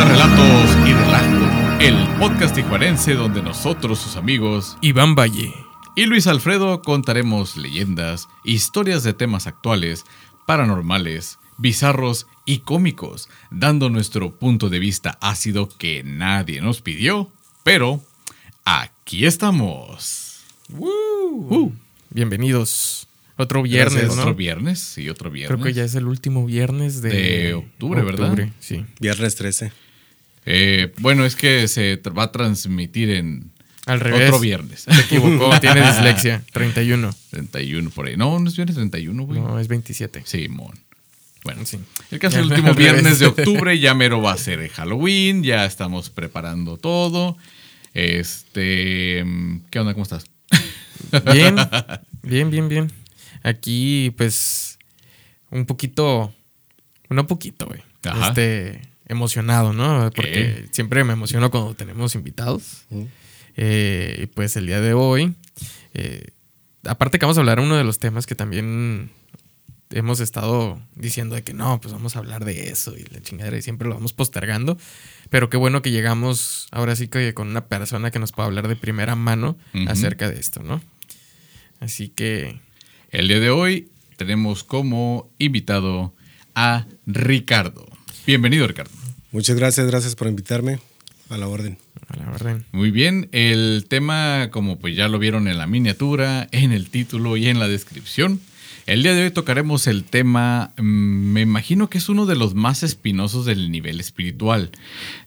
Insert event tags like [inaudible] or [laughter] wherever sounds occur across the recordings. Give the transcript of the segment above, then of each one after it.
a Relatos y Relajo, el podcast tijuarense donde nosotros, sus amigos, Iván Valle y Luis Alfredo contaremos leyendas, historias de temas actuales, paranormales, bizarros y cómicos, dando nuestro punto de vista ácido que nadie nos pidió, pero aquí estamos. Uh. Bienvenidos. Otro viernes, Gracias, ¿no? Otro viernes, sí, otro viernes. Creo que ya es el último viernes de, De octubre, ¿verdad? Sí. Viernes 13. Eh, bueno, es que se va a transmitir en Al revés. otro viernes. Se equivocó, tiene dislexia. [laughs] 31. 31 por ahí. No, no es viernes 31, güey. No, es 27. Sí, mon. Bueno, Sí. el caso Ya, el último [laughs] viernes de octubre, ya mero va a ser Halloween, ya estamos preparando todo. Este, ¿qué onda? ¿Cómo estás? Bien, [laughs] bien, bien, bien. Aquí, pues, un poquito, no poquito, güey. Ajá. Este, emocionado, ¿no? Porque siempre me emociono cuando tenemos invitados. Eh, y pues el día de hoy, eh, aparte que vamos a hablar de uno de los temas que también hemos estado diciendo de que no, pues vamos a hablar de eso y la chingadera y siempre lo vamos postergando. Pero qué bueno que llegamos ahora sí que con una persona que nos pueda hablar de primera mano acerca de esto, ¿no? Así que, El día de hoy tenemos como invitado a Ricardo. Bienvenido, Ricardo. Muchas gracias, gracias por invitarme a la orden. a la orden. Muy bien, el tema, como pues ya lo vieron en la miniatura, en el título y en la descripción, el día de hoy tocaremos el tema, mm, me imagino que es uno de los más espinosos del nivel espiritual.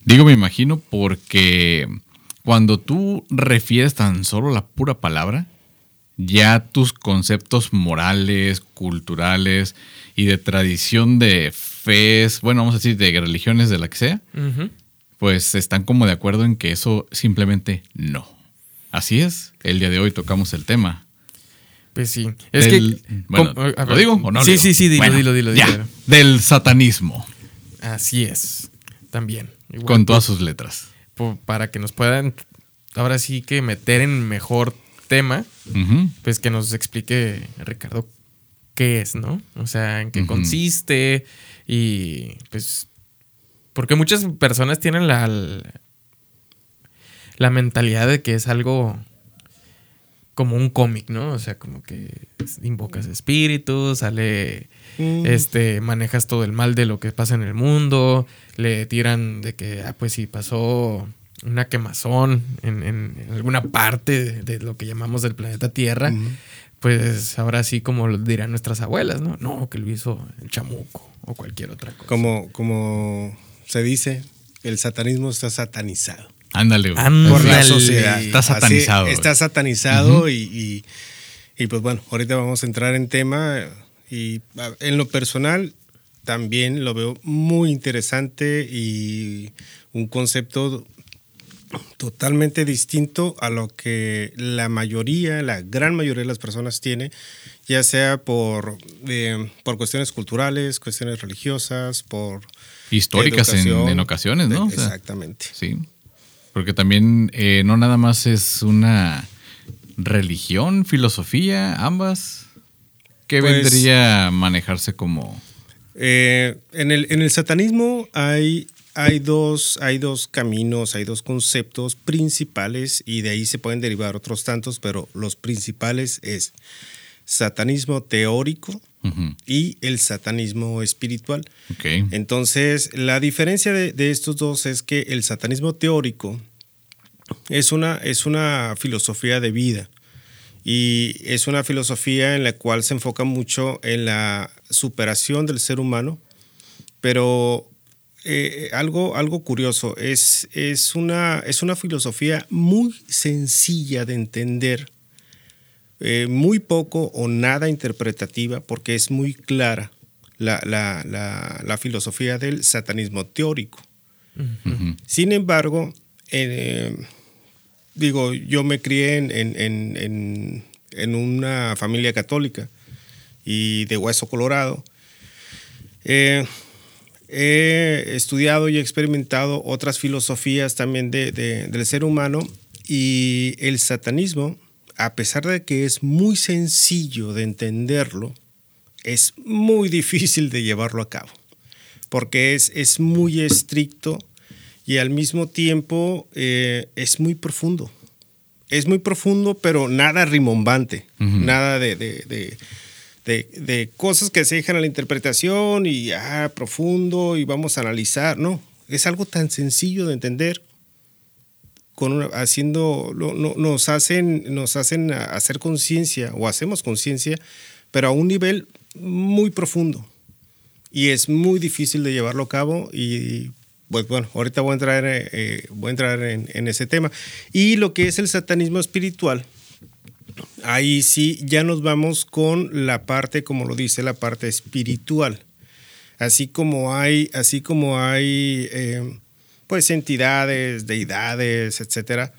Digo me imagino porque cuando tú refieres tan solo la pura palabra, ya tus conceptos morales, culturales y de tradición de fes, bueno, vamos a decir de religiones de la que sea, pues están como de acuerdo en que eso simplemente no. Así es, el día de hoy tocamos el tema. Pues sí. Es del- que. bueno, ¿Lo digo o no? lo Sí, digo? sí, sí, dilo, Bueno, dilo, dilo, ya, dilo. Del satanismo, Así es. También. Igual, con todas sus letras. para que nos puedan ahora sí que meter en mejor tema, pues que nos explique Ricardo qué es, ¿no? O sea, en qué consiste y pues porque muchas personas tienen la la mentalidad de que es algo como un cómic, ¿no? O sea, como que invocas espíritus, sale Mm. este, manejas todo el mal de lo que pasa en el mundo, le tiran de que, ah, pues si pasó una quemazón en, en- en alguna parte de, de lo que llamamos del planeta Tierra, Ujú. pues ahora sí como lo dirán nuestras abuelas, ¿no? No, que lo hizo el chamuco o cualquier otra cosa. Como, como se dice, el satanismo está satanizado Ándale, güey. Ándale. por la sociedad. Está satanizado, está satanizado y, y- y, pues bueno, ahorita vamos a entrar en tema y en lo personal también lo veo muy interesante y un concepto totalmente distinto a lo que la mayoría, la gran mayoría de las personas tiene, ya sea por, eh, por cuestiones culturales, cuestiones religiosas, por Históricas en, ocasiones, ¿no? O sea, Exactamente. sí. Porque también eh, no nada más es una religión, filosofía, ambas. ¿Qué Pues- vendría a manejarse como... Eh, en, el, en el satanismo hay, hay, dos, hay dos caminos, hay dos conceptos principales y de ahí se pueden derivar otros tantos, pero los principales es satanismo teórico y el satanismo espiritual. Ok. Entonces, la diferencia de, de estos dos es que el satanismo teórico es una, es una filosofía de vida y es una filosofía en la cual se enfoca mucho en la superación del ser humano, pero eh, algo, algo curioso, es, es, una, es una filosofía muy sencilla de entender, eh, muy poco o nada interpretativa, porque es muy clara la, la- la- la filosofía del satanismo teórico. Sin embargo, eh, digo, yo me crié en, en- en- en- en una familia católica y de hueso colorado. He estudiado y experimentado otras filosofías también de- de- del ser humano y el satanismo, a pesar de que es muy sencillo de entenderlo, es muy difícil de llevarlo a cabo, porque es, es muy estricto y al mismo tiempo eh, es muy profundo. Es muy profundo, pero nada rimbombante, nada de, de, de, cosas que se dejan a la interpretación y ah, profundo y vamos a analizar. No, es algo tan sencillo de entender. Con haciendo, nos hacen, nos hacen hacer conciencia o hacemos conciencia, pero a un nivel muy profundo. Y es muy difícil de llevarlo a cabo y pues bueno, ahorita voy a entrar, eh, voy a entrar en, en, ese tema. Y lo que es el satanismo espiritual, ahí sí ya nos vamos con la parte, como lo dice, la parte espiritual. Así como hay, así como hay eh, pues entidades, deidades, etcétera,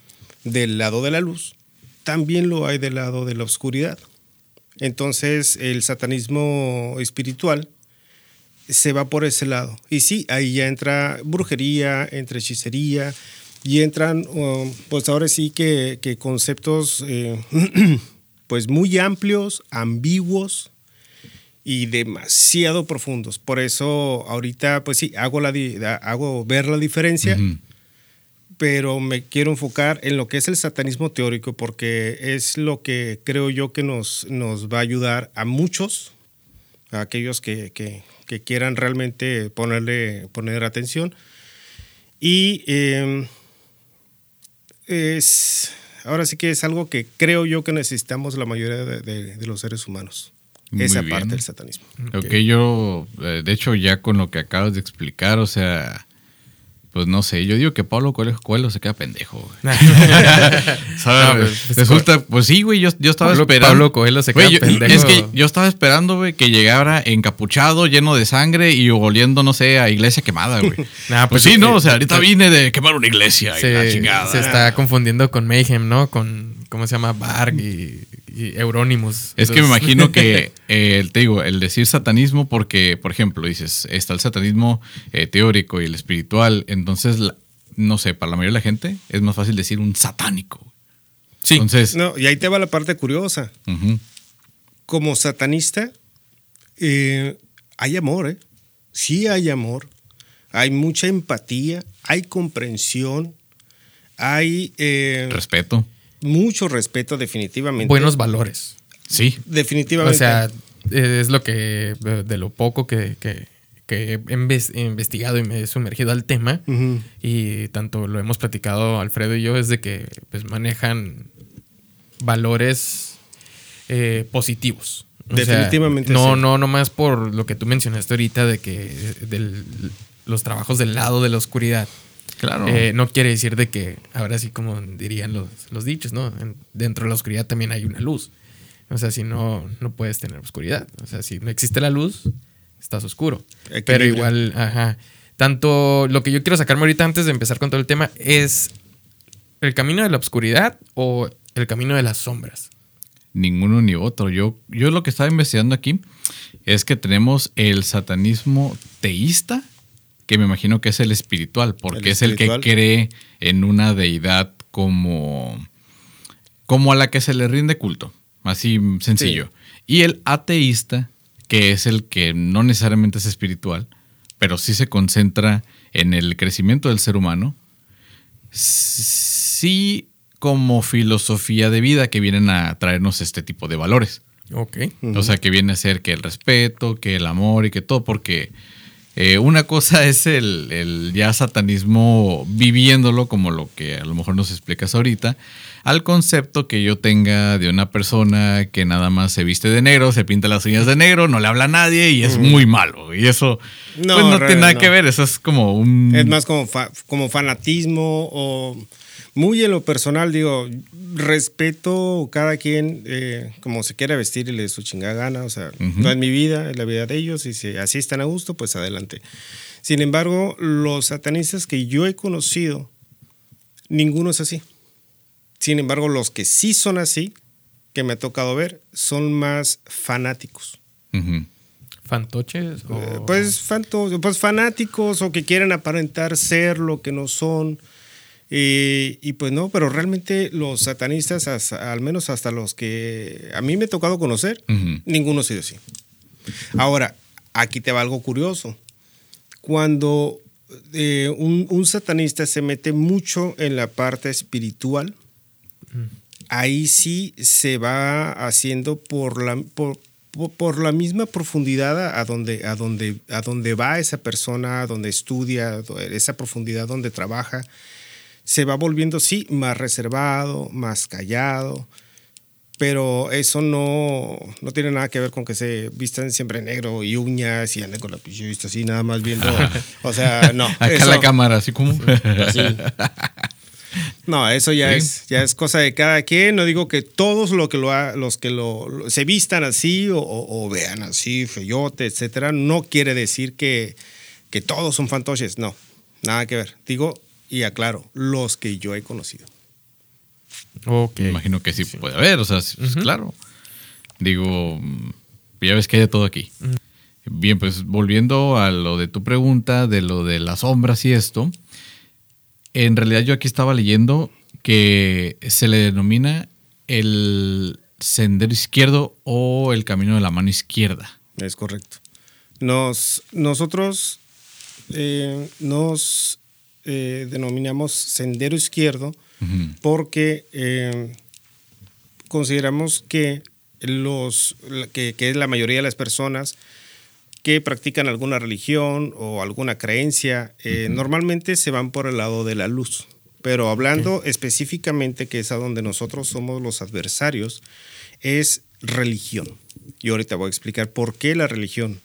del lado de la luz, también lo hay del lado de la oscuridad. Entonces, el satanismo espiritual se va por ese lado. Y sí, ahí ya entra brujería, entra hechicería, y entran, um, pues ahora sí que, conceptos eh, [clears throat] pues muy amplios, ambiguos y demasiado profundos. Por eso ahorita, pues sí, hago, la, hago ver la diferencia, pero me quiero enfocar en lo que es el satanismo teórico, porque es lo que creo yo que nos, nos va a ayudar a muchos, a aquellos que, quieran realmente ponerle poner atención. Y em, es, ahora sí que es algo que creo yo que necesitamos la mayoría de, los seres humanos. esa parte del satanismo. Ok, yo, eh, de hecho, ya con lo que acabas de explicar, o sea, pues no sé, yo digo que Pablo Coelho, se queda pendejo. [laughs] [laughs] Pues, Resulta, pues sí, güey, yo, estaba esperando. Pablo Coelho se queda pendejo. Es que yo estaba esperando, güey, que llegara encapuchado, lleno de sangre y oliendo, no sé, a iglesia quemada, güey. [laughs] pues, pues, sí, ¿no? O sea, ahorita vine de quemar una iglesia y la chingada. Se está confundiendo con Mayhem, ¿no? Con, ¿cómo se llama? Barg y y Eurónimos. Es que me imagino que, [laughs] eh, te digo, el decir satanismo, porque, por ejemplo, dices, está el satanismo eh, teórico y el espiritual, entonces, no sé, para la mayoría de la gente es más fácil decir un satánico. Sí. Entonces, no, y ahí te va la parte curiosa. Como satanista, eh, hay amor, ¿eh? Sí hay amor, hay mucha empatía, hay comprensión, hay... Respeto mucho respeto definitivamente. Buenos valores. Sí. Definitivamente. O sea, es lo que, de lo poco que, he investigado y me he sumergido al tema, y tanto lo hemos platicado Alfredo y yo, es de que pues, manejan valores eh, positivos. Definitivamente. no, no, no más por lo que tú mencionaste ahorita de que los trabajos del lado de la oscuridad. Claro. Eh, no quiere decir de que, ahora sí como dirían los, dichos, ¿no? dentro de la oscuridad también hay una luz. O sea, si no, no puedes tener oscuridad. O sea, si no existe la luz, estás oscuro. Pero igual, ajá. Tanto lo que yo quiero sacarme ahorita antes de empezar con todo el tema es el camino de la oscuridad o el camino de las sombras. Ninguno ni otro. Yo, yo lo que estaba investigando aquí es que tenemos el satanismo teísta que me imagino que es el espiritual, porque es el que cree en una deidad como, como a la que se le rinde culto, así sencillo. Y el ateísta, que es el que no necesariamente es espiritual, pero sí se concentra en el crecimiento del ser humano, sí como filosofía de vida que vienen a traernos este tipo de valores. Ok. O sea, que viene a ser que el respeto, que el amor y que todo, porque eh, una cosa es el, ya satanismo viviéndolo, como lo que a lo mejor nos explicas ahorita, al concepto que yo tenga de una persona que nada más se viste de negro, se pinta las uñas de negro, no le habla a nadie y es muy malo. Y eso no, pues, no tiene nada que ver, eso es como un... Es más como, como fanatismo o muy en lo personal, digo, respeto cada quien eh, como se quiera vestir y le su chingada gana. O sea, no es mi vida, es la vida de ellos. Y si así están a gusto, pues adelante. Sin embargo, los satanistas que yo he conocido, ninguno es así. Sin embargo, los que sí son así, que me ha tocado ver, son más fanáticos. ¿Fantoches? Eh, pues, pues fanáticos o que quieren aparentar ser lo que no son. Y, pues no, pero realmente los satanistas, al menos hasta los que a mí me ha tocado conocer, ninguno ha sido así. Ahora, aquí te va algo curioso. Cuando eh, un, satanista se mete mucho en la parte espiritual, ahí sí se va haciendo por la, por, la misma profundidad a donde, a, donde, a donde va esa persona, a donde estudia, esa profundidad donde trabaja, se va volviendo, sí, más reservado, más callado, pero eso no, no tiene nada que ver con que se vistan siempre negro y uñas y anden con la pichista así, nada más viendo. o sea, [laughs] no. Acá la cámara, así como. No, eso ya es ya es cosa de cada quien. No digo que todos lo que lo los que lo, se vistan así o, vean así, feyote, etcétera, no quiere decir que, que todos son fantoches. No, nada que ver. Digo y aclaro, los que yo he conocido. Me imagino que sí, puede haber, o sea, pues, claro. Digo, ya ves que hay de todo aquí. Bien, pues volviendo a lo de tu pregunta, de lo de las sombras y esto, en realidad yo aquí estaba leyendo que se le denomina el sendero izquierdo o el camino de la mano izquierda. Es correcto. Nos, nosotros eh, nos eh, denominamos sendero izquierdo porque eh, consideramos que, los, que, es la mayoría de las personas que practican alguna religión o alguna creencia, eh, normalmente se van por el lado de la luz. Pero hablando específicamente, que es a donde nosotros somos los adversarios, es religión. Y ahorita voy a explicar por qué la religión.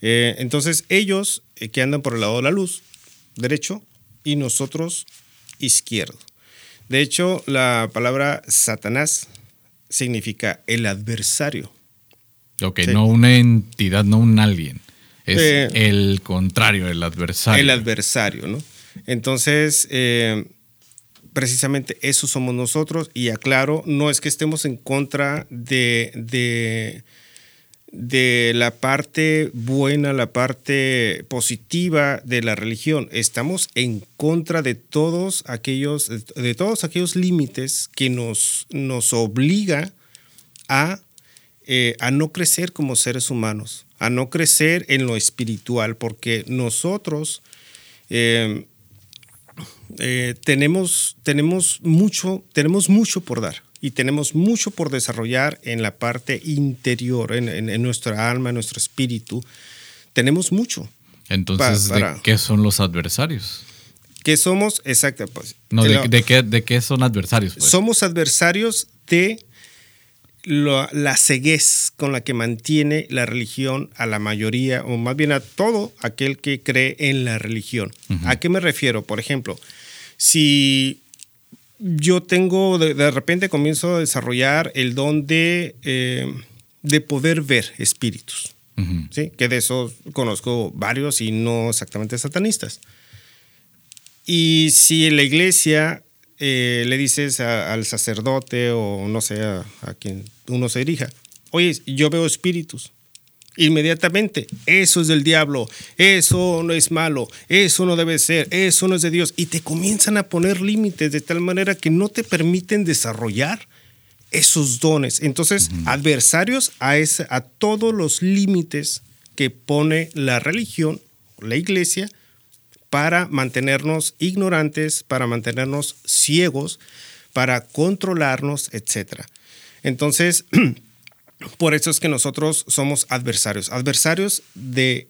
Entonces, ellos que andan por el lado de la luz, derecho, y nosotros izquierdo. De hecho, la palabra Satanás significa el adversario. Ok, no una entidad, no un alguien. Es el contrario, el adversario. El adversario, ¿no? Entonces, eh, precisamente eso somos nosotros. Y aclaro, no es que estemos en contra de, de de la parte buena, la parte positiva de la religión. Estamos en contra de todos aquellos, de todos aquellos límites que nos, nos obliga a, eh, a no crecer como seres humanos, a no crecer en lo espiritual, porque nosotros eh, eh, tenemos, tenemos, mucho, tenemos mucho por dar y tenemos mucho por desarrollar en la parte interior, en, nuestra alma, en nuestro espíritu. Tenemos mucho. Entonces, ¿de qué son los adversarios? ¿Qué somos? Exacto. Pues, no, de, qué, ¿de qué son adversarios? Pues? Somos adversarios de la ceguez con la que mantiene la religión a la mayoría, o más bien a todo aquel que cree en la religión. ¿A qué me refiero? Por ejemplo, si yo tengo, de, repente comienzo a desarrollar el don de, eh, de poder ver espíritus. ¿sí? Que de eso conozco varios y no exactamente satanistas. Y si en la iglesia eh, le dices al sacerdote o no sé, a, a quien uno se dirija, oye, yo veo espíritus inmediatamente, eso es del diablo, eso no es malo, eso no debe ser, eso no es de Dios. Y te comienzan a poner límites de tal manera que no te permiten desarrollar esos dones. Entonces, adversarios a, a todos los límites que pone la religión, la iglesia, para mantenernos ignorantes, para mantenernos ciegos, para controlarnos, etc. Entonces, [clears throat] Por eso es que nosotros somos adversarios, adversarios de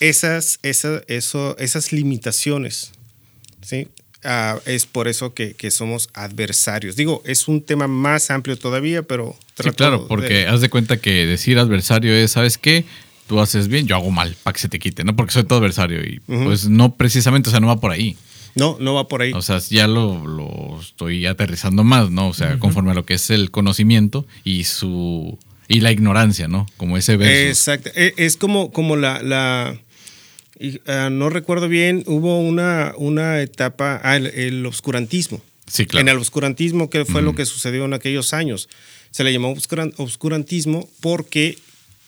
esas, esas limitaciones. ¿sí? Ah, es por eso que, somos adversarios. Digo, es un tema más amplio todavía, pero... Sí, claro, porque haz de cuenta que decir adversario es, ¿sabes qué? Tú haces bien, yo hago mal, para que se te quite, ¿no? Porque soy tu adversario y pues no precisamente, o sea, no va por ahí. No, no va por ahí. O sea, ya lo, estoy aterrizando más, ¿no? O sea, conforme a lo que es el conocimiento y su y la ignorancia, ¿no? Como ese verso. Exacto. E, es como, como la... la ah, no recuerdo bien, hubo una, una etapa, ah, el, obscurantismo. Sí, claro. En el obscurantismo, ¿qué fue lo que sucedió en aquellos años? Se le llamó obscurantismo porque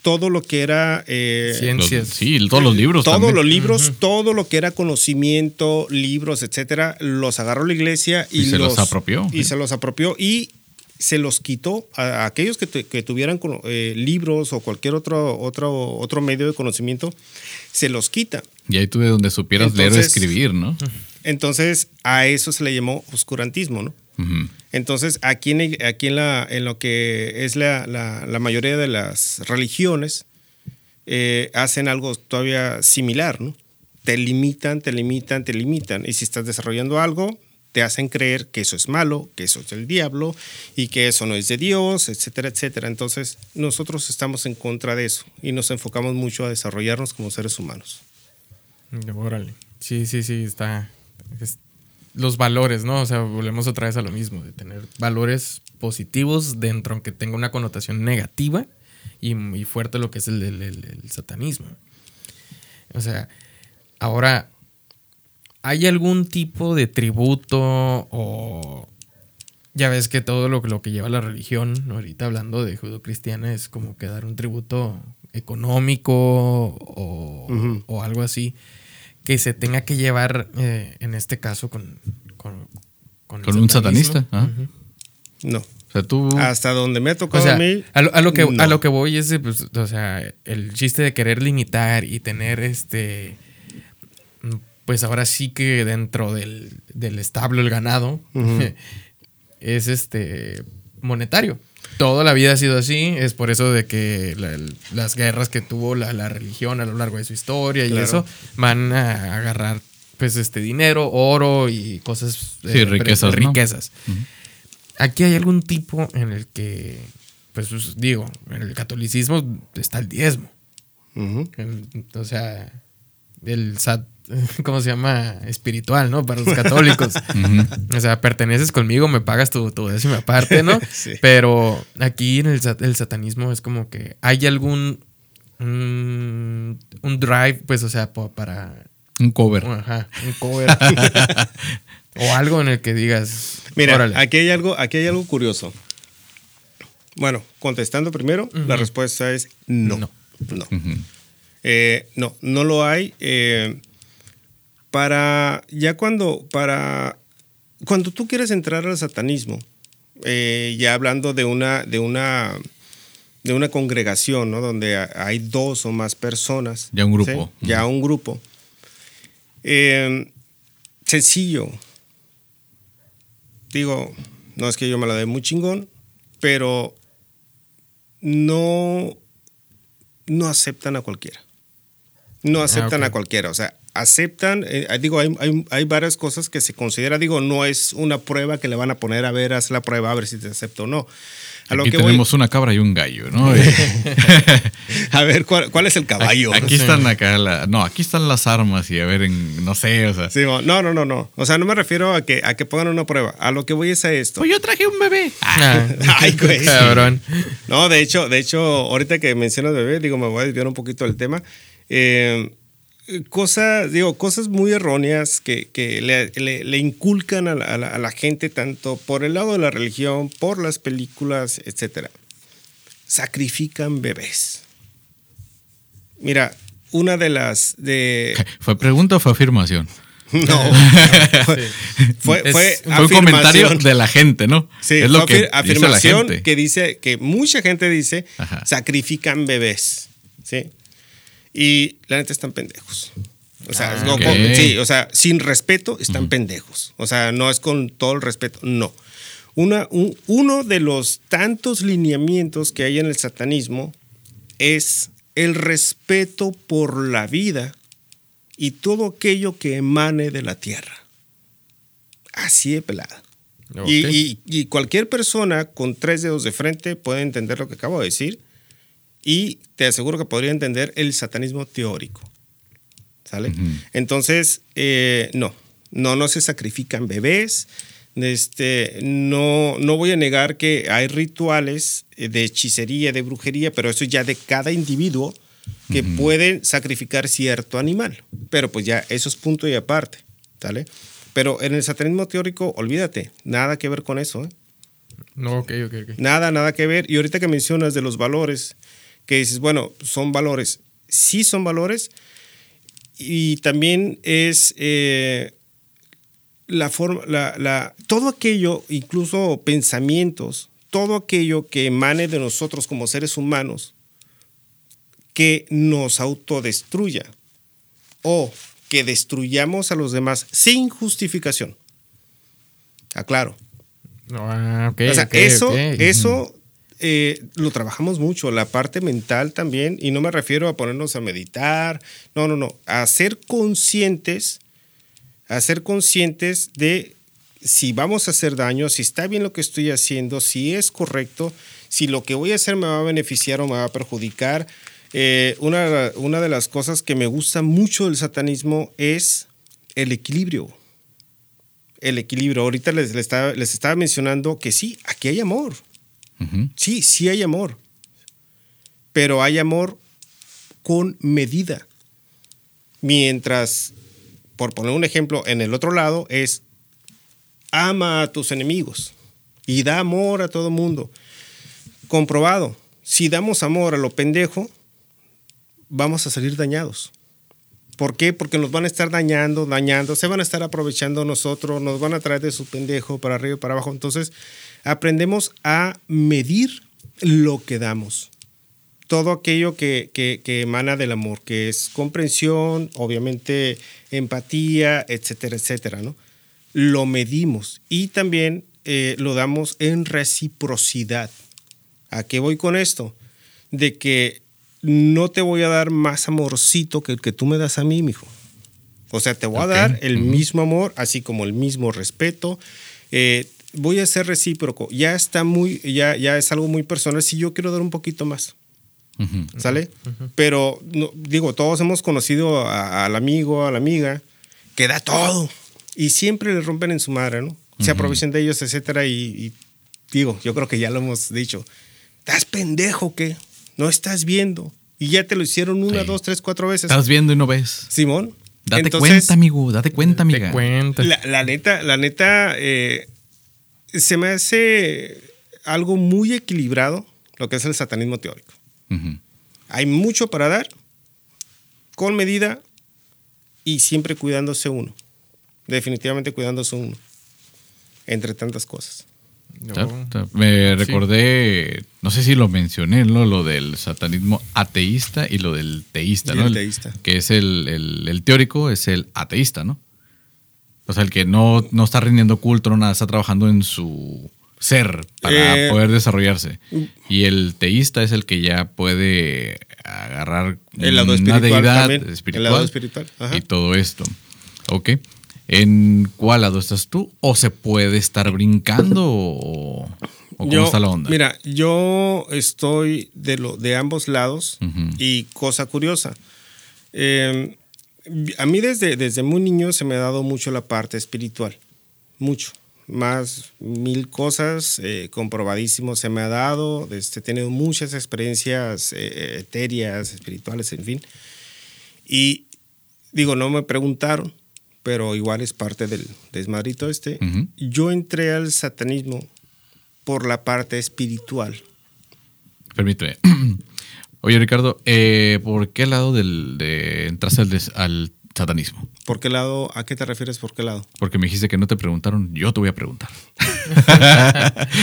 todo lo que era... Eh, Ciencias. sí, todos los libros. Todos los libros, todo lo que era conocimiento, libros, etcétera, los agarró la iglesia y, se los, apropió. Y se los apropió y se los quitó a, aquellos que, tuvieran eh, libros o cualquier otro, otro, otro medio de conocimiento, se los quita. Y ahí tuve donde supieras leer o escribir, ¿no? Entonces, a eso se le llamó oscurantismo, ¿no? Entonces, aquí, en, aquí en, la, en, lo que es la, la, mayoría de las religiones, eh, hacen algo todavía similar, ¿no? Te limitan, te limitan, te limitan. Y si estás desarrollando algo, te hacen creer que eso es malo, que eso es del diablo y que eso no es de Dios, etcétera, etcétera. Entonces, nosotros estamos en contra de eso y nos enfocamos mucho a desarrollarnos como seres humanos. Órale. Sí, sí, sí, está. los valores, ¿no? O sea, volvemos otra vez a lo mismo, de tener valores positivos dentro, aunque tenga una connotación negativa y, muy fuerte lo que es el satanismo. O sea, ahora ¿Hay algún tipo de tributo o... Ya ves que todo lo, lo que lleva la religión, ahorita hablando de judo-cristiana, es como que dar un tributo económico o, algo así, que se tenga que llevar, eh, en este caso, con... Con, un satanista. ¿ah? No. O sea, tú... Hasta donde me ha tocado a mí. A lo, que, a lo que voy es, pues, o sea, el chiste de querer limitar y tener este pues ahora sí que dentro del, establo, el ganado, [laughs] es este monetario. Toda la vida ha sido así, es por eso de que las guerras que tuvo la, religión a lo largo de su historia y eso van a agarrar pues este dinero, oro y cosas sí, riquezas, riquezas. Aquí hay algún tipo en el que pues, pues digo, en el catolicismo está el diezmo. o sea, el SAT [laughs] ¿cómo se llama? Espiritual, ¿no? Para los católicos. [laughs] O sea, perteneces conmigo, me pagas tu, tu décima parte, ¿no? [laughs] Pero aquí en el, satanismo es como que hay algún. un drive, pues, o sea, para. Un cover. Ajá, un cover. o algo en el que digas. Mira, aquí hay algo, aquí hay algo curioso. Bueno, contestando primero, la respuesta es no. No. No. Eh, no, no lo hay. Eh, para ya cuando para cuando tú quieres entrar al satanismo, eh, ya hablando de una de una de una congregación, ¿no? Donde hay dos o más personas. Ya un grupo. Ya un grupo. Eh, sencillo. Digo, no es que yo me la dé muy chingón, pero no, no aceptan a cualquiera. No aceptan a cualquiera. O sea, aceptan, eh, digo, hay, hay, varias cosas que se considera, digo, no es una prueba que le van a poner a ver, haz la prueba, a ver si te acepto o no. A aquí tenemos una cabra y un gallo, ¿no? [laughs] [laughs] a ver, ¿cuál, es el caballo? Aquí están acá, no, aquí están las armas y a ver, no sé, o sea. no, no, no, no. O sea, no me refiero a que, a que pongan una prueba. A lo que voy es a esto. Pues yo traje un bebé. [laughs] Ay, güey. Cabrón. No, de hecho, de hecho, ahorita que mencionas bebé, digo, me voy a desviar un poquito del tema. Eh, cosas, digo, cosas muy erróneas que, le, inculcan a la, gente, tanto por el lado de la religión, por las películas, etc. Sacrifican bebés. Mira, una de las de. ¿Fue pregunta o fue afirmación? [laughs] No. [laughs] fue, fue, un comentario de la gente, ¿no? Sí, es lo que afirmación que dice, que mucha gente dice, sacrifican bebés. ¿sí? Y la neta están pendejos. O sea, ah, sí, o sea, sin respeto están pendejos. O sea, no es con todo el respeto, no. Una, uno de los tantos lineamientos que hay en el satanismo es el respeto por la vida y todo aquello que emane de la tierra. Así de pelada. Y, y, cualquier persona con tres dedos de frente puede entender lo que acabo de decir y te aseguro que podría entender el satanismo teórico. ¿Sale? Entonces, eh, no, no, no se sacrifican bebés. Este, no, no voy a negar que hay rituales de hechicería, de brujería, pero eso ya de cada individuo que pueden sacrificar cierto animal. Pero pues ya eso es punto y aparte. ¿Sale? Pero en el satanismo teórico, olvídate, nada que ver con eso. ¿eh? No, ok, ok, ok. Nada, nada que ver. Y ahorita que mencionas de los valores, que dices, bueno, son valores. Sí son valores y también es eh, la forma, la, todo aquello, incluso pensamientos, todo aquello que emane de nosotros como seres humanos, que nos autodestruya o que destruyamos a los demás sin justificación. Aclaro. Ah, o sea, eso, eso eh, lo trabajamos mucho, la parte mental también, y no me refiero a ponernos a meditar, no, no, no, a ser conscientes, a ser conscientes de si vamos a hacer daño, si está bien lo que estoy haciendo, si es correcto, si lo que voy a hacer me va a beneficiar o me va a perjudicar. Eh, una, una de las cosas que me gusta mucho del satanismo es el equilibrio. El equilibrio. Ahorita les, les estaba, les estaba mencionando que sí, aquí hay amor. Ujú. Sí, sí hay amor. Pero hay amor con medida. Mientras, por poner un ejemplo, en el otro lado es ama a tus enemigos y da amor a todo mundo. Comprobado, si damos amor a lo pendejo, vamos a salir dañados. ¿Por qué? Porque nos van a estar dañando, dañando, se van a estar aprovechando nosotros, nos van a traer de su pendejo para arriba y para abajo. Entonces, aprendemos a medir lo que damos. Todo aquello que, que- que emana del amor, que es comprensión, obviamente empatía, etcétera, etcétera, ¿no? Lo medimos y también eh, lo damos en reciprocidad. ¿A qué voy con esto? De que no te voy a dar más amorcito que el que tú me das a mí, mijo. O sea, te voy a dar el mismo amor, así como el mismo respeto. Eh, voy a ser recíproco. Ya está muy, ya, ya es algo muy personal. Si yo quiero dar un poquito más, Ujú. ¿sale? Pero no, digo, todos hemos conocido a- al amigo, a la amiga, que da todo y siempre le rompen en su madre, ¿no? Se aprovechan de ellos, etcétera. Y, y digo, yo creo que ya lo hemos dicho. ¿Estás pendejo qué? No estás viendo. Y ya te lo hicieron una, Sí. dos, tres, cuatro veces. Estás viendo y no ves. Simón. Date Entonces, cuenta, amigo. Date cuenta, amiga. cuenta. La, la neta, la neta, eh, se me hace algo muy equilibrado lo que es el satanismo teórico. Hay mucho para dar, con medida y siempre cuidándose uno. Definitivamente cuidándose uno. Entre tantas cosas. No. Ta- ta- Me recordé, no sé si lo mencioné, ¿no? Lo del satanismo ateísta y lo del teísta, Y ¿no? el El- teísta. Que es el, el- el teórico, es el ateísta, ¿no? O sea, el que no, no está rindiendo culto, no nada, está trabajando en su ser para Eh, poder desarrollarse. Y el teísta es el que ya puede agarrar El lado una espiritual deidad también, el espiritual, lado espiritual, y todo esto. Ok. ¿En cuál lado estás tú? ¿O se puede estar brincando? ¿O, o cómo Yo- está la onda? Mira, yo estoy de, lo, de ambos lados y cosa curiosa. eh, a mí desde, desde muy niño se me ha dado mucho la parte espiritual. Mucho. Más mil cosas eh, comprobadísimo se me ha dado. Este, he tenido muchas experiencias eh, etéreas, espirituales, en fin. Y digo, no me preguntaron, pero igual es parte del desmadrito este. Yo entré al satanismo por la parte espiritual. Permíteme. [clears throat] Oye, Ricardo, eh, ¿por qué lado del, de entraste al, des- al satanismo? ¿Por qué lado? ¿A qué te refieres por qué lado? Porque me dijiste que no te preguntaron, yo te voy a preguntar. [laughs]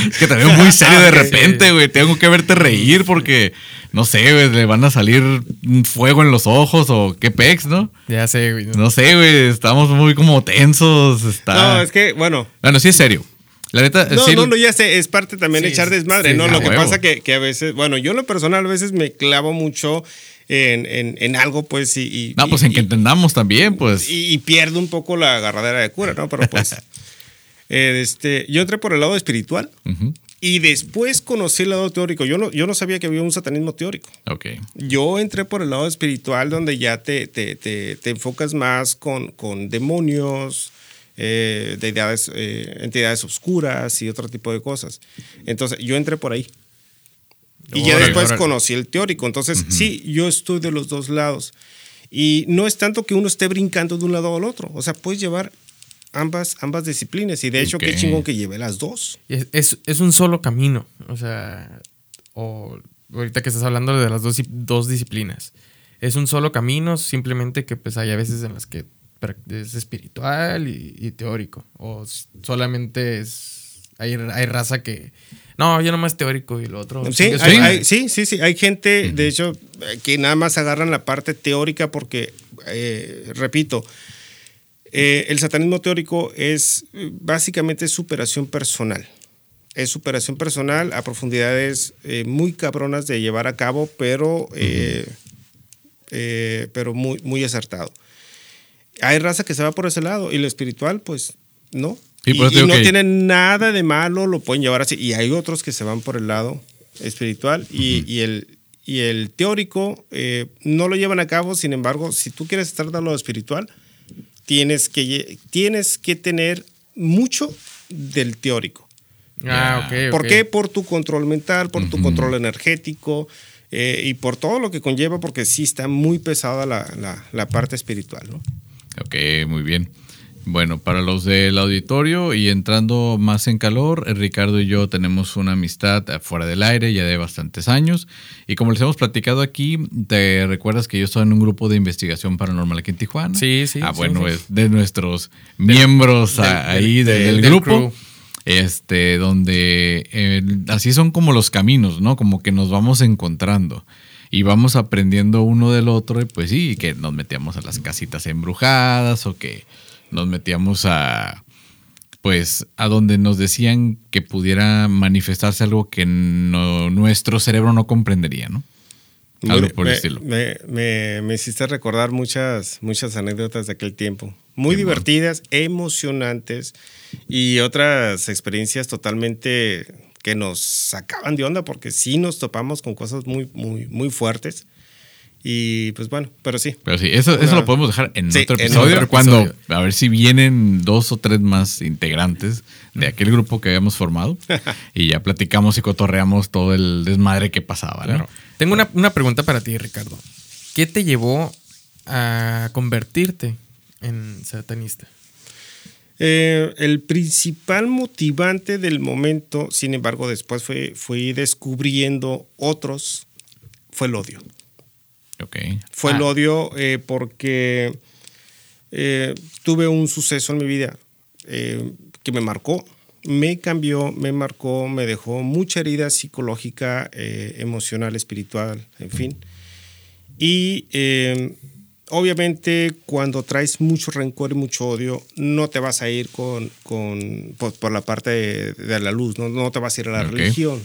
es que te veo muy serio de repente, güey. Tengo que verte reír porque, no sé, güey, le van a salir un fuego en los ojos o qué pex, ¿no? Ya sé, güey. No sé, güey, estamos muy como tensos. Está... No, es que, bueno. Bueno, sí es serio. La neta, No, sí- no, no, ya sé, es parte también de Sí, echar desmadre, sí, ¿no? Lo que huevo. pasa que, que a veces, bueno, yo en lo personal a veces me clavo mucho en, en- en algo, pues, y... y- No, pues y- en que entendamos también, pues. y, y pierdo un poco la agarradera de cura, ¿no? Pero pues, [laughs] eh, este, yo entré por el lado espiritual Ujú. y después conocí el lado teórico. Yo no, yo no sabía que había un satanismo teórico. Ok. Yo entré por el lado espiritual donde ya te, te, te- te enfocas más con, con demonios, eh, deidades, eh, entidades oscuras y otro tipo de cosas. Entonces yo entré por ahí. Y ya después órale. conocí el teórico. Entonces sí, yo estoy de los dos lados. Y no es tanto que uno esté brincando de un lado al otro. O sea, puedes llevar ambas, ambas disciplinas. Y de hecho, qué chingón que lleve las dos. Es, es- es un solo camino. O sea, o ahorita que estás hablando de las dos, dos disciplinas. Es un solo camino, simplemente que pues hay a veces en las que es espiritual y, y teórico. O solamente es Hay, hay raza que. No, yo nomás teórico y lo otro. Sí, su hay- hay- sí, sí, sí. Hay gente, de hecho, que nada más agarran la parte teórica porque, eh, repito, eh, el satanismo teórico es básicamente superación personal. Es superación personal a profundidades eh, muy cabronas de llevar a cabo, pero, eh, eh, pero muy, muy acertado. Hay raza que se va por ese lado y lo espiritual, pues no. Sí, y por eso y no que- tiene nada de malo, lo pueden llevar así. Y hay otros que se van por el lado espiritual y, y el, y el teórico eh, no lo llevan a cabo. Sin embargo, si tú quieres estar de lo espiritual, tienes que, tienes que tener mucho del teórico. Ah, ok. ¿Por qué? Por tu control mental, por tu control energético eh, y por todo lo que conlleva, porque sí está muy pesada la, la- la parte espiritual. ¿no? Ok, muy bien. Bueno, para los del auditorio y entrando más en calor, Ricardo y yo tenemos una amistad fuera del aire ya de bastantes años. Y como les hemos platicado aquí, ¿te recuerdas que yo estaba en un grupo de investigación paranormal aquí en Tijuana? Sí, sí, Ah, bueno, sí. es de nuestros miembros ah, ahí del, del- del del grupo. crew. Este, donde eh, así son como los caminos, ¿no? Como que nos vamos encontrando y vamos aprendiendo uno del otro y pues sí, que nos metíamos a las casitas embrujadas o que nos metíamos a pues a donde nos decían que pudiera manifestarse algo que no- nuestro cerebro no comprendería, ¿no? Algo por el me, estilo. Me, me- me hiciste recordar muchas, muchas anécdotas de aquel tiempo. Muy Qué divertidas, emocionantes y otras experiencias totalmente que nos sacaban de onda porque sí nos topamos con cosas muy, muy, muy fuertes. Y pues bueno, pero sí. Pero sí, eso, eso lo podemos dejar en Sí, otro en episodio. otro cuando, episodio. a ver si vienen dos o tres más integrantes de aquel grupo que habíamos formado [laughs] y ya platicamos y cotorreamos todo el desmadre que pasaba. ¿no? Claro. Tengo una, una pregunta para ti, Ricardo. ¿Qué te llevó a convertirte en satanista? Eh, el principal motivante del momento, sin embargo, después fue, fui descubriendo otros, fue el odio. Ok. Fue el Ah. odio eh, porque eh, tuve un suceso en mi vida que me marcó, me cambió, me marcó, me dejó mucha herida psicológica, emocional, espiritual, en fin. Y obviamente cuando traes mucho rencor y mucho odio, no te vas a ir con, con- por, por la parte de, de la luz, ¿no? no te vas a ir a la religión.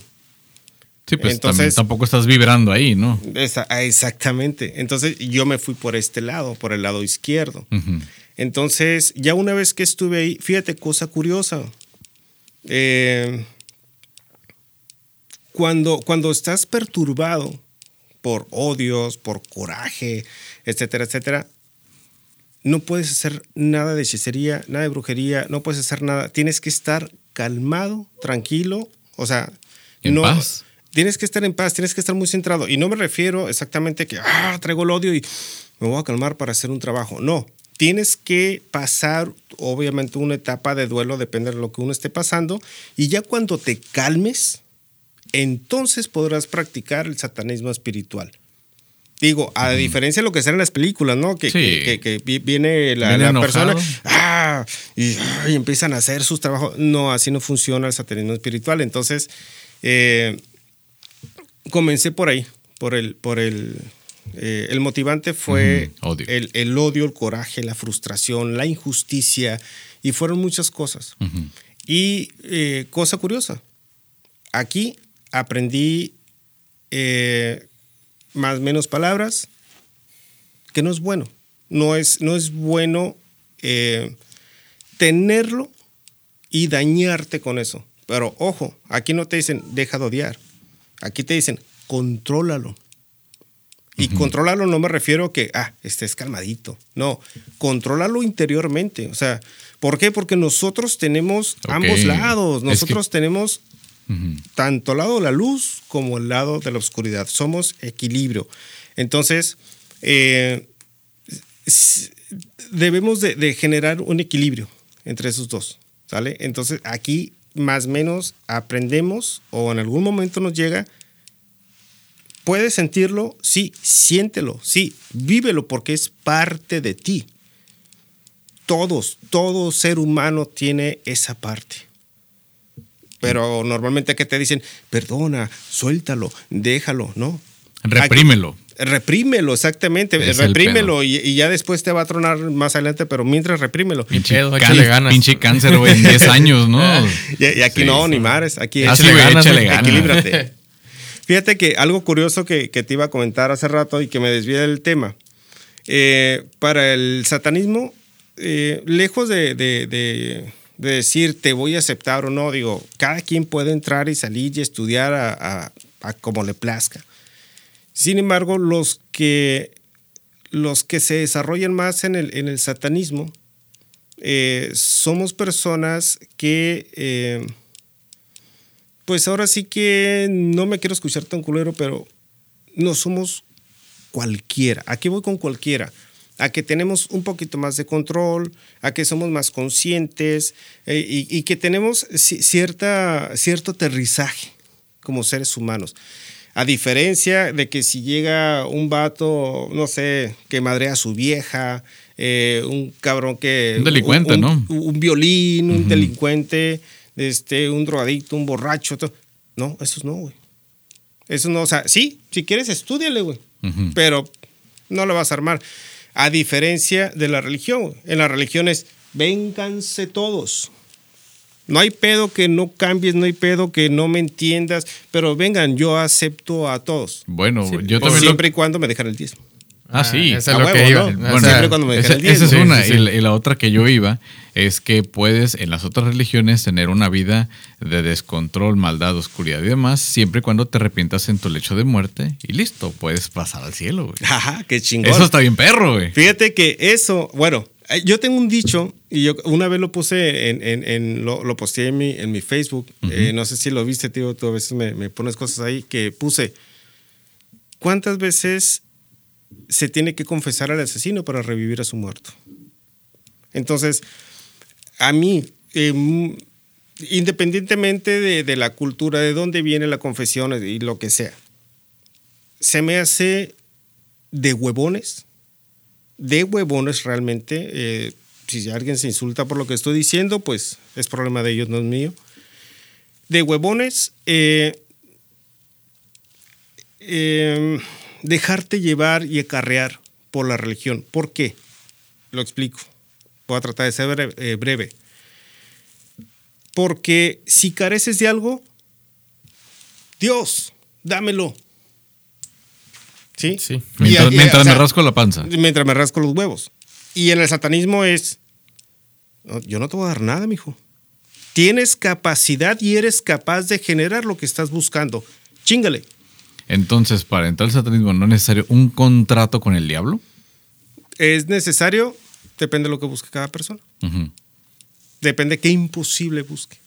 Sí, pues Entonces- tampoco estás vibrando ahí, ¿no? Esa- ah, exactamente. Entonces yo me fui por este lado, por el lado izquierdo. Entonces, ya una vez que estuve ahí, fíjate, cosa curiosa. Eh, cuando, cuando estás perturbado por odios, por coraje, etcétera, etcétera, no puedes hacer nada de hechicería, nada de brujería, no puedes hacer nada. Tienes que estar calmado, tranquilo, o sea, En no, paz. Tienes que estar en paz, tienes que estar muy centrado. Y no me refiero exactamente que, ah, traigo el odio y me voy a calmar para hacer un trabajo. No, tienes que pasar, obviamente, una etapa de duelo, depende de lo que uno esté pasando. Y ya cuando te calmes, entonces podrás practicar el satanismo espiritual. Digo, a diferencia de lo que sale en las películas, ¿no? Que, Sí. que- que- que vi- viene la, persona ah, y, y empiezan a hacer sus trabajos. No, así no funciona el satanismo espiritual. Entonces, eh, comencé por ahí, por el, por el, eh, el motivante fue odio. El, el odio, el coraje, la frustración, la injusticia y fueron muchas cosas. Y eh, cosa curiosa, aquí aprendí eh, más menos palabras, que no es bueno. No es, no es bueno eh, tenerlo y dañarte con eso. Pero ojo, aquí no te dicen deja de odiar. Aquí te dicen contrólalo. Y contrólalo no me refiero a que, ah, estés calmadito. No, contrólalo interiormente. O sea, ¿por qué? Porque nosotros tenemos ambos lados. Es que- Nosotros tanto el lado de la luz como el lado de la oscuridad. Somos equilibrio. Entonces, eh, debemos de, de generar un equilibrio entre esos dos. ¿Sale? Entonces, aquí más o menos aprendemos o en algún momento nos llega. Puedes sentirlo, sí, siéntelo, sí, vívelo porque es parte de ti. Todos, todo ser humano tiene esa parte Pero normalmente que te dicen, perdona, suéltalo, déjalo, ¿no? Reprímelo. Reprímelo, exactamente. Es reprímelo y, y, ya después te va a tronar más adelante, pero mientras reprímelo. Pinche, can, pinche cáncer, güey, en 10 años, ¿no? [laughs] y, y, aquí sí, no, sí. ni mares. Aquí ah, ganas, échale ganas. equilíbrate. [laughs] Fíjate que algo curioso que, que, te iba a comentar hace rato y que me desvía del tema. Eh, para el satanismo, eh, lejos de, de, de, de, decir te voy a aceptar o no, digo, cada quien puede entrar y salir y estudiar a, como le plazca. Sin embargo, los que, los que se desarrollan más en el, en el satanismo eh, somos personas que, eh, pues ahora sí que no me quiero escuchar tan culero, pero no somos cualquiera. Aquí voy con cualquiera. A que tenemos un poquito más de control, a que somos más conscientes eh, y, y, que tenemos cierta, cierto aterrizaje como seres humanos. A diferencia de que si llega un vato, no sé, que madrea a su vieja, eh, un cabrón que... Un delincuente, un, ¿no? Un, un violín, uh -huh. un delincuente, este, un drogadicto, un borracho. Todo. No, esos no, güey. Eso no, o sea, sí, si quieres, estudiale, güey. Uh -huh. Pero no lo vas a armar. A diferencia de la religión, en la religión es, vénganse todos. No hay pedo que no cambies, no hay pedo que no me entiendas, pero vengan, yo acepto a todos. Bueno, sí, yo también. Siempre lo... y cuando me dejan el diezmo. Ah, sí. Esa es lo que iba. ¿no? Bueno, siempre cuando me dejan esa, el. Esa es una. Sí, sí, y, la, y, la, otra que yo iba es que puedes en las otras religiones tener una vida de descontrol, maldad, oscuridad y demás, siempre y cuando te arrepientas en tu lecho de muerte y listo, puedes pasar al cielo, güey. [laughs] Ajá, qué chingón. Eso está bien perro, güey. Fíjate que eso, bueno, yo tengo un dicho y yo una vez lo puse en, en, en lo, lo, posteé en mi, en mi Facebook. Uh -huh. eh, no sé si lo viste, tío. Tú a veces me, me, pones cosas ahí que puse. ¿Cuántas veces se tiene que confesar al asesino para revivir a su muerto? Entonces, a mí, eh, independientemente de, de, la cultura, de dónde viene la confesión y lo que sea, se me hace de huevones de huevones realmente. Eh, si alguien se insulta por lo que estoy diciendo, pues es problema de ellos, no es mío. De huevones, eh, eh, dejarte llevar y acarrear por la religión. ¿Por qué? Lo explico. Voy a tratar de ser breve. breve. Porque si careces de algo, Dios, dámelo. ¿Sí? Sí. Mientras, y, mientras o sea, me rasco la panza. Mientras me rasco los huevos. Y en el satanismo es, no, yo no te voy a dar nada, mijo. Tienes capacidad y eres capaz de generar lo que estás buscando. Chingale. Entonces, para entrar al satanismo, ¿no es necesario un contrato con el diablo? Es necesario, depende de lo que busque cada persona. Uh -huh. Depende qué imposible busque.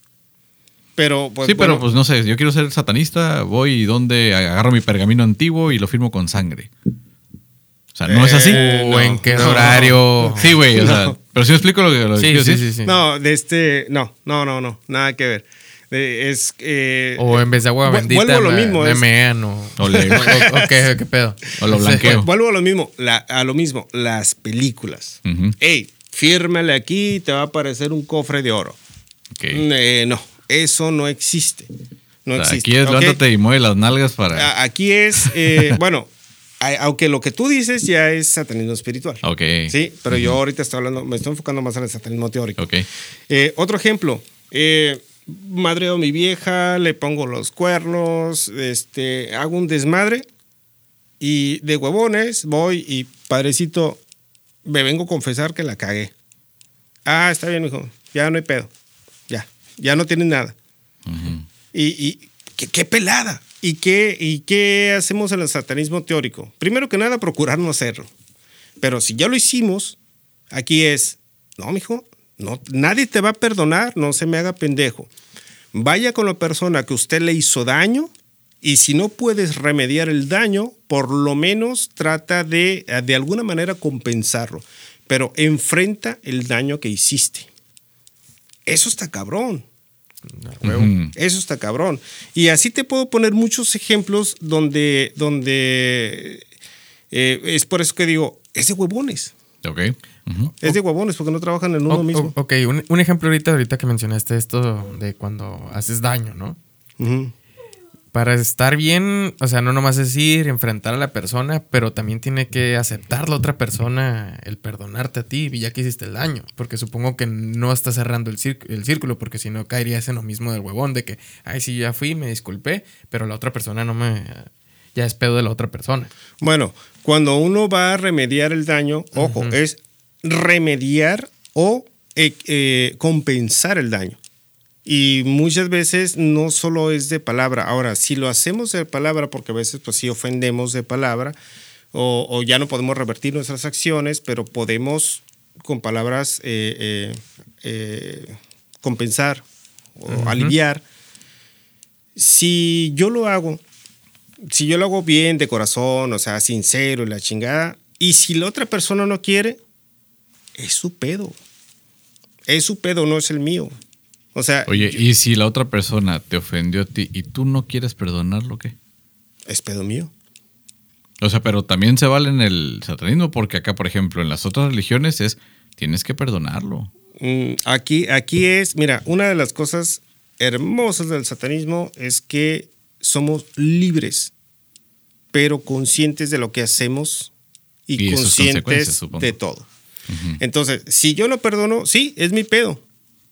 Pero, pues, sí, bueno, pero pues no sé, yo quiero ser satanista, voy y donde agarro mi pergamino antiguo y lo firmo con sangre. O sea, ¿no eh, es así? ¿O en qué no, horario? Sí, güey, o sea, [laughs] pero si me explico lo que lo sí, que sí, sí, sí, No, de este, no, no, no, no, nada que ver. Eh, es eh, o en vez de agua bendita vuelvo a lo mismo me, es, me mean o, o, le, [laughs] o, o qué, qué, [laughs] pedo o lo blanqueo vuelvo a lo mismo la, a lo mismo las películas uh -huh. hey fírmale aquí te va a aparecer un cofre de oro okay. eh, no eso no existe. No o sea, existe. Aquí es levántate okay. y mueve las nalgas para. Aquí es, eh, [laughs] bueno, aunque lo que tú dices ya es satanismo espiritual. Ok. Sí, pero uh -huh. yo ahorita estoy hablando, me estoy enfocando más en el satanismo teórico. Ok. Eh, otro ejemplo. Eh, madreo a mi vieja, le pongo los cuernos, este, hago un desmadre y de huevones voy y padrecito, me vengo a confesar que la cagué. Ah, está bien, hijo, ya no hay pedo ya no tienen nada. Uh -huh. Y, y ¿qué, qué, pelada. ¿Y qué, ¿Y qué hacemos en el satanismo teórico? Primero que nada, procurar no hacerlo. Pero si ya lo hicimos, aquí es, no, mijo, no, nadie te va a perdonar, no se me haga pendejo. Vaya con la persona que usted le hizo daño y si no puedes remediar el daño, por lo menos trata de, de alguna manera, compensarlo. Pero enfrenta el daño que hiciste. Eso está cabrón. Eso está cabrón. Y así te puedo poner muchos ejemplos donde, donde eh, es por eso que digo, es de huevones. Es de huevones porque no trabajan en uno mismo. Ok, un, ejemplo ahorita, ahorita que mencionaste esto de cuando haces daño, ¿no? Para estar bien, o sea, no nomás es ir, enfrentar a la persona, pero también tiene que aceptar la otra persona el perdonarte a ti, ya que hiciste el daño. Porque supongo que no estás cerrando el, el círculo, porque si no caerías en lo mismo del huevón, de que, ay, sí, ya fui, me disculpé, pero la otra persona no me. Ya es pedo de la otra persona. Bueno, cuando uno va a remediar el daño, ojo, es remediar o eh, eh, compensar el daño. Y muchas veces no solo es de palabra. Ahora, si lo hacemos de palabra, porque a veces pues sí ofendemos de palabra, o, ya no podemos revertir nuestras acciones, pero podemos con palabras eh, compensar o aliviar. Si yo lo hago, si yo lo hago bien, de corazón, o sea, sincero y la chingada, y si la otra persona no quiere, es su pedo. Es su pedo, no es el mío. O sea. Oye, ¿y si la otra persona te ofendió a ti y tú no quieres perdonarlo, qué? Es pedo mío. O sea, pero también se vale en el satanismo, porque acá, por ejemplo, en las otras religiones es tienes que perdonarlo. Mm, aquí, aquí es, mira, una de las cosas hermosas del satanismo es que somos libres, pero conscientes de lo que hacemos y conscientes de todo. Entonces, si yo lo perdono, sí, es mi pedo.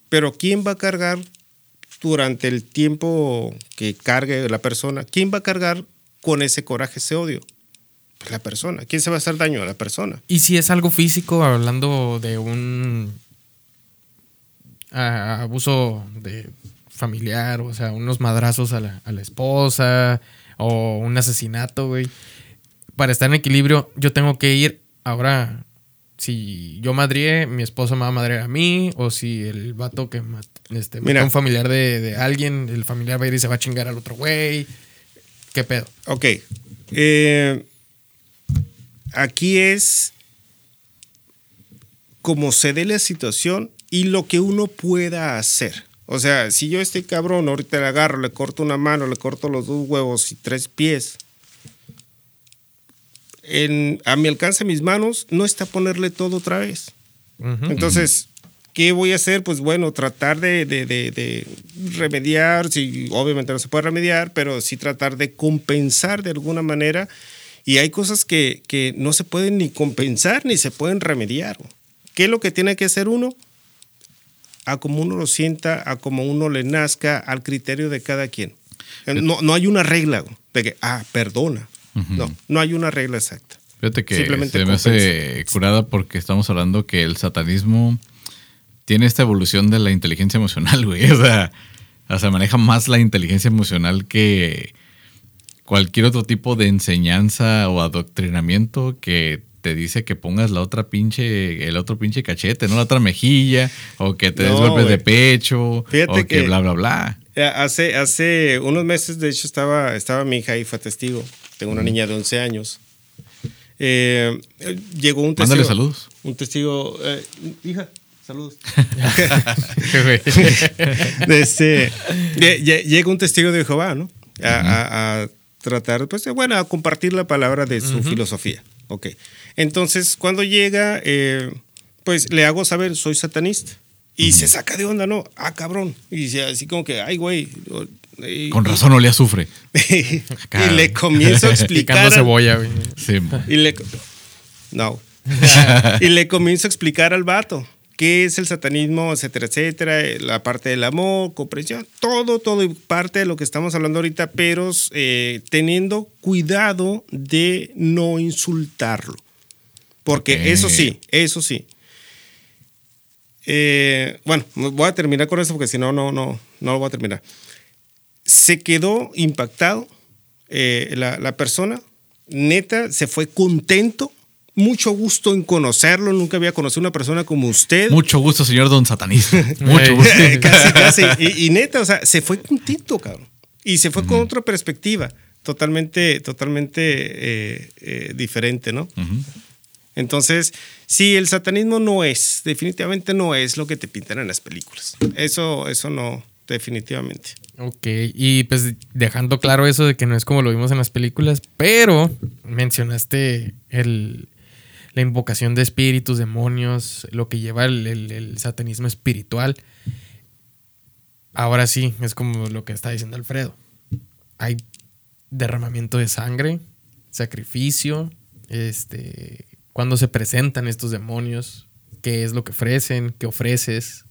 Pero ¿quién va a cargar durante el tiempo que cargue la persona? ¿Quién va a cargar con ese coraje, ese odio? Pues la persona. ¿Quién se va a hacer daño a la persona? Y si es algo físico, hablando de un abuso de familiar, o sea, unos madrazos a la, a la esposa o un asesinato, güey. Para estar en equilibrio, yo tengo que ir ahora si yo madrié, mi esposa me va a madrear a mí, o si el vato que este, Mira, un familiar de, alguien, el familiar va a ir y se va a chingar al otro güey. ¿Qué pedo? Ok. Eh, aquí es como se dé la situación y lo que uno pueda hacer. O sea, si yo estoy cabrón, ahorita le agarro, le corto una mano, le corto los dos huevos y tres pies a mi alcance, mis manos, no está ponerle todo otra vez. Entonces, ¿qué voy a hacer? Pues bueno, tratar de, remediar, si obviamente no se puede remediar, pero sí tratar de compensar de alguna manera. Y hay cosas que, que no se pueden ni compensar ni se pueden remediar. ¿Qué es lo que tiene que hacer uno? A como uno lo sienta, a como uno le nazca, al criterio de cada quien. No, no hay una regla de que, ah, perdona. No, no hay una regla exacta. Fíjate que se me hace curada porque estamos hablando que el satanismo tiene esta evolución de la inteligencia emocional, [laughs] güey. O sea, maneja más la inteligencia emocional que cualquier otro tipo de enseñanza o adoctrinamiento que te dice que pongas la otra pinche, el otro pinche cachete, ¿no? La otra mejilla, o que te des golpes de pecho, o que, bla, bla, bla. Hace, hace unos meses, de hecho, estaba, estaba mi hija y fue testigo. Tengo una niña de 11 años. Eh, llegó un testigo. Mándale saludos. Un testigo. Eh, hija, saludos. [laughs] [laughs] este, llega un testigo de Jehová, ¿no? A, tratar, pues, bueno, a compartir la palabra de su filosofía. Ok. Entonces, cuando llega, eh, pues le hago saber, soy satanista. Y se saca de onda, ¿no? Ah, cabrón. Y así como que, ay, güey, con razón Olea sufre. [laughs] y le comienzo a [laughs] explicar. cebolla, y le, no. [laughs] y le comienzo a explicar al vato qué es el satanismo, etcétera, etcétera, la parte del amor, comprensión, todo, todo, parte de lo que estamos hablando ahorita, pero eh, teniendo cuidado de no insultarlo. Porque eso sí, eso sí. Eh, bueno, voy a terminar con eso porque si no, no, no, no lo voy a terminar se quedó impactado eh, la, persona, neta, se fue contento, mucho gusto en conocerlo, nunca había conocido una persona como usted. Mucho gusto, señor don satanista. [laughs] Mucho gusto. [laughs] casi, casi. [laughs] Y, neta, o sea, se fue contento, cabrón. Y se fue con otra perspectiva, totalmente, totalmente eh, eh, diferente, ¿no? Entonces, sí, el satanismo no es, definitivamente no es lo que te pintan en las películas. Eso, eso no, definitivamente. Ok, y pues dejando claro eso de que no es como lo vimos en las películas, pero mencionaste el, la invocación de espíritus, demonios, lo que lleva el, el satanismo espiritual. Ahora sí, es como lo que está diciendo Alfredo. Hay derramamiento de sangre, sacrificio, este, cuando se presentan estos demonios, qué es lo que ofrecen, qué ofreces,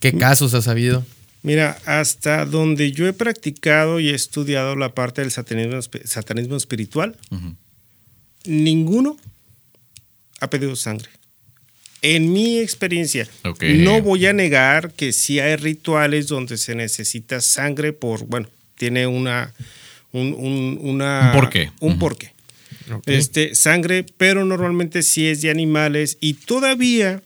qué casos has sabido. Mira, hasta donde yo he practicado y he estudiado la parte del satanismo, satanismo espiritual, ninguno ha pedido sangre. En mi experiencia, no voy a negar que sí hay rituales donde se necesita sangre por, bueno, tiene una... Un, una, ¿Un porqué? Un porqué. Este, sangre, pero normalmente sí es de animales y todavía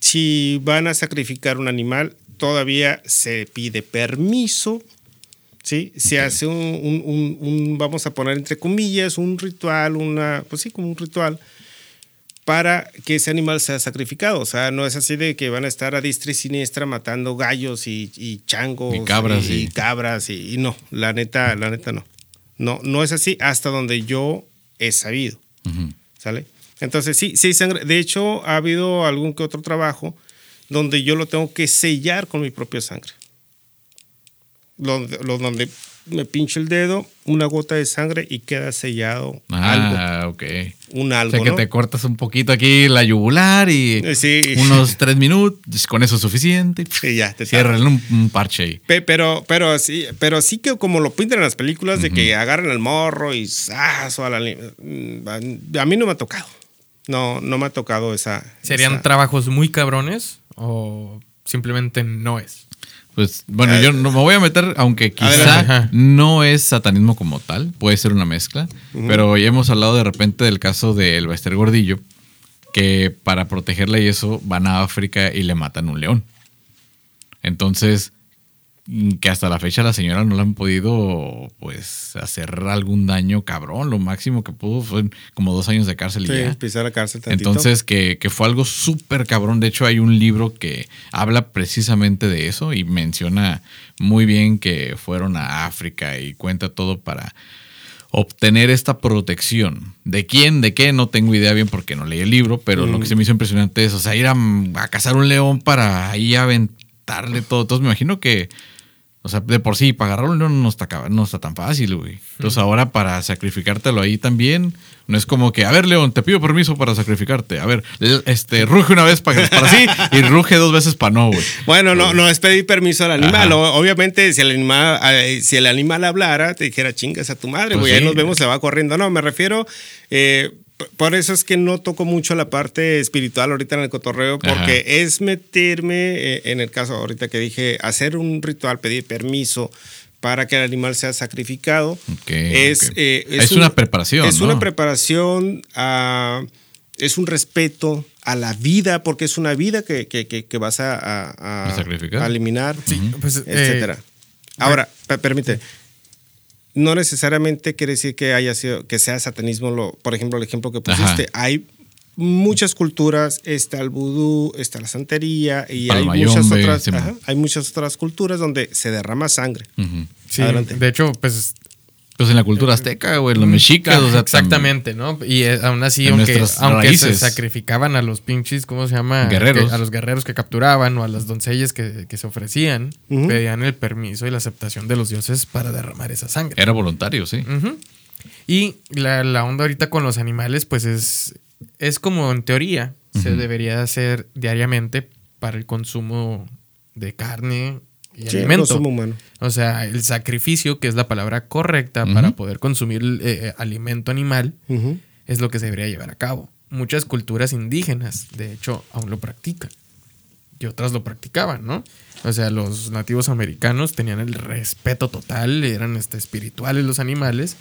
si van a sacrificar un animal, todavía se pide permiso, ¿sí? Se hace un, vamos a poner entre comillas, un ritual, una, pues sí, como un ritual para que ese animal sea sacrificado. O sea, no es así de que van a estar a diestra y siniestra matando gallos y, changos y cabras y, cabras y, no, la neta, la neta no. No, no es así hasta donde yo he sabido. ¿Sale? Entonces, sí, sí, sangre. De hecho, ha habido algún que otro trabajo donde yo lo tengo que sellar con mi propia sangre. Donde, donde me pincho el dedo, una gota de sangre y queda sellado. Ah, ok. Un algo. O sea que te cortas un poquito aquí la yugular y eh, unos [laughs] tres minutos, con eso es suficiente. Sí, ya, te cierran un, parche ahí. pero, pero, sí, pero sí que como lo pintan en las películas, de que agarran el morro y a, la, mm, a mí no me ha tocado. No, no me ha tocado esa. ¿Serían trabajos muy cabrones o simplemente no es? Pues bueno, yo no me voy a meter, aunque quizá no es satanismo como tal, puede ser una mezcla, pero ya hemos hablado de repente del caso del Bester Gordillo, que para protegerle y eso van a África y le matan un león. Entonces, que hasta la fecha la señora no le han podido pues hacer algún daño cabrón. Lo máximo que pudo fue como dos años de cárcel y ya. pisar la cárcel Entonces que, que, fue algo súper cabrón. De hecho hay un libro que habla precisamente de eso y menciona muy bien que fueron a África y cuenta todo para obtener esta protección. ¿De quién? ¿De qué? No tengo idea bien porque no leí el libro, pero lo que se me hizo impresionante es, o sea, ir a, a cazar un león para ahí aventarle todo. Entonces me imagino que o sea, de por sí, para agarrarlo no está, no está tan fácil, güey. Entonces ahora para sacrificártelo ahí también, no es como que, a ver, León, te pido permiso para sacrificarte. A ver, este, ruge una vez para, para sí y ruge dos veces para no, güey. Bueno, no, no es pedir permiso al animal. Obviamente, si el animal, eh, si el animal hablara, te dijera, chingas a tu madre, pues güey, ahí nos vemos, se va corriendo. No, me refiero... Eh, por eso es que no toco mucho la parte espiritual ahorita en el cotorreo, porque es meterme, eh, en el caso ahorita que dije, hacer un ritual, pedir permiso para que el animal sea sacrificado. es, eh, es, una preparación. Es una preparación, es un respeto a la vida, porque es una vida que, que, vas a, a, eliminar, pues, etcétera. Eh, Ahora, permite, no necesariamente quiere decir que haya sido, que sea satanismo, lo, por ejemplo, el ejemplo que pusiste. Hay muchas culturas, está el vudú, está la santería y hay muchas, otras, hay muchas otras culturas donde se derrama sangre. sí, de hecho, pues pues en la cultura azteca, güey, los mexicas, o sea, Exactamente, ¿no? Y eh, aún así, aunque, aunque se sacrificaban a los pinches, ¿cómo se llama? Guerreros. a los guerreros que capturaban o a las doncellas que, se ofrecían, pedían el permiso y la aceptación de los dioses para derramar esa sangre. Era voluntario, sí. Y la, la, onda ahorita con los animales, pues es, es como en teoría, se debería hacer diariamente para el consumo de carne y alimento. humano. O sea, el sacrificio, que es la palabra correcta para poder consumir eh, eh, alimento animal, es lo que se debería llevar a cabo. Muchas culturas indígenas, de hecho, aún lo practican. Y otras lo practicaban, ¿no? O sea, los nativos americanos tenían el respeto total, eran este, espirituales los animales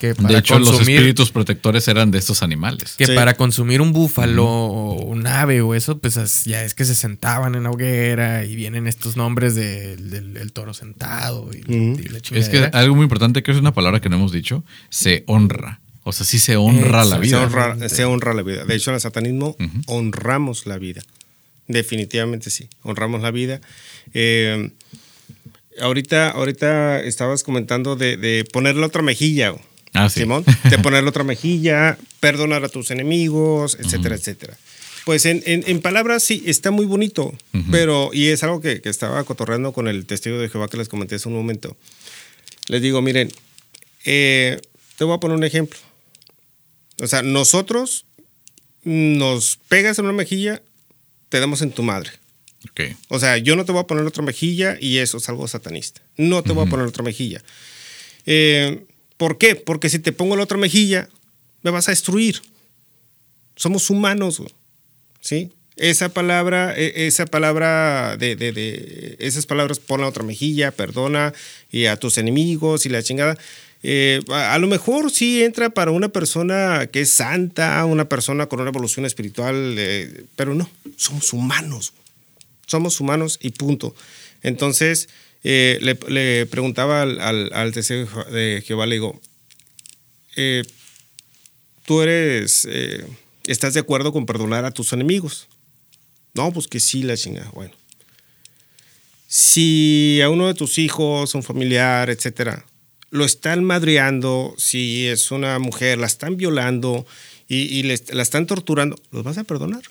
de hecho, los espíritus protectores eran de estos animales. Que para consumir un búfalo o un ave o eso, pues ya es que se sentaban en la hoguera y vienen estos nombres del, toro sentado. Y, es que algo muy importante, que es una palabra que no hemos dicho, se honra. O sea, sí se honra la vida. Se honra, la vida. De hecho, en el satanismo honramos la vida. Definitivamente sí, honramos la vida. Eh, ahorita, ahorita estabas comentando de, de ponerle otra mejilla. Ah, sí. Simón, de poner la otra mejilla, perdonar a tus enemigos, etcétera, etcétera. Pues en, en- en palabras sí, está muy bonito, pero, y es algo que, que estaba cotorreando con el testigo de Jehová que les comenté hace un momento. Les digo, miren, eh, te voy a poner un ejemplo. O sea, nosotros nos pegas en una mejilla, te damos en tu madre. Ok. O sea, yo no te voy a poner otra mejilla y eso es algo satanista. No te voy a poner otra mejilla. Eh, ¿Por qué? Porque si te pongo la otra mejilla, me vas a destruir. Somos humanos. ¿sí? Esa palabra, e- esa palabra de, de- de- esas palabras, pon la otra mejilla, perdona y a tus enemigos y la chingada. eh, a, lo mejor sí entra para una persona que es santa, una persona con una evolución espiritual, eh, pero no, somos humanos. Somos humanos y punto. Entonces, eh, le, preguntaba al, al, al testigo de Jehová, le digo, eh, tú eres, eh, ¿estás de acuerdo con perdonar a tus enemigos? No, pues que sí, la chingada. Bueno. Si a uno de tus hijos, un familiar, etcétera, lo están madreando, si es una mujer, la están violando y, y les- la están torturando, ¿los vas a perdonar?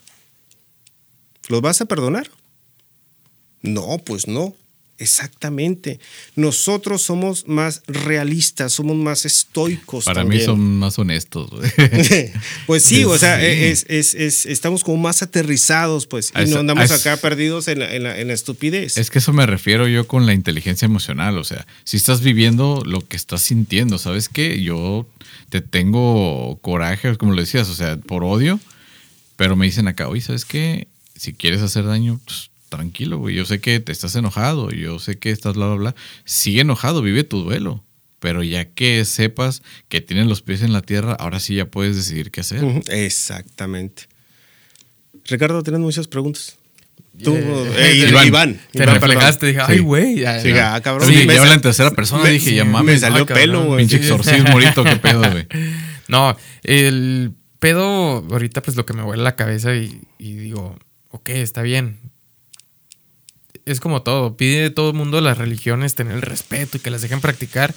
¿Los vas a perdonar? No, pues no. Exactamente. Nosotros somos más realistas, somos más estoicos. Para mí son más honestos, [laughs] pues sí, o sea, Sí. es, es- es- estamos como más aterrizados, pues, y no andamos acá perdidos en la, en la- en la estupidez. Es que eso me refiero yo con la inteligencia emocional. O sea, si estás viviendo lo que estás sintiendo, ¿sabes qué? Yo te tengo coraje, como lo decías, o sea, por odio, pero me dicen acá, oye, ¿sabes qué? Si quieres hacer daño, pues tranquilo, güey. Yo sé que te estás enojado, yo sé que estás bla, bla, bla. Sigue enojado, vive tu duelo. Pero ya que sepas que tienes los pies en la tierra, ahora sí ya puedes decidir qué hacer. Exactamente. Ricardo, tienes muchas preguntas. Tú, Eh, [laughs] eh, Iván, Te Iván, reflejaste, dije, ay, güey. ya, Sí, ya. cabrón. Sí, Me ya en tercera persona, me- dije, ya me mames. salió ah, pelo, güey. Pinche exorcismo ahorita, qué pedo, güey. [laughs] No, el pedo, ahorita pues lo que me vuela la cabeza y, y digo, ok, está bien. Es como todo, pide de todo el mundo las religiones tener el respeto y que las dejen practicar.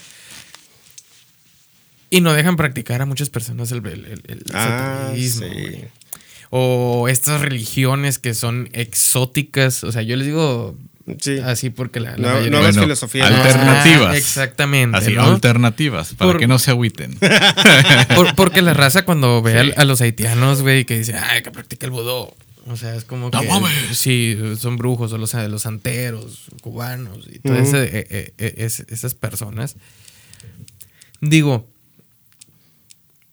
Y no dejan practicar a muchas personas el, el- el- el Ah, satanismo, sí. güey. O estas religiones que son exóticas. O sea, yo les digo Sí. así porque la, la No- nuevas Bueno, filosofías. alternativas. Ah, exactamente. Así, ¿no? alternativas, para Por- que no se agüiten. [laughs] Por- porque la raza cuando ve a, los haitianos, güey, que dice, ay, que practica el vudú. O sea, es como ¡No que... mames! Sí, son brujos, o los, los santeros, cubanos, y todas eh, eh, eh, es- esas personas. Digo,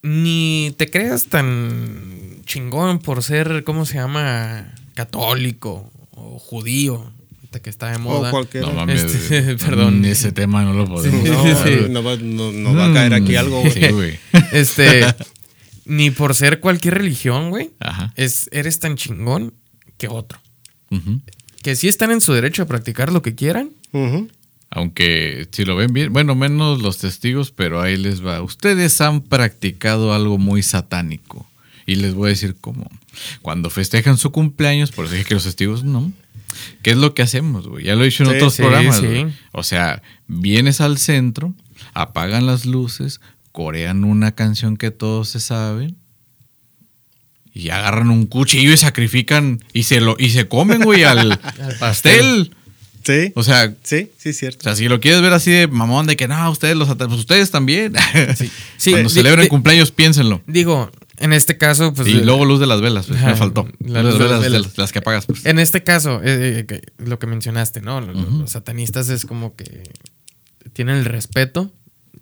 ni te creas tan chingón por ser, ¿cómo se llama? Católico o judío, que está de moda. O cualquier. No mames. Este, [laughs] perdón. Ese tema no lo podemos. Sí, No, sí, sí. no va, no- no va a caer aquí Mm, algo. güey. Sí, güey. Este, [laughs] ni por ser cualquier religión, güey. Ajá. es, eres tan chingón que otro. Ujú. Que sí están en su derecho a practicar lo que quieran. Aunque si lo ven bien, bueno, menos los testigos, pero ahí les va. Ustedes han practicado algo muy satánico. Y les voy a decir cómo. Cuando festejan su cumpleaños, por eso dije que los testigos no. ¿Qué es lo que hacemos, güey? Ya lo he dicho en Sí, otros sí, programas. sí. O sea, vienes al centro, apagan las luces, corean una canción que todos se saben. Y agarran un cuchillo y sacrifican y se lo y se comen, güey, al [laughs] pastel. Sí. O sea, Sí, sí, es o cierto. sea, si lo quieres ver así de mamón, de que no, ustedes los ata- pues ustedes también. Sí, [laughs] Cuando celebren di- cumpleaños, piénsenlo. Digo, en este caso, pues. y eh, luego luz de las velas, pues, Ajá, me faltó. la las luz de las velas, velas. de las que apagas, pues. En este caso, eh, eh, lo que mencionaste, ¿no? Los satanistas es como que tienen el respeto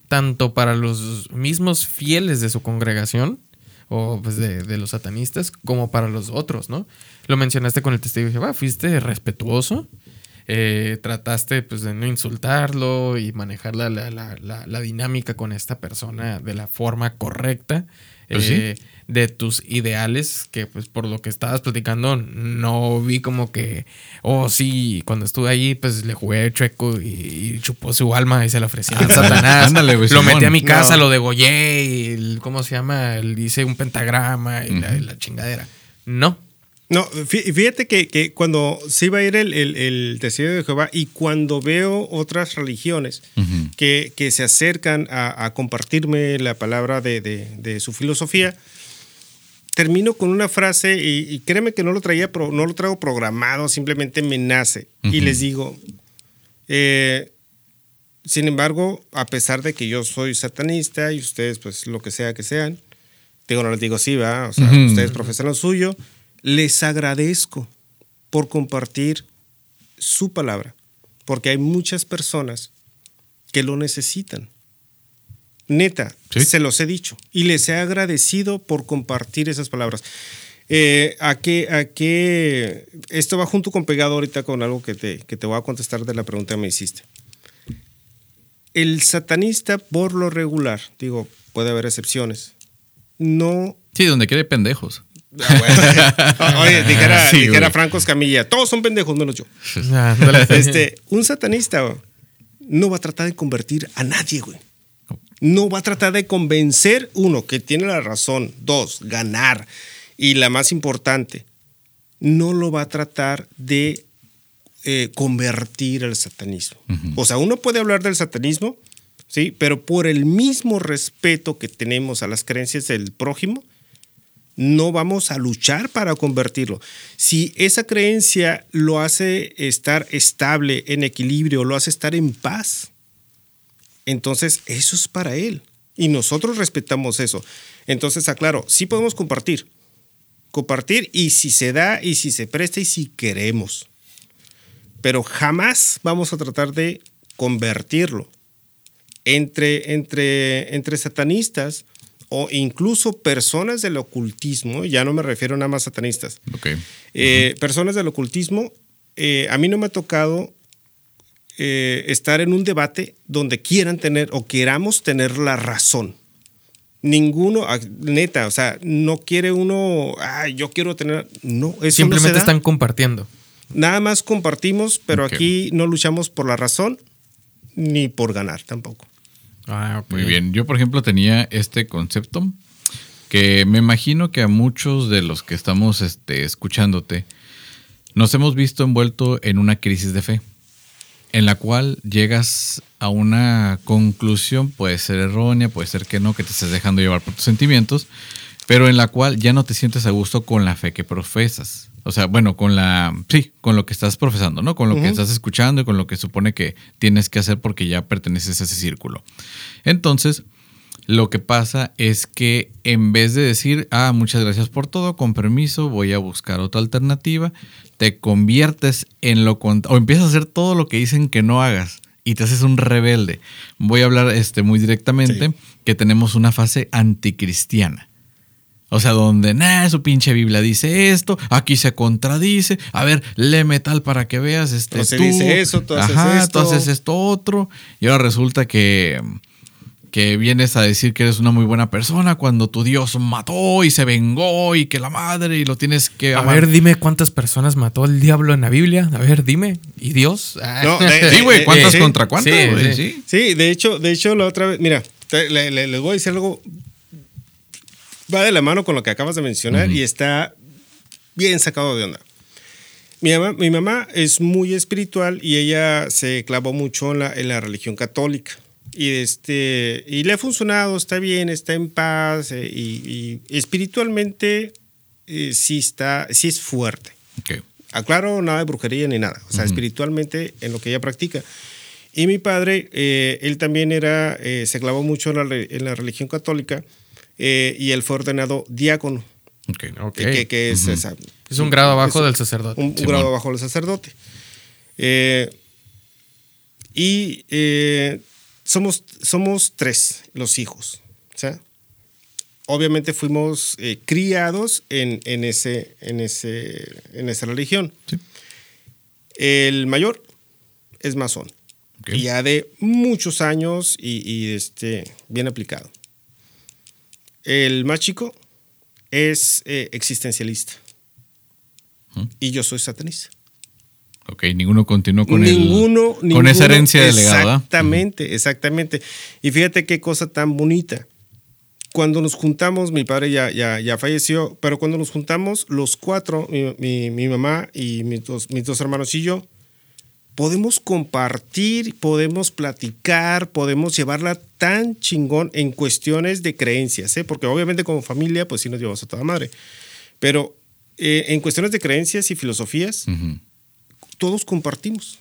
tanto para los mismos fieles de su congregación o pues de, los satanistas como para los otros, ¿no? Lo mencionaste con el testigo de Jehová, fuiste respetuoso, eh, trataste pues de no insultarlo y manejar la- la- la- la dinámica con esta persona de la forma correcta. Pues eh, de tus ideales, que pues por lo que estabas platicando, no vi como que, oh sí, cuando estuve ahí, pues le jugué chueco y, y chupó su alma y se la ofrecía a Satanás. ándale, güey, lo Simón. metí a mi casa, No. lo degollé, y el- ¿cómo se llama? Hice un pentagrama y, la, Ujú. y la chingadera. No. No, fíjate que, cuando se iba a ir el, el, testigo de Jehová y cuando veo otras religiones que, se acercan a, compartirme la palabra de, su filosofía, termino con una frase y, créeme que no lo traía, no lo traigo programado, simplemente me nace. Y les digo, eh, sin embargo, a pesar de que yo soy satanista y ustedes pues lo que sea que sean, digo, no les digo sí, va, o sea, ustedes profesan lo suyo les agradezco por compartir su palabra, porque hay muchas personas que lo necesitan. Neta, se los he dicho y les he agradecido por compartir esas palabras. Eh, ¿a, qué, ¿A qué? Esto va junto con pegado ahorita con algo que te, que te voy a contestar de la pregunta que me hiciste. El satanista, por lo regular, digo, puede haber excepciones, no. Sí, donde quiere pendejos. Ah, [laughs] Oye, dijera, Franco Escamilla, todos son pendejos menos yo. [laughs] este, un satanista no va a tratar de convertir a nadie, güey. No va a tratar de convencer, uno, que tiene la razón, dos, ganar. Y la más importante, no lo va a tratar de eh, convertir al satanismo. O sea, uno puede hablar del satanismo, sí, pero por el mismo respeto que tenemos a las creencias del prójimo, no vamos a luchar para convertirlo. Si esa creencia lo hace estar estable, en equilibrio, lo hace estar en paz, entonces eso es para él. Y nosotros respetamos eso. Entonces, aclaro, sí podemos compartir. Compartir y si se da y si se presta y si queremos. Pero jamás vamos a tratar de convertirlo. Entre, entre, entre satanistas, o incluso personas del ocultismo, ya no me refiero nada más a satanistas, eh, personas del ocultismo, eh, a mí no me ha tocado eh, estar en un debate donde quieran tener o queramos tener la razón. Ninguno, ah, neta, o sea, no quiere uno, yo quiero tener, no, eso Simplemente están compartiendo. Nada más compartimos, pero aquí no luchamos por la razón ni por ganar tampoco. Ah, Muy bien. Yo, por ejemplo, tenía este concepto que me imagino que a muchos de los que estamos este, escuchándote nos hemos visto envuelto en una crisis de fe, en la cual llegas a una conclusión, puede ser errónea, puede ser que no, que te estés dejando llevar por tus sentimientos, pero en la cual ya no te sientes a gusto con la fe que profesas. O sea, bueno, con la, sí, con lo que estás profesando, ¿no? Con lo que estás escuchando y con lo que supone que tienes que hacer porque ya perteneces a ese círculo. Entonces, lo que pasa es que en vez de decir, ah, muchas gracias por todo, con permiso, voy a buscar otra alternativa, te conviertes en lo o empiezas a hacer todo lo que dicen que no hagas y te haces un rebelde. Voy a hablar este, muy directamente que tenemos una fase anticristiana. O sea, donde, nah, su pinche Biblia dice esto, aquí se contradice, a ver, lee metal para que veas, este, tú, dice eso, tú haces esto. tú haces esto otro, y ahora resulta que, que vienes a decir que eres una muy buena persona cuando tu Dios mató y se vengó y que la madre y lo tienes que... A ver, dime cuántas personas mató el diablo en la Biblia, a ver, dime, ¿y Dios? No, [laughs] sí, güey, ¿cuántas contra cuántas? Sí, sí, de hecho, de hecho, la otra vez, mira, les voy a decir algo va de la mano con lo que acabas de mencionar y está bien sacado de onda. Mi mamá, mi mamá, es muy espiritual y ella se clavó mucho en la, en la religión católica. Y, este, y le ha funcionado, está bien, está en paz eh, y, espiritualmente eh, sí, está, sí es fuerte. Aclaro, nada de brujería ni nada. O sea, espiritualmente en lo que ella practica. Y mi padre, eh, él también era, se clavó mucho en la, en la religión católica eh, y él fue ordenado diácono. Okay. Que, es, es, un grado abajo del sacerdote. Un, grado abajo del sacerdote. Eh, y eh, somos, somos tres los hijos. obviamente fuimos criados en, en, ese, en, ese, en esa religión. El mayor es masón. Y ya de muchos años y, y este, bien aplicado. El más chico es eh, existencialista. Y yo soy satanista. Ok, ninguno continuó con, ninguno, con esa herencia delegada. Exactamente, exactamente. Y fíjate qué cosa tan bonita. cuando nos juntamos, mi padre ya, ya, ya falleció, pero cuando nos juntamos los cuatro, mi, mi- mi mamá y mis dos, mis dos hermanos y yo, podemos compartir, podemos platicar, podemos llevarla tan chingón en cuestiones de creencias, ¿eh? porque obviamente como familia, pues sí nos llevamos a toda madre. Pero eh, en cuestiones de creencias y filosofías, Ujú. todos compartimos.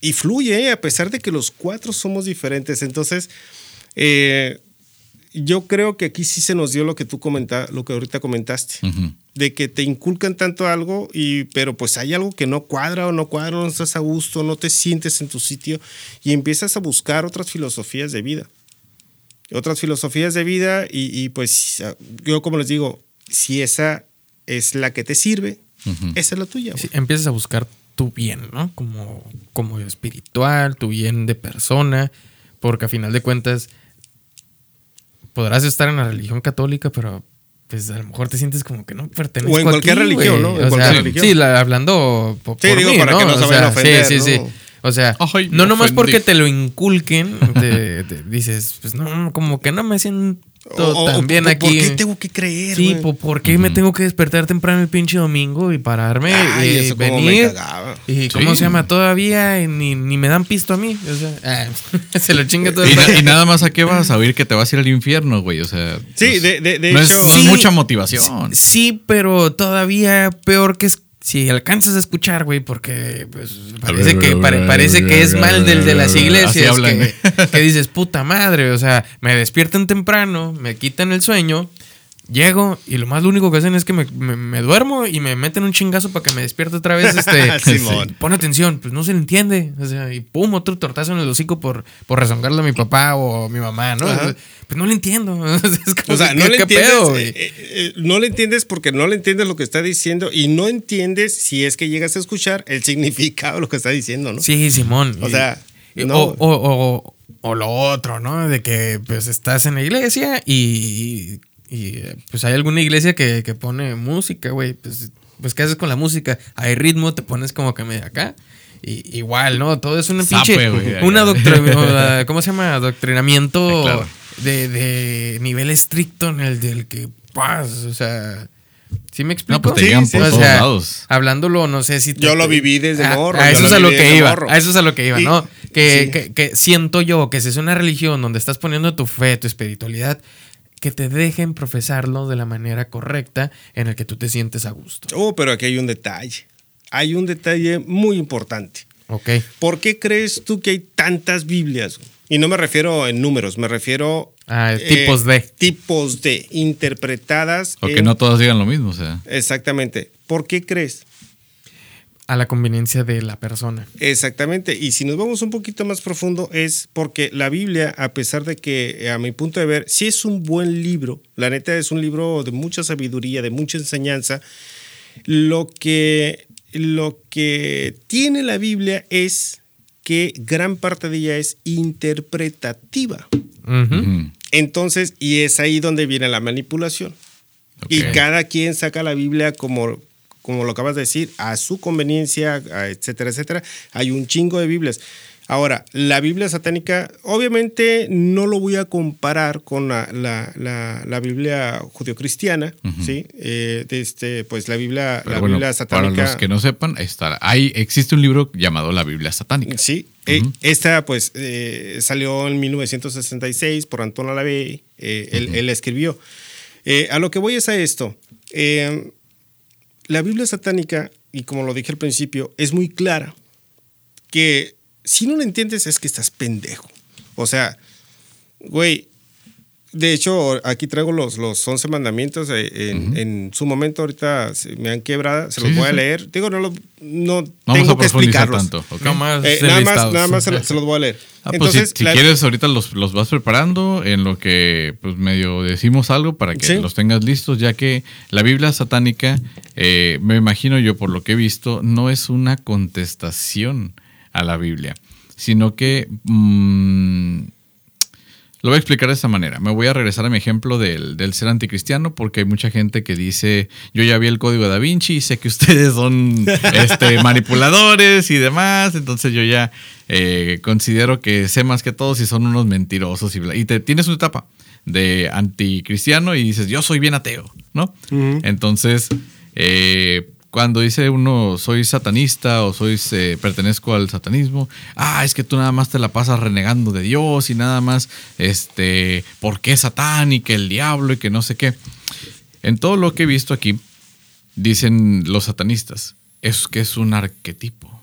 Y fluye, ¿eh? a pesar de que los cuatro somos diferentes. Entonces, eh, yo creo que aquí sí se nos dio lo que tú comenta, lo que ahorita comentaste, Ujú. De que te inculcan tanto algo, y, pero pues hay algo que no cuadra o no cuadra, no estás a gusto, no te sientes en tu sitio y empiezas a buscar otras filosofías de vida. Otras filosofías de vida y, y, pues yo como les digo, si esa es la que te sirve, esa es la tuya. Sí, empiezas a buscar tu bien, ¿no? Como, como espiritual, tu bien de persona, porque a final de cuentas podrás estar en la religión católica, pero pues a lo mejor te sientes como que no perteneces O en cualquier religión, ¿no? En o cualquier sea, religión. Sí, la- hablando po- por, Sí, digo, mí, para ¿no? que no se O vayan a sea, ofender, Sí, sí, ¿no? sí. O sea, Ay, no nomás ofendí. porque te lo inculquen, te- [laughs] te dices, pues no, como que no me siento O- o- tan bien o- aquí. ¿Por qué tengo que creer? Sí, ¿por qué me tengo que despertar temprano el pinche domingo y pararme y eso como me venir? ¿Y cómo se llama? Todavía y ni, ni me dan pisto a mí. O sea, ah, [laughs] se lo chinga todo Y, el na- y nada más a qué vas a oír que te vas a ir al infierno, güey. O sea. Sí, pues, de, de- de no, hecho. es, no es Sí. mucha motivación. Sí, pero todavía peor que es si alcanzas a escuchar, güey, porque pues, parece que pare- parece que es mal del de las iglesias que, que dices, puta madre, o sea, me despiertan temprano, me quitan el sueño, llego y lo más lo único que hacen es que me, me- me duermo y me meten un chingazo para que me despierte otra vez, este, [laughs] Simón. pon atención, pues no se le entiende, o sea, y pum, otro tortazo en el hocico por, por rezongarle a mi papá o a mi mamá, ¿no? Ajá. Pues no le entiendo, [laughs] O sea, que, no ¿qué- le entiendes. pedo, eh, eh, eh, no le entiendes porque no le entiendes lo que está diciendo y no entiendes si es que llegas a escuchar el significado de lo que está diciendo, ¿no? Sí, Simón. O Y- sea, no. o, o- o- o lo otro, ¿no? De que pues estás en la iglesia y, y, pues hay alguna iglesia que, que pone música, güey. Pues, pues, ¿qué haces con la música? Hay ritmo, te pones como que medio acá. Y, igual, ¿no? Todo es una pinche. una doctrina. [laughs] ¿Cómo se llama? Adoctrinamiento Ah, claro. de, de nivel estricto en el del que. Pues, o sea. ¿Sí me explico? No, pues te Sí, llegan sí. por O todos sea, lados. Hablándolo, no sé si. te- Yo lo viví desde a, morro, A eso es a lo que iba. morro. A eso es a lo que iba, Y- ¿no? Que, sí. que- que siento yo que si es una religión donde estás poniendo tu fe, tu espiritualidad, que te dejen profesarlo de la manera correcta en el que tú te sientes a gusto. Oh, pero aquí hay un detalle. Hay un detalle muy importante. Ok. ¿Por qué crees tú que hay tantas Biblias? Y no me refiero en números, me refiero Ah, eh, tipos de. tipos de interpretadas. O que en- no todas digan lo mismo, o sea. Exactamente. ¿Por qué crees? A la conveniencia de la persona. Exactamente. Y si nos vamos un poquito más profundo, es porque la Biblia, a pesar de que, a mi punto de ver, sí es un buen libro, la neta es un libro de mucha sabiduría, de mucha enseñanza, lo que, lo que tiene la Biblia es que gran parte de ella es interpretativa. Entonces, y es ahí donde viene la manipulación. Y cada quien saca la Biblia como, como lo acabas de decir, a su conveniencia, etcétera, etcétera. Hay un chingo de Biblias. Ahora, la Biblia satánica, obviamente no lo voy a comparar con la, la, la- la Biblia judio-cristiana, ¿sí? Eh, de este, pues la Biblia, Pero la bueno, Biblia para satánica. los que no sepan, está, hay, existe un libro llamado La Biblia Satánica. Sí, eh, esta pues eh, salió en 1966 por Antonio Lavey, él, él la escribió. Eh, a lo que voy es a esto. La Biblia satánica, y como lo dije al principio, es muy clara que si no lo entiendes es que estás pendejo. O sea, güey, de hecho, aquí traigo los, los 11 mandamientos. eh, en, en su momento, ahorita se me han quebrado, se los Sí, sí, voy a leer. Digo, no, lo, no Vamos tengo a que profundizar explicarlos. tanto. ¿ok? No más Eh, nada más, enlistados. nada más se, lo- [laughs] se los voy a leer. Ah, pues si- Entonces, si, la- quieres, ahorita los, los vas preparando en lo que pues medio decimos algo para que Sí. los tengas listos, ya que la Biblia satánica, eh, me imagino yo por lo que he visto, no es una contestación a la Biblia, sino que mm, lo voy a explicar de esta manera. Me voy a regresar a mi ejemplo del, del ser anticristiano, porque hay mucha gente que dice, yo ya vi el código de Da Vinci y sé que [laughs] ustedes son este, manipuladores y demás, entonces yo ya eh, considero que sé más que todos y son unos mentirosos y, bla- y te, tienes una etapa. de anticristiano y dices, yo soy bien ateo, ¿no? Entonces, eh, cuando dice uno soy satanista o soy eh, pertenezco al satanismo, ah, es que tú nada más te la pasas renegando de Dios y nada más, este, ¿por qué Satán y que el diablo y que no sé qué? En todo lo que he visto aquí, dicen los satanistas, es que es un arquetipo.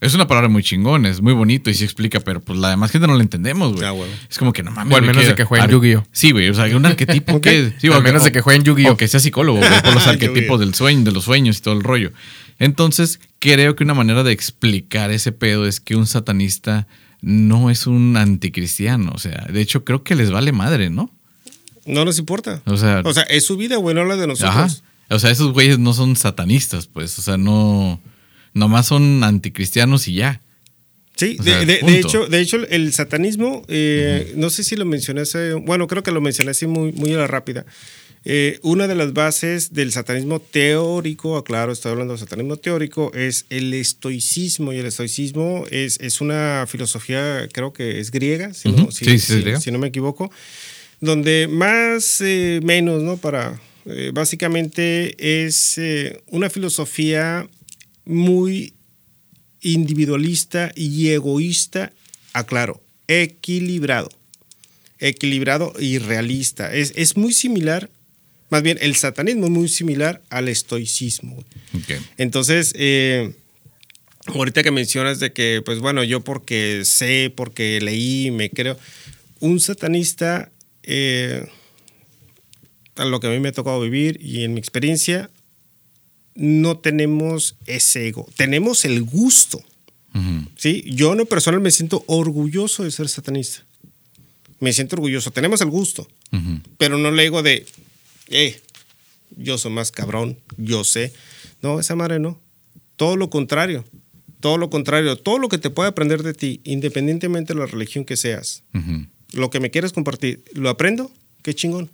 Es una palabra muy chingón, es muy bonito y se explica, pero pues la demás gente no la entendemos, güey. Ah. Es como que no mames. O al menos de que jueguen Yu-Gi-Oh. Sí, güey, o sea, un arquetipo que... Sí, Al menos de que jueguen Yu-Gi-Oh. Que sea psicólogo, güey, por los [laughs] arquetipos del sueño, de los sueños y todo el rollo. Entonces, creo que una manera de explicar ese pedo es que un satanista no es un anticristiano. O sea, de hecho, creo que les vale madre, ¿no? No nos importa. O sea, O sea, es su vida, güey, no la de nosotros. ajá. O sea, esos güeyes no son satanistas, pues. O sea, no. Nomás son anticristianos y ya. Sí, O de, sea, de- de punto. hecho, de hecho, el satanismo, eh, no sé si lo mencioné hace, bueno, creo que lo mencioné así muy, muy a la rápida. Eh, una de las bases del satanismo teórico, aclaro, estoy hablando de satanismo teórico, es el estoicismo. Y el estoicismo es, es una filosofía, creo que es griega, si, no, Ujú. si- Sí, sí, es si- griega. si no me equivoco, donde más eh, menos, ¿no? Para, básicamente es una filosofía muy individualista y egoísta, aclaro, equilibrado. Equilibrado y realista. Es, es muy similar, más bien el satanismo es muy similar al estoicismo. Entonces, eh, ahorita que mencionas de que, pues bueno, yo porque sé, porque leí, me creo, un satanista, eh, a lo que a mí me ha tocado vivir y en mi experiencia, no tenemos ese ego, tenemos el gusto. ¿sí? Yo en lo personal me siento orgulloso de ser satanista. Me siento orgulloso, tenemos el gusto, pero no le digo de, eh, yo soy más cabrón, yo sé. No, esa madre no. Todo lo contrario. Todo lo contrario. Todo lo que te pueda aprender de ti, independientemente de la religión que seas, lo que me quieras compartir, lo aprendo, qué chingón.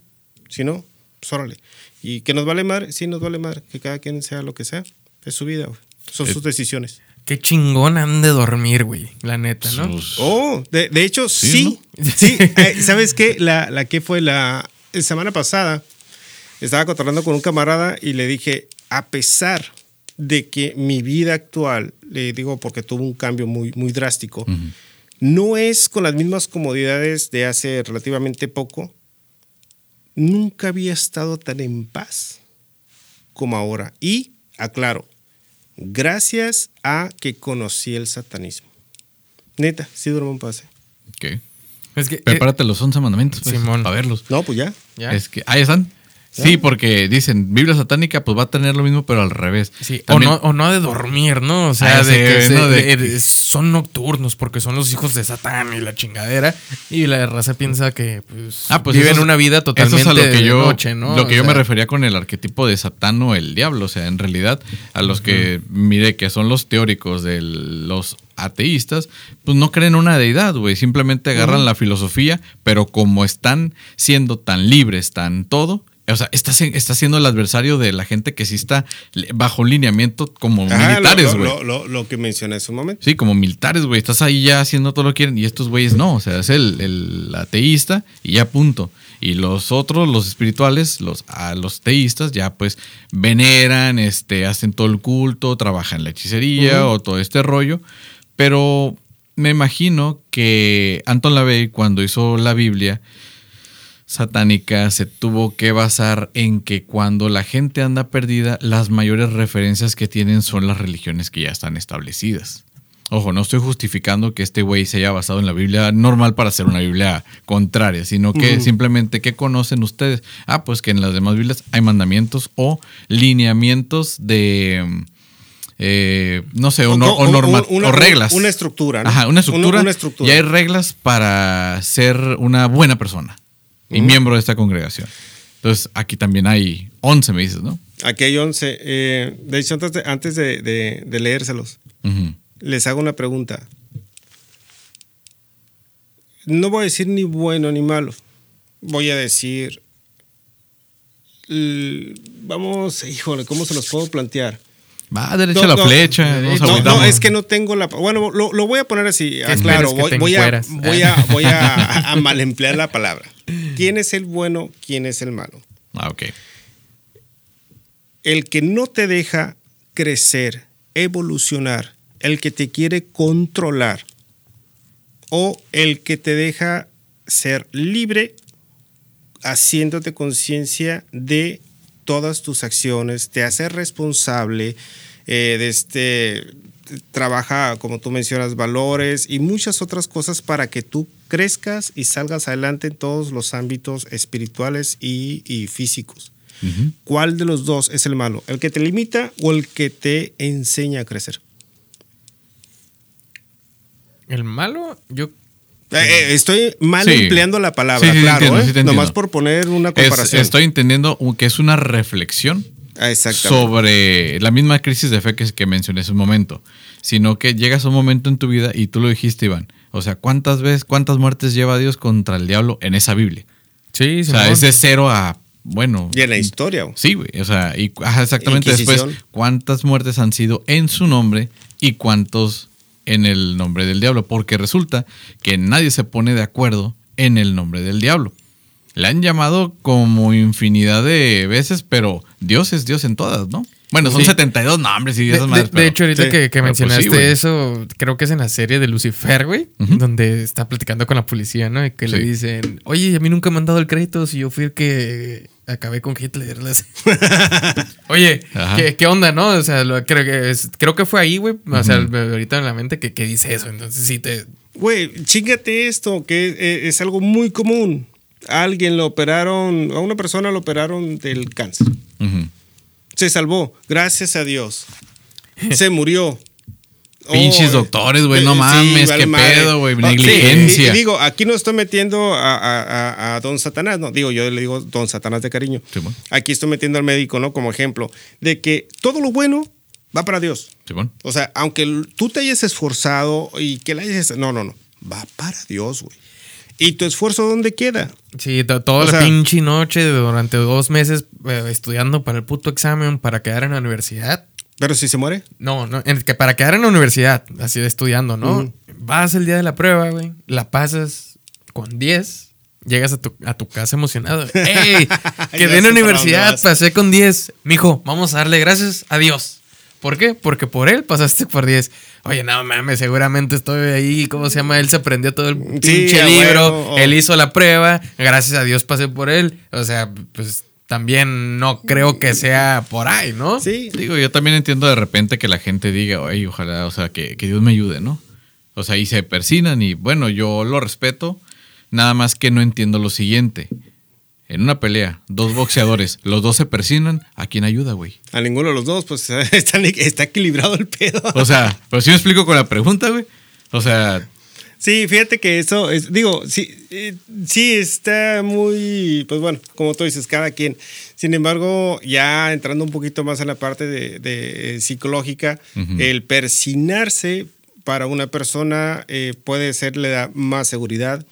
Si no, pues órale. ¿Y que nos vale madre? Sí, nos vale madre. Que cada quien sea lo que sea. Es su vida, güey. Son Eh, sus decisiones. Qué chingón han de dormir, güey. La neta, ¿no? Sus- Oh, de, de hecho, Sí, sí. Sí, eh, ¿sabes qué? La, la que fue la, semana pasada, estaba cotorreando con un camarada y le dije, a pesar de que mi vida actual, le digo porque tuvo un cambio muy, muy drástico, no es con las mismas comodidades de hace relativamente poco, nunca había estado tan en paz como ahora. Y, aclaro, gracias a que conocí el satanismo. Neta, sí duermo en paz. Es que. eh, Prepárate los 11 mandamientos, pues, Simón. para verlos. No, pues ya. ¿ya? Es que, ahí están. Sí, porque dicen, Biblia satánica, pues va a tener lo mismo, pero al revés. Sí, o no, o no de dormir, ¿no? O sea, Ah, de que se- ¿no? De de- que- de- son nocturnos porque son los hijos de Satán y la chingadera. Y la raza piensa que pues, Ah, pues viven eso una vida totalmente eso es a lo que de yo, noche, ¿no? Lo que O yo me refería con el arquetipo de Satán o el diablo. O sea, en realidad, a los que mire que son los teóricos de los ateístas, pues no creen una deidad, güey. Simplemente agarran la filosofía, pero como están siendo tan libres, tan todo. O sea, está, si- está siendo el adversario de la gente que sí está bajo un lineamiento como Ajá, militares, güey. lo, lo- lo que mencioné hace un momento. Sí, como militares, güey. Estás ahí ya haciendo todo lo que quieren y estos güeyes no. O sea, es el, el ateísta y ya punto. Y los otros, los espirituales, los, a los teístas, ya pues veneran, este, hacen todo el culto, trabajan la hechicería o todo este rollo. Pero me imagino que Anton LaVey, cuando hizo la Biblia satánica, se tuvo que basar en que cuando la gente anda perdida, las mayores referencias que tienen son las religiones que ya están establecidas. Ojo, no estoy justificando que este güey se haya basado en la Biblia normal para hacer una Biblia contraria, sino que simplemente, ¿qué conocen ustedes? Ah, pues que en las demás Biblias hay mandamientos o lineamientos de, eh, no sé, o, no- o norma- una- o reglas. Una estructura. ¿no? Ajá, una estructura. Una, estructura. Y hay reglas para ser una buena persona y miembro de esta congregación. Entonces, aquí también hay 11, me dices, ¿no? Aquí hay 11. eh, de hecho, antes de, antes de, de- de leérselos, les hago una pregunta. No voy a decir ni bueno ni malo. Voy a decir. Vamos, híjole, ¿cómo se los puedo plantear? Va, derecha No, la no, flecha. No, nos No, no, es que no tengo la. Bueno, lo, lo voy a poner así. ah, claro, voy, a, voy, a, voy [laughs] a, a mal emplear la palabra. ¿Quién es el bueno? ¿Quién es el malo? Ah, ok. El que no te deja crecer, evolucionar, el que te quiere controlar o el que te deja ser libre haciéndote conciencia de todas tus acciones, te hace responsable eh, de este trabaja, como tú mencionas, valores y muchas otras cosas para que tú crezcas y salgas adelante en todos los ámbitos espirituales y, físicos. ¿Cuál de los dos es el malo? ¿El que te limita o el que te enseña a crecer? El malo, yo eh, eh, estoy mal empleando la palabra, claro, ¿eh? nomás por poner una comparación. estoy entendiendo que es una reflexión ah, sobre la misma crisis de fe que, que mencioné hace un momento, sino que llegas a un momento en tu vida y tú lo dijiste, Iván. O sea, ¿cuántas veces, cuántas muertes lleva Dios contra el diablo en esa Biblia? Sí, O sea, es de cero a bueno. Y en la historia. Sí, güey. O sea, y exactamente después, ¿cuántas muertes han sido en su nombre y cuántos en el nombre del diablo, porque resulta que nadie se pone de acuerdo en el nombre del diablo. Le han llamado como infinidad de veces, pero Dios es Dios en todas, ¿no? Bueno, son 72 nombres y de, más. De, hecho, ahorita que, pues mencionaste eso, creo que es en la serie de Lucifer, güey, donde está platicando con la policía, ¿no? Y que le dicen, oye, a mí nunca me han dado el crédito si yo fui el que acabé con Hitler. [laughs] oye, ¿qué, onda, no? O sea, creo, que creo que fue ahí, güey. O sea, ahorita en la mente que, dice eso. Entonces sí te... Güey, chingate esto, que eh, es algo muy común. A alguien lo operaron, a una persona lo operaron del cáncer. Se salvó, gracias a Dios. Se murió. Pinches oh, doctores, güey, no eh, mames, qué pedo, güey, negligencia. y, digo, aquí no estoy metiendo a, Don Satanás, no, digo, yo le digo Don Satanás de cariño. Aquí estoy metiendo al médico, ¿no? Como ejemplo, de que todo lo bueno va para Dios. O sea, aunque tú te hayas esforzado y que la hayas... No, no, no, va para Dios, güey. ¿Y tu esfuerzo dónde queda? Sí, toda la pinche noche durante dos meses eh, estudiando para el puto examen para quedar en la universidad. ¿Pero si se muere? No, no, que para quedar en la universidad, así de estudiando, ¿no? Vas el día de la prueba, güey, la pasas con 10, llegas a tu, a tu casa emocionado. [laughs] ¡Ey! Quedé en la universidad, pasé con 10. Mijo, vamos a darle gracias a Dios. ¿Por qué? Porque por él pasaste [laughs] por 10. Oye, no mames, seguramente estoy ahí. ¿Cómo se llama? Él se aprendió todo el pinche libro. Él hizo la prueba. Gracias a Dios pasé por él. O sea, pues también no creo que sea por ahí, ¿no? Sí. Digo, yo también entiendo de repente que la gente diga, oye, ojalá, o sea, que, que Dios me ayude, ¿no? O sea, y se persinan y bueno, yo lo respeto. Nada más que no entiendo lo siguiente en una pelea, dos boxeadores, [laughs] los dos se persinan, ¿a quién ayuda, güey? A ninguno de los dos, pues [laughs] está, está equilibrado el pedo. O sea, pero si me explico con la pregunta, güey. O sea. Sí, fíjate que eso, es, digo, sí, eh, sí está muy, pues bueno, como tú dices, cada quien. Sin embargo, ya entrando un poquito más en la parte de, eh, psicológica, el persinarse para una persona eh, puede ser, le da más seguridad,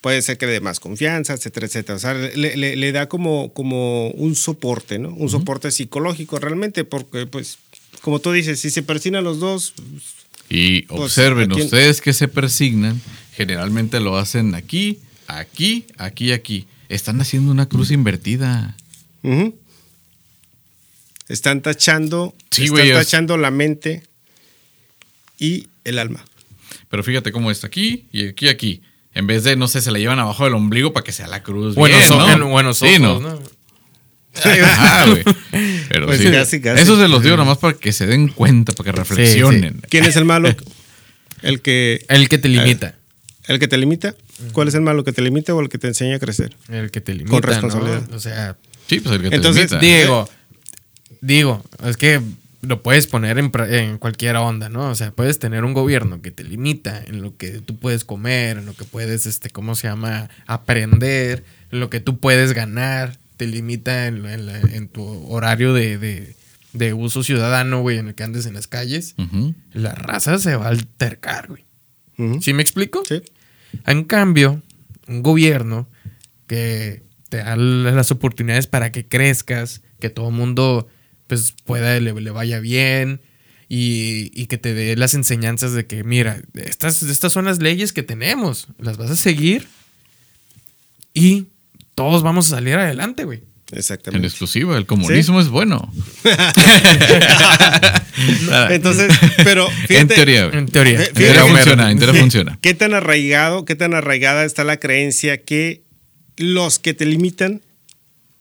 puede ser que le dé más confianza, etcétera, etcétera. O sea, le, da como, como un soporte, ¿no? Un soporte psicológico realmente, porque, pues, como tú dices, si se persignan los dos. Y pues, observen, ustedes que se persignan, generalmente lo hacen aquí, aquí, aquí, aquí. Están haciendo una cruz invertida. Están tachando, están tachando la mente y el alma. Pero fíjate cómo está aquí y aquí, aquí. En vez de, no sé, se la llevan abajo del ombligo para que sea la cruz. Bueno, ¿no? buenos ojos, ¿no? [laughs] Pero pues sí, casi, casi. Eso se los digo nomás para que se den cuenta, para que reflexionen. ¿Quién es el malo? [laughs] El que... El que te limita. ¿El que te limita? ¿Cuál es el malo? ¿Que te limita o el que te enseña a crecer? El que te limita. Con responsabilidad. O sea... Sí, pues el que te limita. Digo, digo, es que lo puedes poner en, cualquier onda, ¿no? O sea, puedes tener un gobierno que te limita en lo que tú puedes comer, en lo que puedes, este, ¿cómo se llama? Aprender, en lo que tú puedes ganar, te limita en, tu horario de, uso ciudadano, güey, en el que andes en las calles. La raza se va a altercar, güey. ¿Sí me explico? Sí. En cambio, un gobierno que te da las oportunidades para que crezcas, que todo el mundo pues pueda, le, le vaya bien y, que te dé las enseñanzas de que, mira, estas, estas son las leyes que tenemos, las vas a seguir y todos vamos a salir adelante, güey. En Exactamente. exclusiva, el comunismo es bueno. [laughs] Entonces, pero fíjate, en teoría, güey. En teoría. Fí- En teoría fíjate- funciona, en teoría funciona. ¿Qué tan arraigado, qué tan arraigada está la creencia que los que te limitan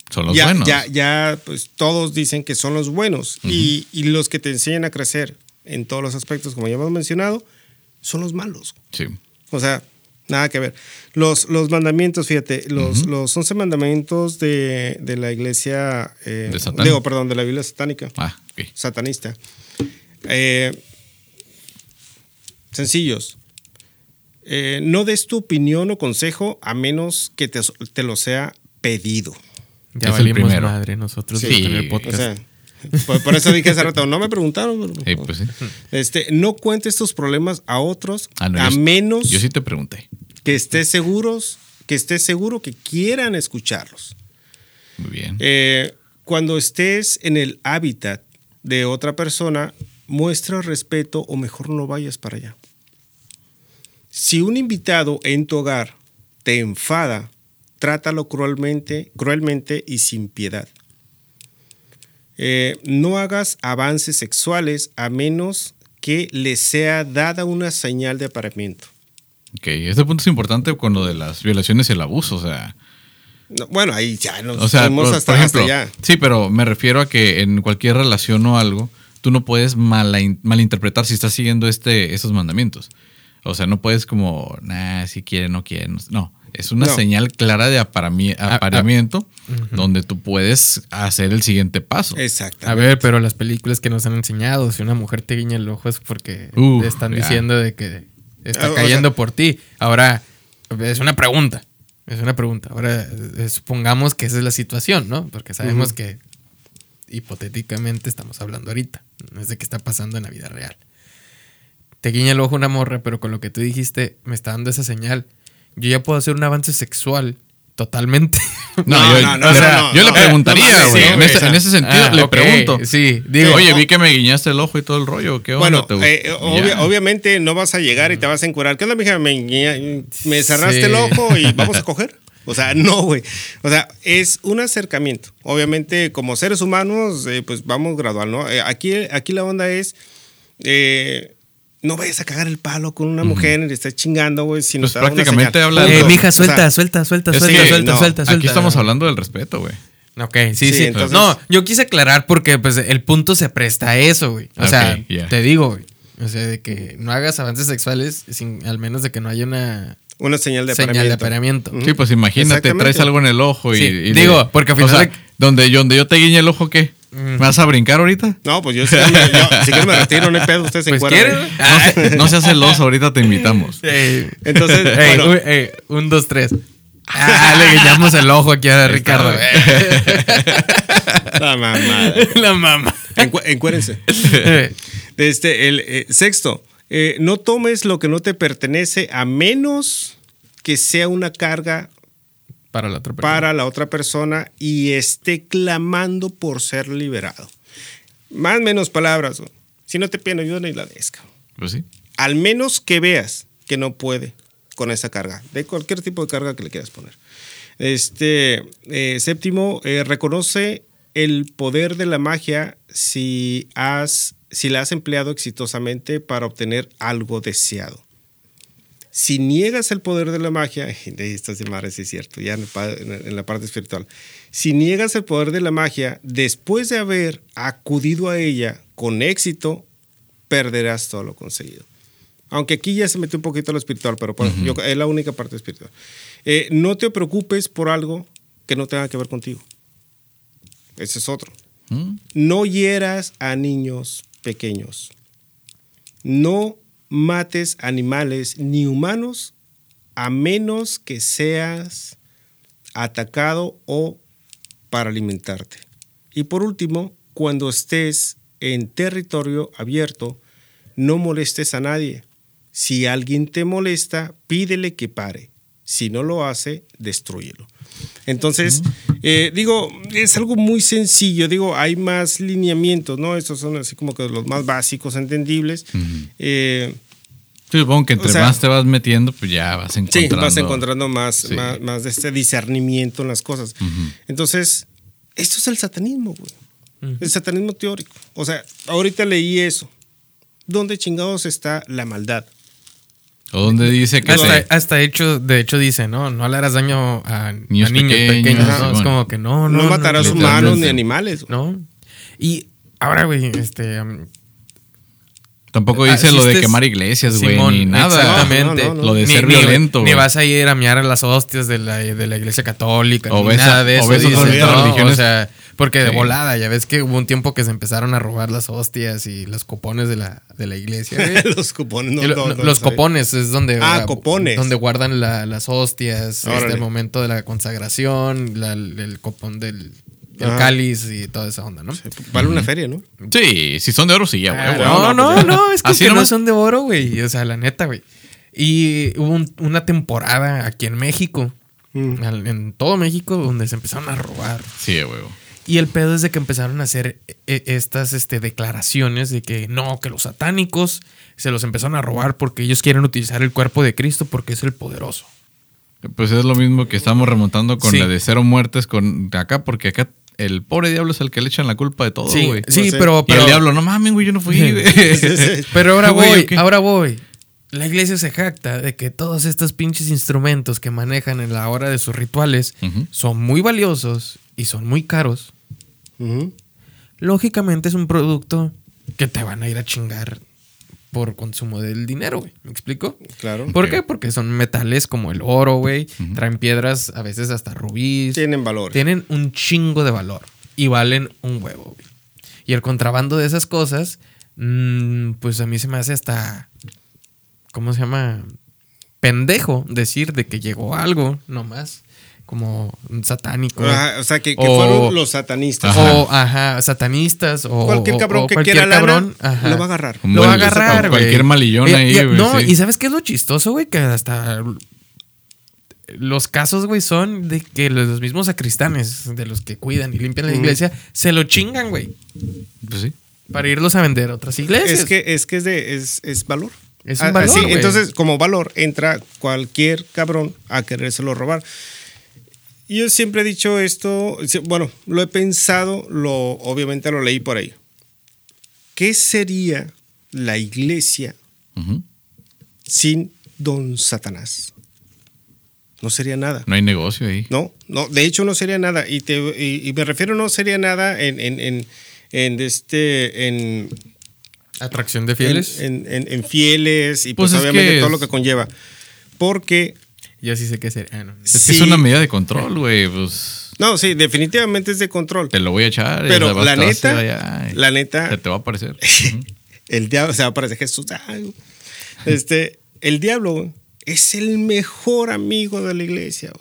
Son los ya, buenos. ya, ya, pues todos dicen que son los buenos y, y los que te enseñan a crecer en todos los aspectos, como ya hemos mencionado, son los malos. Sí. O sea, nada que ver. Los, los mandamientos, fíjate, los, los 11 mandamientos de, de la iglesia, eh, De Satán. digo, perdón, de la Biblia satánica, Ah, ok. satanista. Eh, sencillos. Eh, no des tu opinión o consejo a menos que te, te lo sea pedido. Ya Es el valimos primero. madre nosotros Sí. O podcast. sea, por, por eso dije hace rato, no me preguntaron. Sí, pues sí. Este, no cuentes tus problemas a otros Ah, no, a yo- menos Yo sí te pregunté. que estés seguros, que estés seguro que quieran escucharlos. Muy bien. Eh, cuando estés en el hábitat de otra persona, muestra respeto o mejor no vayas para allá. Si un invitado en tu hogar te enfada, trátalo cruelmente, cruelmente y sin piedad. Eh, no hagas avances sexuales a menos que le sea dada una señal de aparamiento. Ok, este punto es importante con lo de las violaciones y el abuso, o sea, No, bueno, ahí ya nos o sea, por, hasta, por ejemplo, hasta allá. sí, pero me refiero a que en cualquier relación o algo, tú no puedes mala- malinterpretar si estás siguiendo este, esos mandamientos. O sea, no puedes como, nah, si quiere, no quiere. No, es una No. señal clara de aparami- ah. apareamiento donde tú puedes hacer el siguiente paso. Exacto. A ver, pero las películas que nos han enseñado, si una mujer te guiña el ojo es porque te están ya. diciendo de que está Ah, o cayendo sea- por ti. Ahora, es una pregunta. Es una pregunta. Ahora, eh, supongamos que esa es la situación, ¿no? Porque sabemos que hipotéticamente estamos hablando ahorita. No es de qué está pasando en la vida real. Te guiña el ojo una morra, pero con lo que tú dijiste, me está dando esa señal. Yo ya puedo hacer un avance sexual totalmente. [laughs] No, No, [laughs] yo, no, no, o no, sea, no, yo le preguntaría, no, güey. sí, en, ese, en sentido, Ah, le pregunto. Sí, digo. Oye, vi que me guiñaste el ojo y todo el rollo. ¿Qué onda? Bueno, ¿Te gust- eh, obvia- Ya. obviamente no vas a llegar y te vas a encurar. ¿Qué onda, mija? ¿Me, me cerraste Sí. el ojo y [laughs] vamos a coger? O sea, no, güey. O sea, es un acercamiento. Obviamente, como seres humanos, eh, pues vamos gradual, ¿no? Eh, aquí, aquí la onda es. eh, no vayas a cagar el palo con una mujer y le estás chingando, güey. Si no Pues prácticamente habla de- Eh, mija, O sea, suelta, suelta, suelta, suelta, suelta, no, suelta, suelta. Aquí estamos hablando del respeto, güey. Ok, sí, Sí, sí. entonces- no, yo quise aclarar porque pues el punto se presta a eso, güey. O sea, te digo, güey. O sea, de que no hagas avances sexuales sin, al menos de que no haya una Una señal de señal de apareamiento. Sí, pues imagínate, traes algo en el ojo y. Sí, y digo, porque al final O sea, de- donde, yo, donde yo te guiñe el ojo, ¿qué? ¿Me vas a brincar ahorita? No, pues yo, sí me, yo- si quieres me retiro, no hay pedo, ustedes se Pues. ¿quieres? No, se- no seas celoso, ahorita te invitamos. [laughs] Ey, Entonces, ey, bueno. uy, ey, un, dos, tres. Ah, le guiñamos el ojo aquí a Ricardo. La mamada. La mamá. Encu- encuérense. [laughs] Este, el eh, sexto, eh, no tomes lo que no te pertenece a menos que sea una carga Para la otra persona. para la otra persona y esté clamando por ser liberado. Más menos palabras. güey. Si no te piden ayuda, ni la des. Pues sí. Al menos que veas que no puede con esa carga, de cualquier tipo de carga que le quieras poner. Este eh, séptimo, eh, reconoce el poder de la magia si has si la has empleado exitosamente para obtener algo deseado. Si niegas el poder de la magia, [laughs] de estas madre, sí es cierto, ya en, el pa- en la parte espiritual. Si niegas el poder de la magia, después de haber acudido a ella con éxito, perderás todo lo conseguido. Aunque aquí ya se metió un poquito lo espiritual, pero yo- es la única parte espiritual. Eh, no te preocupes por algo que no tenga que ver contigo. Ese es otro. ¿Mm? No hieras a niños pequeños. No mates animales ni humanos a menos que seas atacado o para alimentarte. Y por último, cuando estés en territorio abierto, no molestes a nadie. Si alguien te molesta, pídele que pare. Si no lo hace, destruyelo. Entonces, eh, digo, es algo muy sencillo. Digo, hay más lineamientos, ¿no? Estos son así como que los más básicos, entendibles. Eh, Sí, supongo que entre O sea- más te vas metiendo, pues ya vas Sí, encontrando. vas encontrando más, Sí. más, más de este discernimiento en las cosas. Entonces, esto es el satanismo, güey. El satanismo teórico. O sea, ahorita leí eso. ¿Dónde chingados está la maldad? O donde dice que Hasta, hasta hecho, de hecho dice, ¿no? No le harás daño a, a Niños niños, pequeños, pequeños. ¿no? Simón. Es como que no, No, no. matarás no, humanos ni animales. No. Y ahora, güey, este. um, Tampoco dice lo de quemar iglesias, güey, ni nada. Exactamente. No, no, no. Lo de Ni- ser ni- violento. Ni vas a ir a miar a las hostias de la, de la iglesia católica. O ni ves nada de o eso. ves otras dice, ¿no? religiones. O sea, porque de Sí. volada, ya ves que hubo un tiempo que se empezaron a robar las hostias y los copones de la, de la iglesia. los cupones. no, lo- no, no, los copones es donde Ah, copones. donde guardan la- las hostias este el momento de la consagración la- el copón del el cáliz y toda esa onda no Vale una feria, ¿no? Sí, si son de oro, sí, ya, Ah, güey. no, no, no, es que, Así que no son de oro, güey. O sea, la neta, güey. Y hubo un- una temporada aquí en México, Mm. en todo México, donde se empezaron a robar. Sí, güey. Y el pedo es de que empezaron a hacer eh, estas este, declaraciones de que no, que los satánicos se los empezaron a robar porque ellos quieren utilizar el cuerpo de Cristo porque es el poderoso. Pues es lo mismo que estamos remontando con Sí. la de cero muertes con acá, porque acá el pobre diablo es el que le echan la culpa de todo, sí, güey. sí, Pues, pero, Y pero, el diablo, no mames, güey, yo no fui, [laughs] güey. [laughs] pero ahora voy, ahora voy. La iglesia se jacta de que todos estos pinches instrumentos que manejan en la hora de sus rituales son muy valiosos y son muy caros. Lógicamente es un producto que te van a ir a chingar por consumo del dinero, güey. ¿Me explico? Claro. ¿Por qué? Porque son metales como el oro, güey. Traen piedras, a veces hasta rubíes. Tienen valor. Tienen un chingo de valor y valen un huevo, güey. Y el contrabando de esas cosas, mm, pues a mí se me hace hasta, ¿cómo se llama? Pendejo decir de que llegó algo, nomás, como un satánico. Ajá, o sea, que, que O- fueron los satanistas. Ajá. O, ajá, satanistas. O Cualquier cabrón o que cualquier quiera lana, cabrón, ajá. lo va a agarrar. Como Lo va a agarrar, güey. cualquier malillón Y- ahí, güey, No, sí. y ¿sabes qué es lo chistoso, güey? Que hasta los casos, güey, son de que los mismos sacristanes, de los que cuidan y limpian la iglesia, se lo chingan, güey. Pues sí. Para irlos a vender a otras iglesias. Es que es que es de es, es valor. Es un Ah, valor, sí, güey. entonces, como valor, entra cualquier cabrón a querérselo robar. Y Yo siempre he dicho esto, bueno, lo he pensado, lo, obviamente lo leí por ahí. ¿Qué sería la iglesia sin don Satanás? No sería nada. No hay negocio ahí. No, no, de hecho no sería nada. Y, te, y, y me refiero no sería nada en, en, en, en este, en, Atracción de fieles. En, en- en fieles y Pues pues, es obviamente que todo lo que conlleva. Porque, Yo sí sé qué sería. Ah, no. Es que es una medida de control, güey. Pues no, sí, definitivamente es de control. te lo voy a echar. y Pero la a neta, allá la neta, Se te va a aparecer. [laughs] El diablo, o sea, aparece Jesús. ay, este, el diablo es el mejor amigo de la iglesia.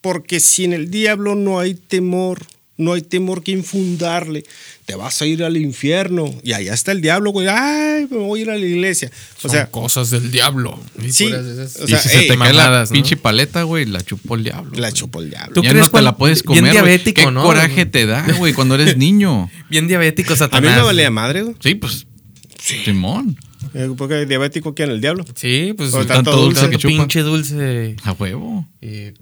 Porque sin el diablo no hay temor, no hay temor que infundarle. Te vas a ir al infierno y allá está el diablo, güey. Ay, me voy a ir a la iglesia. O Son sea, cosas del diablo. Y Sí, esas- o y si se te cae la pinche paleta, güey, la chupó el diablo. la chupó el diablo. ¿Tú ya crees no te la puedes bien comer. güey. diabético, ¿Qué no? coraje te da, güey, cuando eres [laughs] niño? Bien diabético, A Satanás. mí me valía madre, güey. Sí, pues. Simón. Eh, Porque diabético quién el diablo. Sí, pues tanto tanto dulce dulce. que chupa. pinche dulce. A huevo. Y,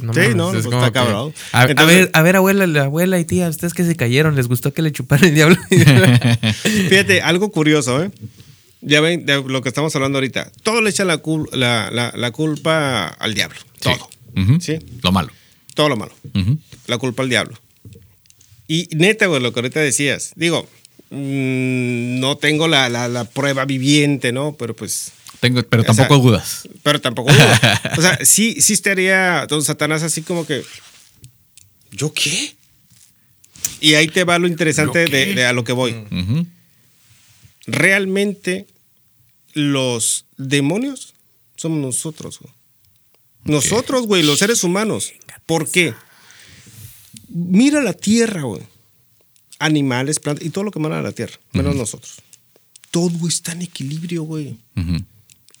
pues no Sí, mames, no, es pues está que- cabrón. A, a Entonces- ver, a ver, abuela, la abuela y tía, ustedes que se cayeron, ¿les gustó que le chupara el diablo? [laughs] Fíjate, algo curioso, ¿eh? Ya ven de lo que estamos hablando ahorita. Todo le echan la, cul- la, la- la culpa al diablo. Todo. Sí. Lo malo. Todo lo malo. La culpa al diablo. Y neta, güey, lo que ahorita decías. Digo, mm, no tengo la, la- la prueba viviente, ¿no? Pero pues. Tengo, pero sea, tampoco dudas. Pero tampoco. dudo. [laughs] o sea, sí, sí estaría don Satanás así como que. ¿Yo qué? Y ahí te va lo interesante de, de a lo que voy. Realmente los demonios somos nosotros. güey. Nosotros, güey, los seres humanos. ¿Por qué? Mira la tierra, güey. Animales, plantas y todo lo que manda a la tierra, menos nosotros. Todo está en equilibrio, güey. Ujú.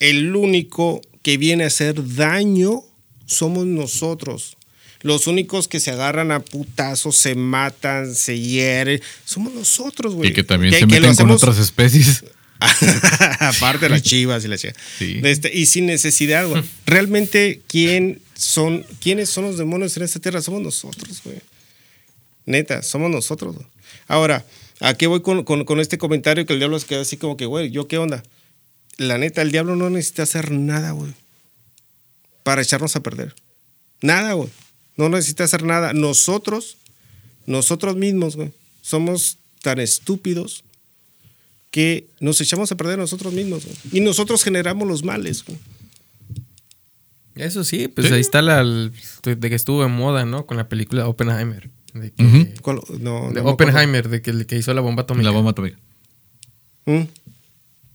El único que viene a hacer daño somos nosotros. Los únicos que se agarran a putazos, se matan, se hieren, somos nosotros, güey. Y que también Que- se que meten con otras especies. [laughs] Aparte de las chivas y la chica. Sí. Este, y sin necesidad, güey. [laughs] Realmente, ¿quién son, ¿quiénes son los demonios en esta tierra? Somos nosotros, güey. Neta, somos nosotros. güey. Ahora, ¿a qué voy con, con- con este comentario que el diablo se queda así como que, güey, ¿yo qué onda? La neta, el diablo no necesita hacer nada, güey. Para echarnos a perder. Nada, güey. No necesita hacer nada. Nosotros, nosotros mismos, güey, somos tan estúpidos que nos echamos a perder nosotros mismos. güey. Y nosotros generamos los males. güey. Eso sí, pues Sí. ahí está la el- de que estuvo en moda, ¿no? Con la película Oppenheimer. De, que- Ujú. ¿Cuál? No, de no me Oppenheimer, de que el que hizo la bomba atómica. La bomba atómica. ¿Mm?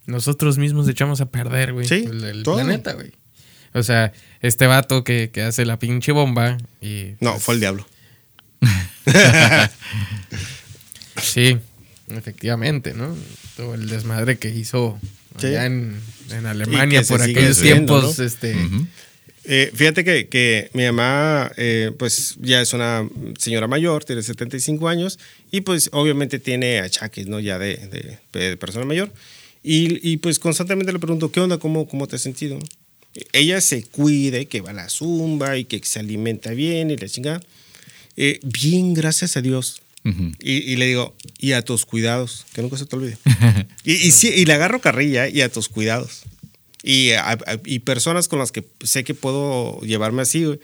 Nosotros mismos echamos a perder, güey. Sí, el, el todo. planeta, güey. O sea, este vato que, que hace la pinche bomba y... No, pues, fue el diablo. [laughs] Sí, efectivamente, ¿no? Todo el desmadre que hizo Sí. allá en, en Alemania por aquellos tiempos, ¿no? este... Eh, fíjate que, que mi mamá, eh, pues ya es una señora mayor, tiene 75 años y pues obviamente tiene achaques, ¿no? Ya de, de- de persona mayor. Y, y, pues constantemente le pregunto, ¿qué onda? ¿Cómo, cómo te has sentido? Ella se cuide, que va a la zumba y que se alimenta bien y la chingada. Eh, bien, gracias a Dios. Ujú. Y, y le digo, y a tus cuidados, que nunca se te olvide. [laughs] y, y, sí, y le agarro carrilla y a tus cuidados. Y, a- a- y personas con las que sé que puedo llevarme así, güey.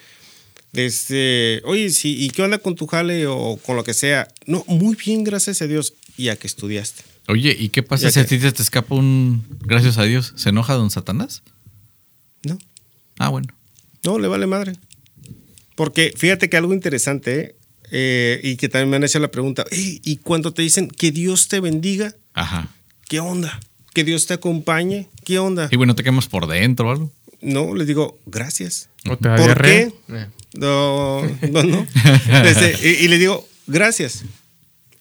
Este, oye, sí, ¿y qué onda con tu jale o con lo que sea? No, muy bien, gracias a Dios. Y a que estudiaste. Oye, ¿y qué pasa Ya si a ti se te escapa un gracias a Dios? ¿Se enoja don Satanás? No, Ah, bueno. no, le vale madre. Porque fíjate que algo interesante, eh, y que también me han hecho la pregunta, "Ey, ¿y cuando te dicen que Dios te bendiga? Ajá. ¿Qué onda? ¿Que Dios te acompañe? ¿Qué onda? Y bueno, te quemas por dentro o algo. No, les digo, gracias. ¿O te ¿Por qué? Eh. No, no, no. [laughs] Este, y, y le digo, gracias.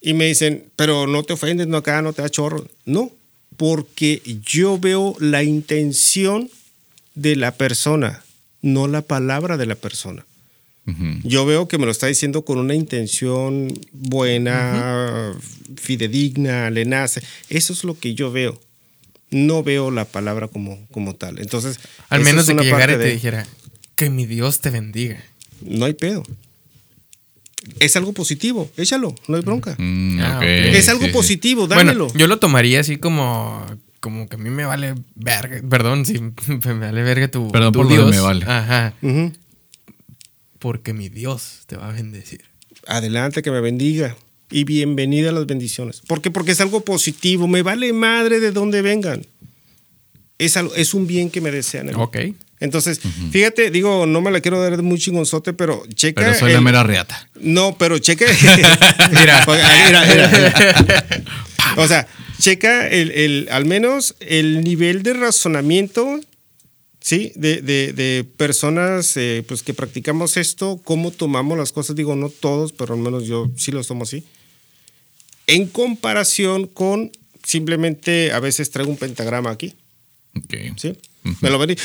Y me dicen, pero no te ofendes, no acá, no te da chorro. No, porque yo veo la intención de la persona, no la palabra de la persona. Ujú. Yo veo que me lo está diciendo con una intención buena, fidedigna, le nace. Eso es lo que yo veo. No veo la palabra como, como tal. Entonces, Al menos de que llegara y te de- dijera, que mi Dios te bendiga. No hay pedo. Es algo positivo, échalo, no hay bronca. Mm, Ah, ok. ok. es algo Sí, sí. positivo, dámelo. Bueno, yo lo tomaría así como, como que a mí me vale verga. Perdón, si [laughs] me vale verga tu, Perdón tu por lo de Dios. me vale. Ajá. Porque mi Dios te va a bendecir. Adelante, que me bendiga. Y bienvenida a las bendiciones. ¿Por qué? Porque es algo positivo. Me vale madre de dónde vengan. Es, algo- es un bien que me desean. a mí. Ok. Entonces, fíjate, digo, no me la quiero dar muy chingonzote, pero checa. Pero soy la el- mera reata. No, pero checa. [laughs] [laughs] mira, mira, mira. [laughs] O sea, checa el, el- al menos el nivel de razonamiento, ¿sí? De, de- de personas eh, pues que practicamos esto, cómo tomamos las cosas. Digo, no todos, pero al menos yo sí los tomo así. En comparación con simplemente a veces traigo un pentagrama aquí, Ok. ¿sí? Ujú. Me lo ven y,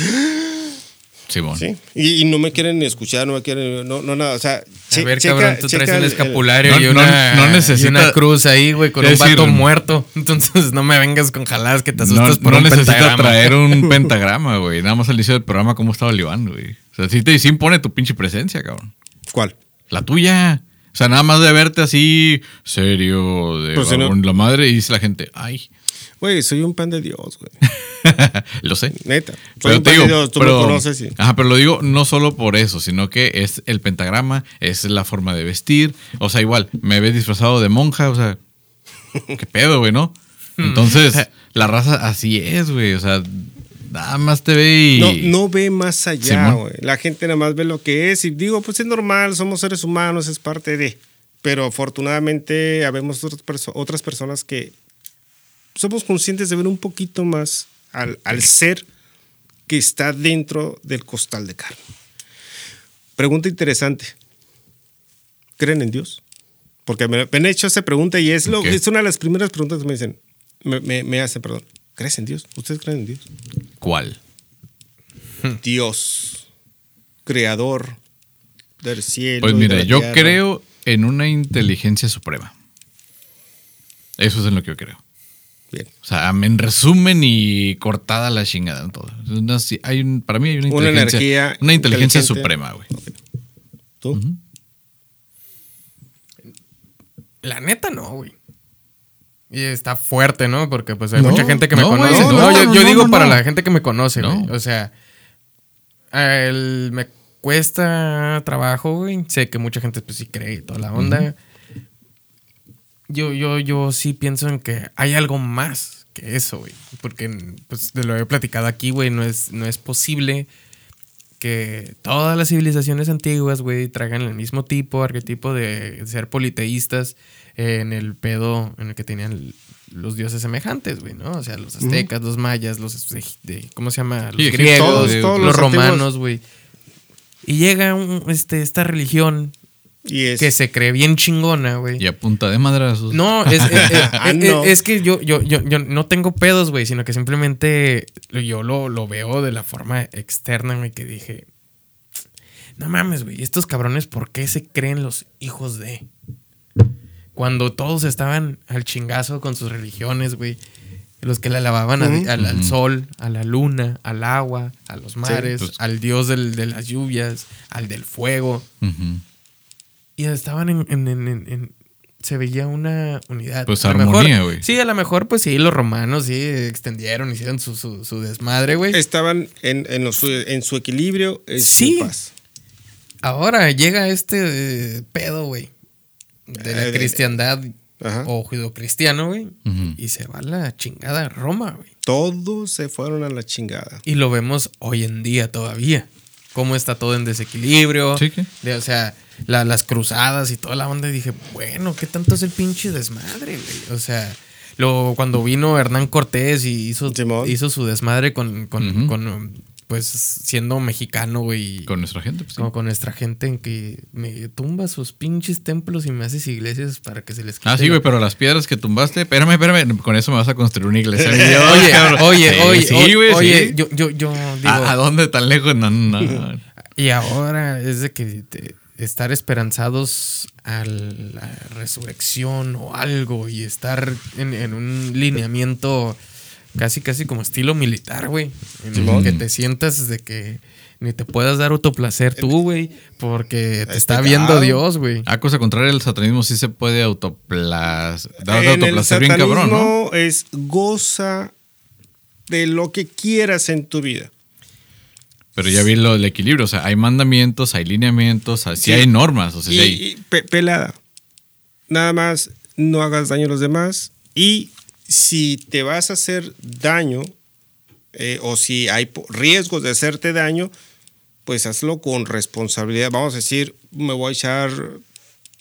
Simón. ¿sí? Y, y no me quieren ni escuchar, no me quieren, no, no nada. O sea, A che- ver, checa- cabrón, tú traes un el- el- escapulario No- y, no- una, no y necesita- una cruz ahí, güey, con un vato decir, muerto. [laughs] Entonces no me vengas con jaladas que te No, asustas por no un necesita pentagrama. traer un [laughs] pentagrama, güey. Nada más al inicio del programa cómo estaba libando, güey. O sea, sí te sí impone tu pinche presencia, cabrón. ¿Cuál? La tuya. O sea, nada más de verte así serio, de Pues si no- barbón, la madre, y dice la gente, ay, Güey, soy un pan de Dios, güey. [laughs] lo sé. Neta. Soy Pero un te pan digo, de Dios, tú pero, me conoces y... Ajá, pero lo digo no solo por eso, sino que es el pentagrama, es la forma de vestir. O sea, igual, me ves disfrazado de monja, o sea, [laughs] qué pedo, güey, ¿no? Entonces, [laughs] la raza así es, güey. O sea, nada más te ve y. No, no ve más allá, güey. La gente nada más ve lo que es y digo, pues es normal, somos seres humanos, es parte de. Pero afortunadamente habemos otras personas que somos conscientes de ver un poquito más al, al ser que está dentro del costal de carne. Pregunta interesante. ¿Creen en Dios? Porque me, me han hecho esa pregunta y es, lo, es una de las primeras preguntas que me dicen, me, me- me hacen, perdón. ¿Crees en Dios? ¿Ustedes creen en Dios? ¿Cuál? Dios, creador del cielo. Pues y de mira, la yo tierra. creo en una inteligencia suprema. Eso es en lo que yo creo. Bien. O sea, en resumen y cortada la chingada en todo. Hay un- para mí hay una Una inteligencia. energía una inteligencia inteligente. suprema, güey. ¿Tú? La neta no, güey. Y está fuerte, ¿no? Porque pues hay No, mucha gente que me no, conoce. no, No, yo, no, yo no, digo no, para no. la gente que me conoce, No. güey. O sea, el- me cuesta trabajo, güey. Sé que mucha gente pues sí cree y toda la onda. Yo, yo, yo sí pienso en que hay algo más que eso, güey. Porque pues de lo he platicado aquí, güey, no es, no es posible que todas las civilizaciones antiguas, güey, traigan el mismo tipo, arquetipo de ser politeístas eh, en el pedo en el que tenían los dioses semejantes, güey, ¿no? O sea, los aztecas, los mayas, los, de- de- ¿cómo se llama? Los Sí, griegos, todos- todos los, romanos, güey. Y llega un- este, esta religión Y es. que se cree bien chingona, güey. Y a punta de madrazos. No, es, es- es- [laughs] Ah, es- no. es que yo, yo, yo, yo no tengo pedos, güey, sino que simplemente yo lo, lo veo de la forma externa, güey, que dije, no mames, güey, estos cabrones, ¿por qué se creen los hijos de? Cuando todos estaban al chingazo con sus religiones, güey. Los que le alababan a- Ujú. al, sol, a la luna, al agua, a los mares, pues- al dios del- de las lluvias, al del fuego. Y estaban en, en- en- en- en- se veía una unidad. Pues A lo armonía, mejor- güey. Sí, a lo mejor, pues sí, los romanos sí extendieron, hicieron su, su, su desmadre, güey. Estaban en, en, lo su- en su equilibrio, en Sí. su paz. Ahora llega este eh, pedo, güey, de la Eh, cristiandad o judocristiano, güey. Y se va a la chingada a Roma, güey. Todos se fueron a la chingada. Y lo vemos hoy en día todavía. Cómo está todo en desequilibrio. Sí, ¿qué? De- o sea, la- las cruzadas y toda la onda. Y dije, bueno, ¿qué tanto es el pinche desmadre, güey? O sea, lo, cuando vino Hernán Cortés y hizo, Simón. hizo su desmadre con, con, pues, siendo mexicano, güey. Con nuestra gente, pues sí. como con nuestra gente en que me tumba sus pinches templos y me haces iglesias para que se les quite Ah, sí, la- güey, pero las piedras que tumbaste, espérame, espérame, con eso me vas a construir una iglesia. [laughs] Oye, oye, Sí, oye, sí, oye, güey, oye, sí. yo, yo, yo digo, ¿A, a dónde tan lejos? No, no, no. [laughs] Y ahora es de que te- estar esperanzados a la resurrección o algo y estar en, en un lineamiento casi, casi como estilo militar, güey. En el Simón. que te sientas de que ni te puedas dar autoplacer tú, güey, porque te Es está pecado. viendo Dios, güey. A cosa contraria, el satanismo sí se puede autoplas... dar En el autoplacer bien cabrón, ¿no? satanismo es goza de lo que quieras en tu vida. Pero ya vi lo del equilibrio, o sea, hay mandamientos, hay lineamientos, así Sí. hay normas, o sea, Y, sí hay... y pe- pelada. Nada más no hagas daño a los demás. Y si te vas a hacer daño eh, o si hay riesgos de hacerte daño, pues hazlo con responsabilidad. Vamos a decir, me voy a echar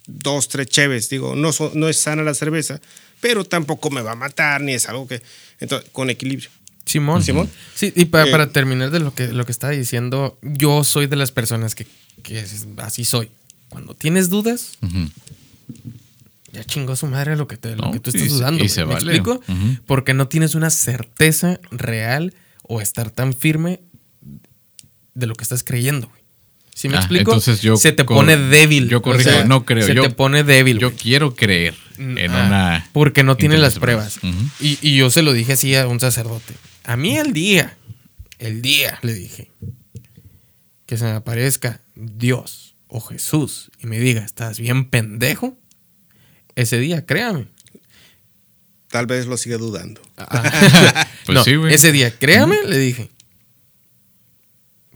dos, tres cheves. Digo, no, so- no es sana la cerveza, pero tampoco me va a matar ni es algo que... Entonces, con equilibrio. Simón. Simón. Sí, y Eh, para terminar de lo que, lo que estaba diciendo, yo soy de las personas que, que así soy. Cuando tienes dudas, ya chingó su madre lo que, te, lo que tú estás dudando. y se ¿Me vale. explico? Porque no tienes una certeza real o estar tan firme de lo que estás creyendo, güey. ¿Sí me Ah, explico? entonces yo se te pone débil. yo corrijo, no creo, Se yo- te pone débil. Yo quiero creer en Ah, una... Porque no tiene las pruebas. Y, y yo se lo dije así a un sacerdote. A mí el día, el día, le dije, que se me aparezca Dios o Jesús y me diga, estás bien pendejo, ese día, créame. Tal vez lo siga dudando. [laughs] [laughs] Pues no, sí, güey. ese día, créame, le dije.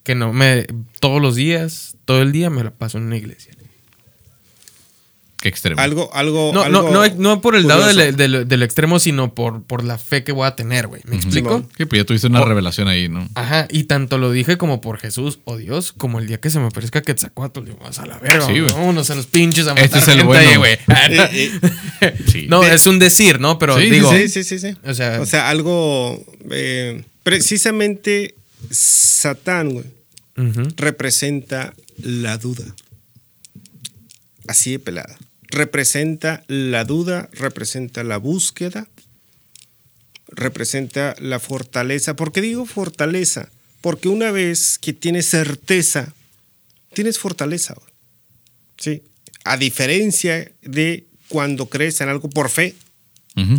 Que no me, todos los días, todo el día me la paso en una iglesia. Qué extremo. Algo, algo. No, algo no, no, no por el lado del, del- del extremo, sino por, por la fe que voy a tener, güey. ¿Me explico? Sí, pues ya tuviste una Oh. revelación ahí, ¿no? Ajá, y tanto lo dije como por Jesús o Dios, como el día que se me aparezca Quetzalcóatl, digo, vas a la verga, Sí, vámonos a los pinches a matar Este es el gente bueno. ahí, güey. [laughs] [laughs] Sí. no, es un decir, ¿no? Pero Sí, digo, Sí, sí, sí, sí. o sea, O sea, algo. eh, precisamente Satán, güey, representa la duda. Así de pelada. Representa la duda, representa la búsqueda, representa la fortaleza. ¿Por qué digo fortaleza? Porque una vez que tienes certeza, tienes fortaleza. ¿Sí? A diferencia de cuando crees en algo por fe.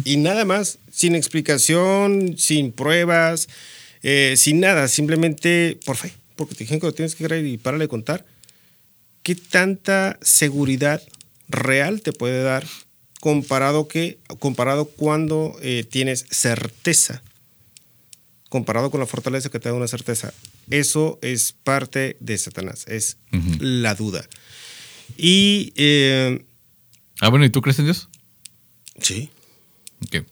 Y nada más, sin explicación, sin pruebas, eh, sin nada, simplemente por fe, porque te dijeron que lo tienes que creer y para de contar. ¿Qué tanta seguridad real te puede dar comparado, que, comparado cuando eh, tienes certeza? Comparado con la fortaleza que te da una certeza. Eso es parte de Satanás, es la duda. Y eh, Ah, bueno, ¿y tú crees en Dios? sí, Ok.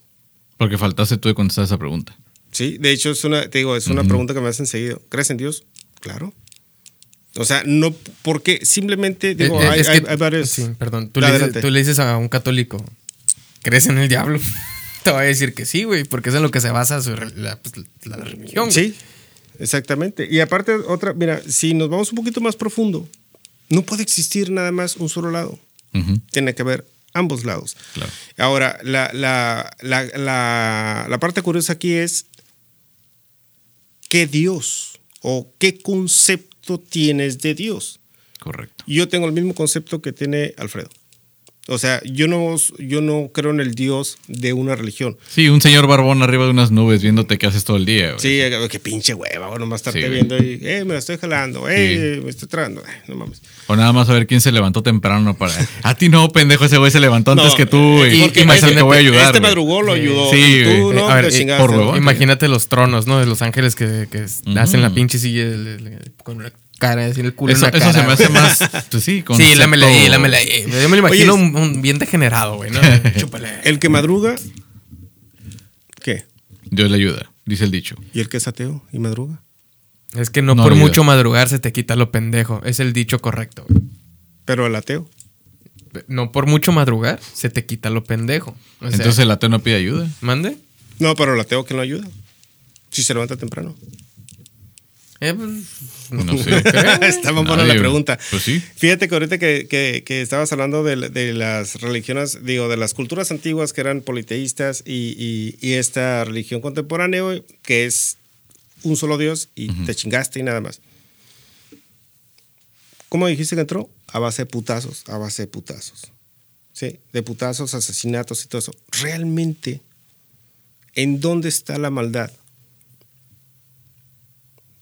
Porque faltaste tú de contestar esa pregunta. Sí, de hecho es una, te digo, es una pregunta que me hacen seguido. ¿Crees en Dios? Claro. O sea, no, porque simplemente, digo, Eh, eh, hay, es hay- que- hay varios. Sí, perdón. Tú le, dices, Adelante. tú le dices a un católico, ¿crees en el diablo? [laughs] Te va a decir que sí, güey, porque es en lo que se basa su la, pues, la religión. güey. Sí, exactamente. Y aparte, otra, mira, si nos vamos un poquito más profundo, no puede existir nada más un solo lado. Tiene que haber ambos lados. Claro. Ahora, la, la, la, la, la parte curiosa aquí es qué Dios o qué concepto tienes de Dios. Correcto. Yo tengo el mismo concepto que tiene Alfredo. O sea, yo no, yo no creo en el Dios de una religión. Sí, un señor barbón arriba de unas nubes viéndote qué haces todo el día. güey. Sí, qué pinche hueva, bueno, más estarte Sí, viendo y, eh, me la estoy jalando, eh, me estoy tragando, eh, no mames. O nada más a ver quién se levantó temprano para. A ti no, pendejo, ese güey se levantó antes No, que tú. eh, y, porque y me este- te voy a ayudar. Este güey. madrugó lo ayudó. Sí, tú no, A ver, por huevón. Imagínate los tronos, ¿no? De los ángeles que, que hacen la pinche silla con una cara, así el culo Eso, en la eso cara. se me hace güey. más. [laughs] Pues sí, Sí, concepto- lámela ahí, lámela ahí. Yo me lo imagino un, un bien degenerado, güey, ¿no? [laughs] Chúpale. El que madruga, ¿qué? Dios le ayuda, dice el dicho. ¿Y el que es ateo y madruga? Es que no, No, por mucho madrugar se te quita lo pendejo. Es el dicho correcto. güey. Pero el ateo. No por mucho madrugar se te quita lo pendejo. O sea, Entonces el ateo no pide ayuda. ¿Mande? No, pero el ateo que no ayuda. Si se levanta temprano. Eh, pues, No [laughs] sé. Está muy buena la pregunta. Pues sí. Fíjate que ahorita que, que- que estabas hablando de, de las religiones, digo, de las culturas antiguas que eran politeístas y, y- y esta religión contemporánea, que es un solo Dios y te chingaste y nada más. ¿Cómo dijiste que entró? A base de putazos, a base de putazos. Sí, de putazos, asesinatos y todo eso. Realmente, ¿en dónde está la maldad?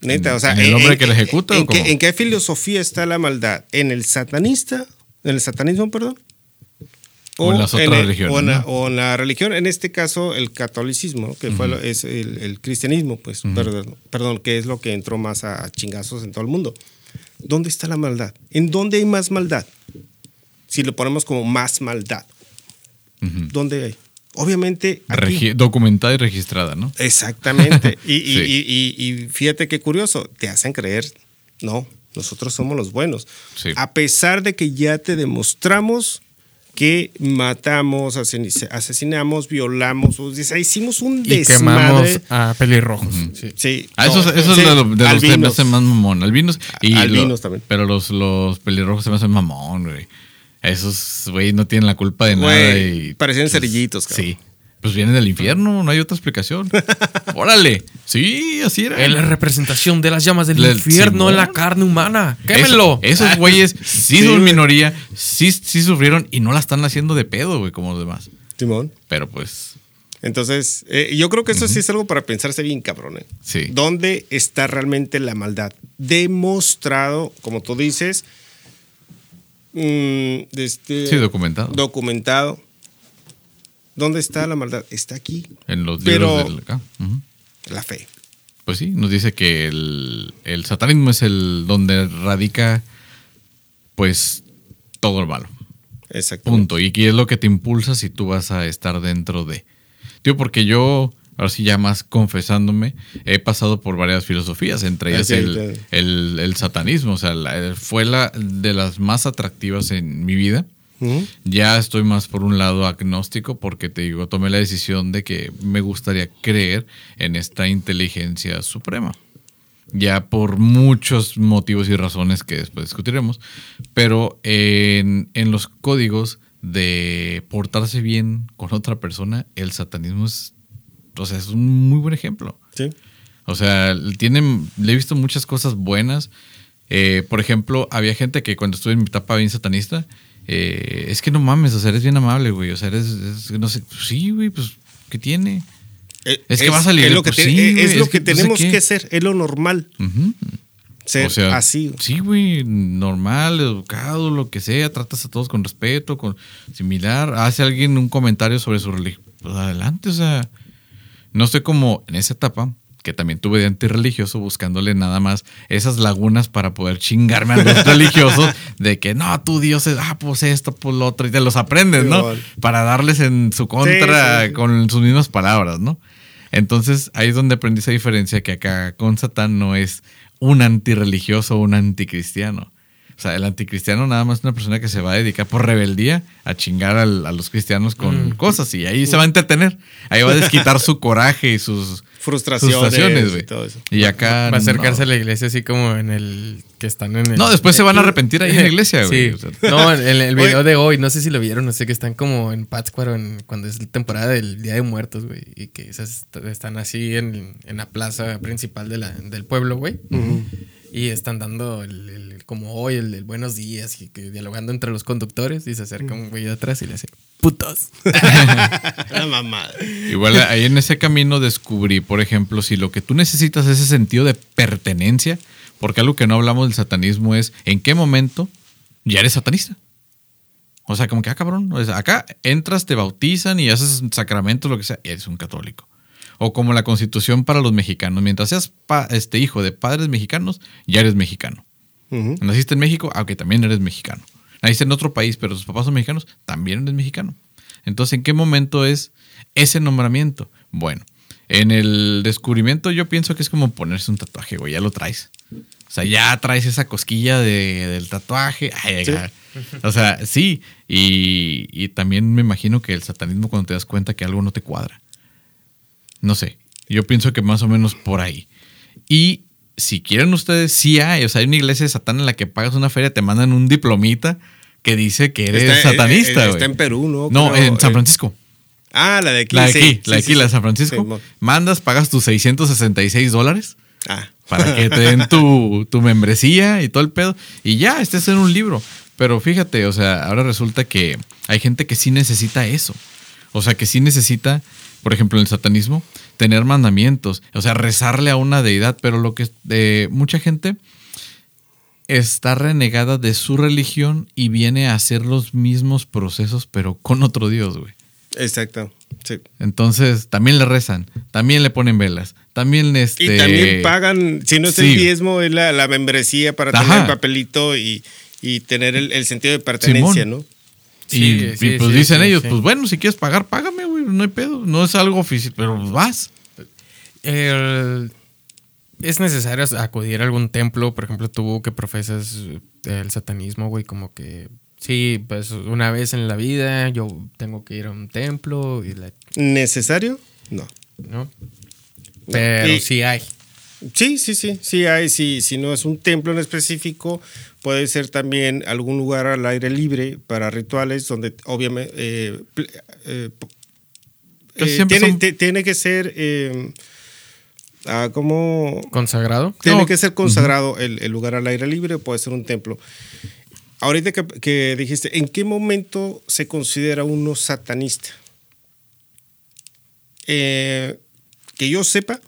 Neta, o sea, ¿En el hombre que la ejecuta en o qué- ¿En qué filosofía está la maldad? ¿En el satanista? ¿En el satanismo, perdón? O en las otras el- religiones, O en, la, ¿no? o en la religión, en este caso, el catolicismo, ¿no? que fue lo- es el, el cristianismo, pues, perdón, perdón, que es lo que entró más a chingazos en todo el mundo. ¿Dónde está la maldad? ¿En dónde hay más maldad? Si lo ponemos como más maldad. ¿dónde hay? Obviamente, aquí. Documentada y registrada, ¿no? Exactamente. [laughs] Y, y- Sí. y- y- y fíjate qué curioso, te hacen creer, no, nosotros somos los buenos. Sí. A pesar de que ya te demostramos que matamos, asesin- asesinamos, violamos, o sea, hicimos un y quemamos desmadre. a pelirrojos. Sí. Sí, Ah, eso, no, eso sí, es de, lo- de los que me hacen más mamón. Albinos. Y Albinos lo- también. Pero los, los pelirrojos se me hacen mamón, güey. Esos, güey, no tienen la culpa de nada. Y, parecían pues, cerillitos, cabrón. Sí. Pues vienen del infierno, no hay otra explicación. [laughs] Órale. Sí, así era. Es la representación de las llamas del infierno en la carne humana. Eso- ¡Quémenlo! esos güeyes [laughs] sí, Sí, son minoría, sí, sí sufrieron y no la están haciendo de pedo, güey, como los demás. Simón. Pero pues, Entonces, eh, yo creo que eso sí es algo para pensarse bien, cabrón. ¿eh? sí. ¿Dónde está realmente la maldad? Demostrado, como tú dices, mm, este- Sí, documentado. documentado. ¿Dónde está la maldad? Está aquí, en los Pero- libros del acá. La fe. Pues sí, nos dice que el, el satanismo es el donde radica, pues, todo lo malo. Exactamente. Punto. Y que es lo que te impulsa si tú vas a estar dentro de. Tío, porque yo, ahora sí ya más confesándome, he pasado por varias filosofías, entre ellas sí, el, sí. el- el satanismo. O sea, la- fue la de las más atractivas en mi vida. Ya estoy más por un lado agnóstico porque te digo, tomé la decisión de que me gustaría creer en esta inteligencia suprema. Ya por muchos motivos y razones que después discutiremos. Pero en, en los códigos de portarse bien con otra persona, el satanismo es, o sea, es un muy buen ejemplo. Sí. O sea, tienen, le he visto muchas cosas buenas, Eh, por ejemplo, había gente que cuando estuve en mi etapa bien satanista, eh, es que no mames, o sea, eres bien amable, güey. O sea, eres, es- no sé, pues sí, güey, pues, ¿qué tiene? Eh, Es que vas a leer, Es lo que, pues te- sí, eh, güey, es lo que que, pues, tenemos que ser, es lo normal. Ser O sea, así. Sí, güey, normal, educado, lo que sea, tratas a todos con respeto, con similar. Hace alguien un comentario sobre su religión. Pues adelante, o sea, no estoy como en esa etapa, que también tuve de antirreligioso, buscándole nada más esas lagunas para poder chingarme a los [laughs] religiosos de que no, tú Dios es, ah, pues esto, pues lo otro, y te los aprendes, ¿no? Para darles en su contra Sí, sí, sí. con sus mismas palabras, ¿no? Entonces ahí es donde aprendí esa diferencia que acá con Satán no es un antirreligioso o un anticristiano. O sea, el anticristiano nada más es una persona que se va a dedicar por rebeldía a chingar al- a los cristianos con cosas y ahí se va a entretener. Ahí va a desquitar su coraje y sus Frustraciones, frustraciones, y güey. todo eso. Y acá Va a acercarse no. a la iglesia así como en el que están en el. No, después se van a arrepentir ahí en la iglesia, [laughs] güey. Sí. O sea, No, en el, video de hoy, no sé si lo vieron, no sé que están como en Pátzcuaro en, cuando es la temporada del Día de Muertos, güey. Y que esas est- están así en, en la plaza principal de la, del pueblo, güey. Y están dando el, el- como hoy el, el buenos días y que dialogando entre los conductores. Y se acerca un güey de atrás y le hace putos. [laughs] La mamada. Igual ahí en ese camino descubrí, por ejemplo, si lo que tú necesitas es ese sentido de pertenencia, porque algo que no hablamos del satanismo es en qué momento ya eres satanista. O sea, como que, ah, cabrón, o sea, acá entras, te bautizan y haces sacramentos, lo que sea, y eres un católico. O como la constitución para los mexicanos, mientras seas este hijo de padres mexicanos, ya eres mexicano. Naciste en México, aunque también eres mexicano. Naciste en otro país, pero tus papás son mexicanos, también eres mexicano. Entonces, ¿en qué momento es ese nombramiento? Bueno, en el descubrimiento yo pienso que es como ponerse un tatuaje, güey, ya lo traes. O sea, ya traes esa cosquilla de- del tatuaje. Ay, Sí. O sea, sí. Y, y también me imagino que el satanismo cuando te das cuenta que algo no te cuadra. No sé. Yo pienso que más o menos por ahí. Y si quieren ustedes, sí hay. O sea, hay una iglesia de Satán en la que pagas una feria, te mandan un diplomita que dice que eres Está- satanista, eh, güey. Está en Perú, ¿no? No, Creo, en San eh, Francisco. Ah, la de aquí. La de aquí, sí, la de sí, aquí, la de. San Francisco. Mandas, pagas tus 666 dólares Ah. para que te [laughs] den tu, tu membresía y todo el pedo. Y ya, estés en un libro. Pero fíjate, o sea, ahora resulta que hay gente que sí necesita eso. O sea, que sí necesita, por ejemplo, en el satanismo, tener mandamientos. O sea, rezarle a una deidad. Pero lo que eh, mucha gente está renegada de su religión y viene a hacer los mismos procesos, pero con otro Dios, güey. Exacto. Sí. Entonces, también le rezan, también le ponen velas, también este... Y también pagan, si no es el diezmo, es la, la membresía para Ajá. tener el papelito y, y tener el, el sentido de pertenencia, Simón. ¿no? Y, Sí, y sí, pues sí, dicen sí, ellos, sí. pues bueno, si quieres pagar, págame, güey, no hay pedo. No es algo oficial, pero pues vas. El- es necesario acudir a algún templo, por ejemplo, tú que profesas el satanismo, güey, como que sí, pues una vez en la vida yo tengo que ir a un templo y la, ¿Necesario? No. ¿no? Pero Y- sí hay. Sí, sí, sí, sí hay, sí, si no es un templo en específico, puede ser también algún lugar al aire libre para rituales donde obviamente eh, eh, eh, tiene, son- te- tiene que ser eh, ah, como ¿Consagrado? tiene No. que ser consagrado el, el lugar al aire libre, puede ser un templo. Ahorita que, que dijiste, ¿en qué momento se considera uno satanista? Eh, que yo sepa,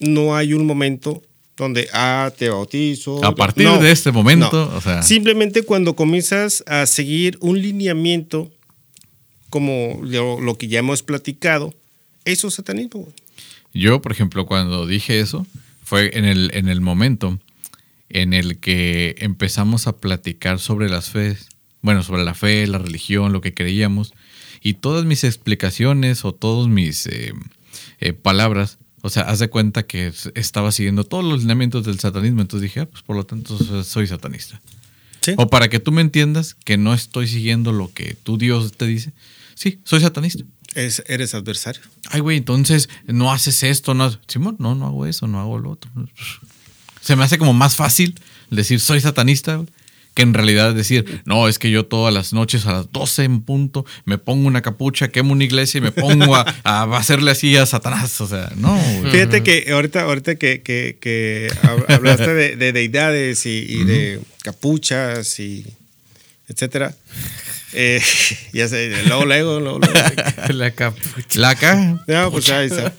no hay un momento donde, ah, te bautizo. A partir No, de este momento, no. o sea, Simplemente cuando comienzas a seguir un lineamiento, como lo, lo que ya hemos platicado, eso es satanismo. yo, por ejemplo, cuando dije eso, fue en el, en el momento en el que empezamos a platicar sobre las fe, bueno, sobre la fe, la religión, lo que creíamos, y todas mis explicaciones o todas mis eh, eh, palabras, o sea, haz de cuenta que estaba siguiendo todos los lineamientos del satanismo, entonces dije, ah, pues por lo tanto so- soy satanista. Sí. O para que tú me entiendas que no estoy siguiendo lo que tu Dios te dice, sí, soy satanista. Es- eres adversario. Ay, güey, entonces no haces esto, no haces... Simón, no, no hago eso, no hago lo otro. Se me hace como más fácil decir soy satanista que en realidad decir, no, es que yo todas las noches a las 12 en punto me pongo una capucha, quemo una iglesia y me pongo a, hacerle así a Satanás. O sea, no. Fíjate que ahorita, ahorita que, que, hablaste de, deidades y, de capuchas y etcétera. Eh, [laughs] ya sé, luego, luego, luego, [laughs] La capucha. La capucha. No, pues ahí está.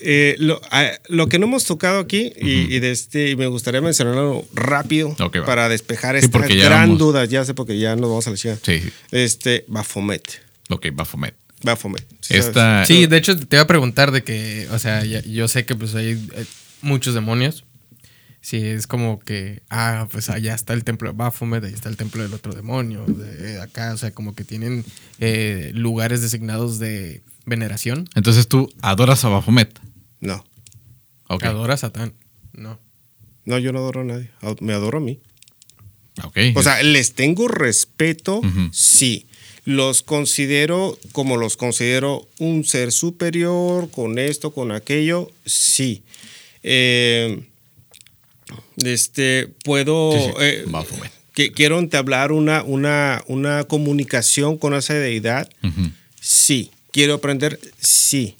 Eh, ah, lo, que no hemos tocado aquí, y, de este, me gustaría mencionarlo rápido para despejar estas gran dudas, ya sé porque ya nos vamos a la chica. Sí. Este, Bafomet. Ok, Bafomet. Bafomet. Sí, de hecho te iba a preguntar de que, o sea, yo sé que pues hay eh, muchos demonios. Sí, es como que, ah, pues allá está el templo de Baphomet, ahí está el templo del otro demonio, de acá, o sea, como que tienen eh, lugares designados de veneración. Entonces tú adoras a Baphomet. No. Okay. Adora a Satán. No. No, yo no adoro a nadie. Me adoro a mí. Okay. O sea, les tengo respeto, sí. Los considero como los considero un ser superior, con esto, con aquello, sí. Eh, este, puedo. Eh, que, quiero entablar una, una, una comunicación con esa deidad. Sí. Quiero aprender. Sí.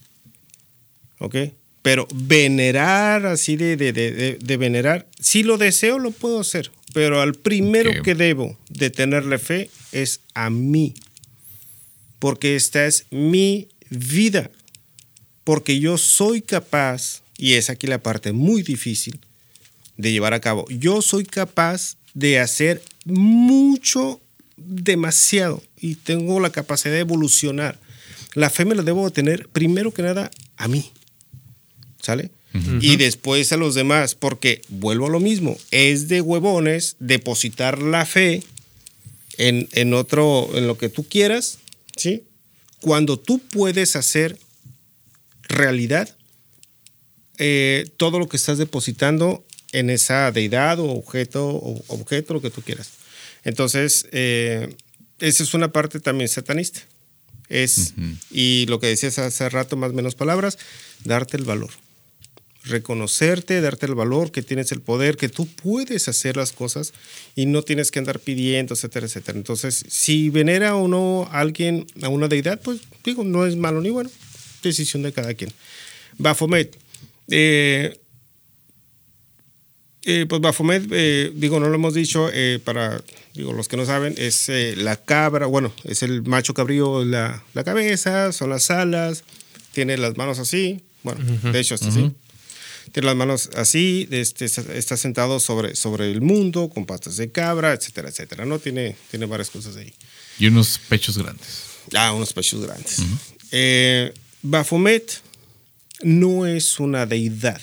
¿Ok? Pero venerar, así de, de, venerar, si lo deseo, lo puedo hacer. Pero al primero que debo de tenerle fe es a mí. Porque esta es mi vida. Porque yo soy capaz, y es aquí la parte muy difícil de llevar a cabo, yo soy capaz de hacer mucho, demasiado, y tengo la capacidad de evolucionar. La fe me la debo tener primero que nada a mí. ¿sale? Y después a los demás, porque vuelvo a lo mismo, es de huevones depositar la fe en, en otro, en lo que tú quieras, ¿sí? Cuando tú puedes hacer realidad eh, todo lo que estás depositando en esa deidad o objeto, o objeto, lo que tú quieras. Entonces, eh, esa es una parte también satanista. Es, y lo que decías hace rato, más o menos palabras, darte el valor reconocerte, darte el valor, que tienes el poder, que tú puedes hacer las cosas y no tienes que andar pidiendo, etcétera, etcétera. Entonces, si venera o no a alguien, a una deidad, pues digo, no es malo ni bueno, decisión de cada quien. Bafomet. Eh, eh, pues Bafomet, eh, digo, no lo hemos dicho, para digo, los que no saben, es la cabra, bueno, es el macho cabrío, la, la cabeza, son las alas, tiene las manos así, bueno, de hecho, es así tiene las manos así, este, está sentado sobre, sobre el mundo, con patas de cabra, etcétera, etcétera, ¿no? Tiene, tiene varias cosas ahí. Y unos pechos grandes. Ah, unos pechos grandes. Eh, Bafomet no es una deidad.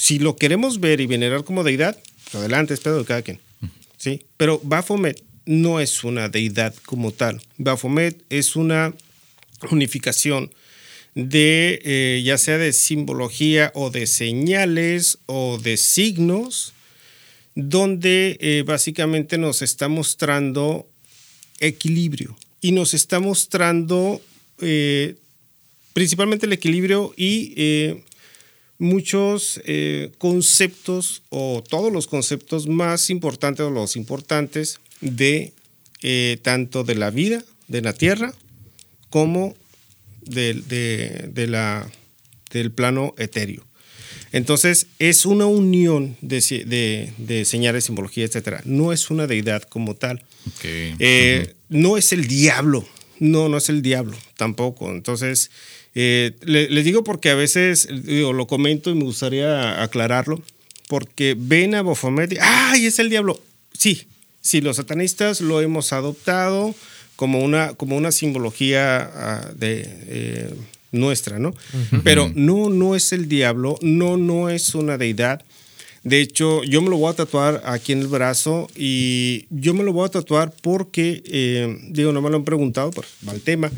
Si lo queremos ver y venerar como deidad, adelante, es pedo de cada quien. ¿sí? Pero Bafomet no es una deidad como tal. Bafomet es una unificación de eh, ya sea de simbología o de señales o de signos, donde eh, básicamente nos está mostrando equilibrio y nos está mostrando eh, principalmente el equilibrio y muchos conceptos o todos los conceptos más importantes o los importantes de tanto de la vida de la tierra como de, la, del plano etéreo. Entonces, es una unión de, de, señales, simbología, etc. No es una deidad como tal. Eh, no es el diablo. No, no es el diablo tampoco. Entonces, eh, les digo porque a veces lo comento y me gustaría aclararlo. Porque ven a Baphomet y ¡ay, es el diablo! Sí, sí, los satanistas lo hemos adoptado como una, como una simbología ah, de, eh, nuestra, ¿no? Pero no, no es el diablo, no, no es una deidad. De hecho, yo me lo voy a tatuar aquí en el brazo y yo me lo voy a tatuar porque, eh, digo, no me lo han preguntado, pero va el tema.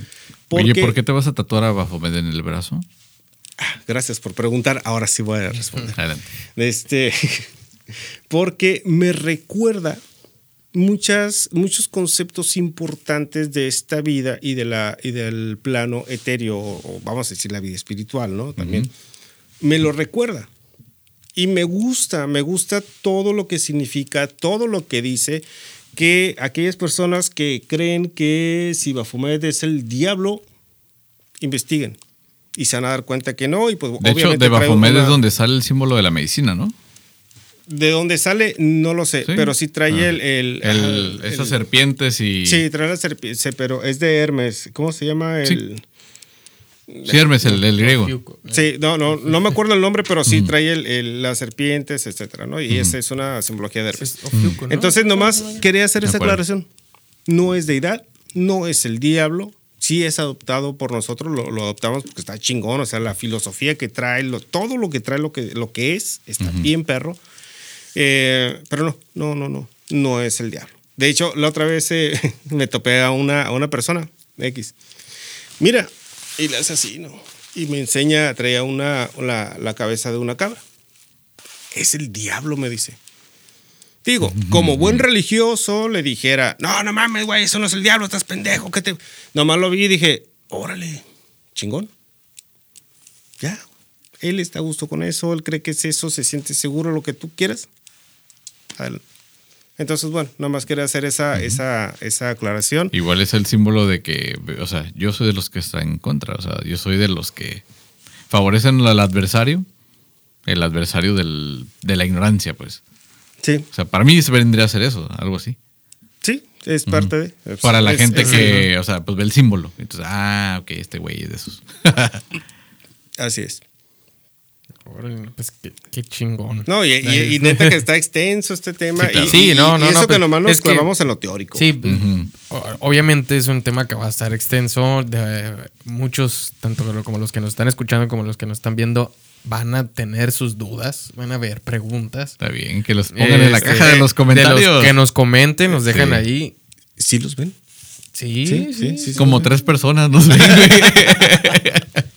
Oye, ¿por qué te vas a tatuar a Baphomet en el brazo? Ah, gracias por preguntar. Ahora sí voy a responder. Adelante. Este, [laughs] porque me recuerda muchas, muchos conceptos importantes de esta vida y, de la, y del plano etéreo, o vamos a decir la vida espiritual, ¿no? También. Me lo recuerda. Y me gusta, me gusta todo lo que significa, todo lo que dice, que aquellas personas que creen que si Bafumet es el diablo, investiguen. Y se van a dar cuenta que no. Y pues, de hecho, de Bafomed es donde sale el símbolo de la medicina, ¿no? De dónde sale, no lo sé, pero sí trae ah. el, el, Esas serpientes y. Sí, trae la serpiente, pero es de Hermes. ¿Cómo se llama? El. Sí, Hermes, el, griego. Sí, no, no, no me acuerdo el nombre, pero sí trae el, las serpientes, etcétera, ¿no? Y esa es una simbología de Hermes. Entonces, nomás quería hacer esa aclaración. No es deidad, no es el diablo, sí es adoptado por nosotros, lo, adoptamos porque está chingón, o sea, la filosofía que trae, todo lo que trae, lo que, lo que es, está bien perro. Eh, pero no, no, no, no, no es el diablo. De hecho, la otra vez eh, [laughs] me topé a una, a una persona, X. Mira, y le hace así, ¿no? Y me enseña, traía una, la, la cabeza de una cabra. Es el diablo, me dice. Digo, como buen religioso le dijera, no, no mames, güey, eso no es el diablo, estás pendejo, que te... Nomás lo vi y dije, órale, chingón. Ya, él está a gusto con eso, él cree que es eso, se siente seguro lo que tú quieras. Entonces, bueno, nomás quería hacer esa, esa, esa aclaración. Igual es el símbolo de que, o sea, yo soy de los que están en contra, o sea, yo soy de los que favorecen al adversario, el adversario del, de la ignorancia, pues. Sí. O sea, para mí se vendría a ser eso, algo así. Sí, es parte de. Para la gente que, o sea, pues ve el símbolo. Entonces, ah, ok, este güey es de esos. [laughs] así es. Pues qué, chingón. No, y, neta que está extenso este tema. Sí, y, no, no. eso que pues, nomás nos clavamos en lo teórico. Sí, obviamente es un tema que va a estar extenso. De, muchos, tanto como los que nos están escuchando como los que nos están viendo, van a tener sus dudas, van a haber preguntas. Está bien, que los pongan en la este, caja de los comentarios. que nos comenten, nos dejan ahí. ¿Sí los ven? Sí, sí, sí. Como tres personas nos ven, [laughs]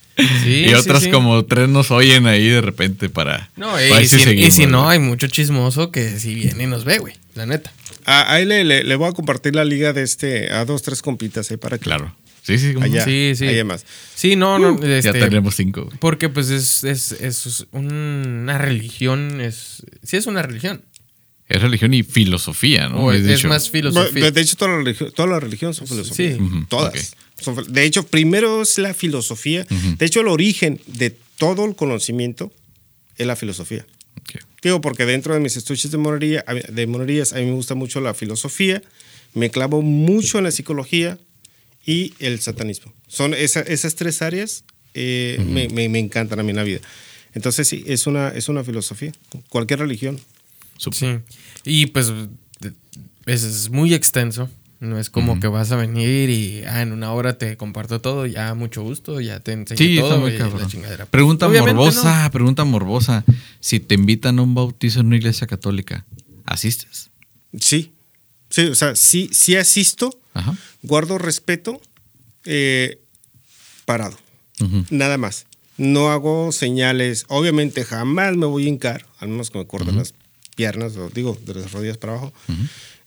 y otras como tres nos oyen ahí de repente para. No, y, si, no, hay mucho chismoso que si viene y nos ve, güey. La neta. Ah, ahí le, le, voy a compartir la liga de este a dos, tres compitas ahí para que. Claro. Sí, sí, allá, sí, sí. Hay más. Sí, no, no. ya este, tenemos cinco. Porque pues es, es, es, una religión, es. Sí, es una religión. Es religión y filosofía, ¿no? es, más filosofía. De hecho, todas las toda religiones son filosofía. Sí. Todas. De hecho, primero es la filosofía. De hecho, el origen de todo el conocimiento es la filosofía. Digo, porque dentro de mis estudios de monería, de monerías, a mí me gusta mucho la filosofía, me clavo mucho en la psicología y el satanismo. Son esas tres áreas eh, me, me, encantan a mí en la vida. Entonces, sí, es una, es una filosofía. Cualquier religión. Sí. Y pues es muy extenso. No es como que vas a venir y ah, en una hora te comparto todo, ya mucho gusto, ya te enseño sí, todo. Pregunta morbosa, pregunta morbosa. Si te invitan a un bautizo en una iglesia católica, ¿asistes? Sí. Sí, o sea, sí, sí asisto, guardo respeto, eh, parado. Nada más. No hago señales. Obviamente jamás me voy a hincar, al menos que me corten las piernas, o digo, de las rodillas para abajo.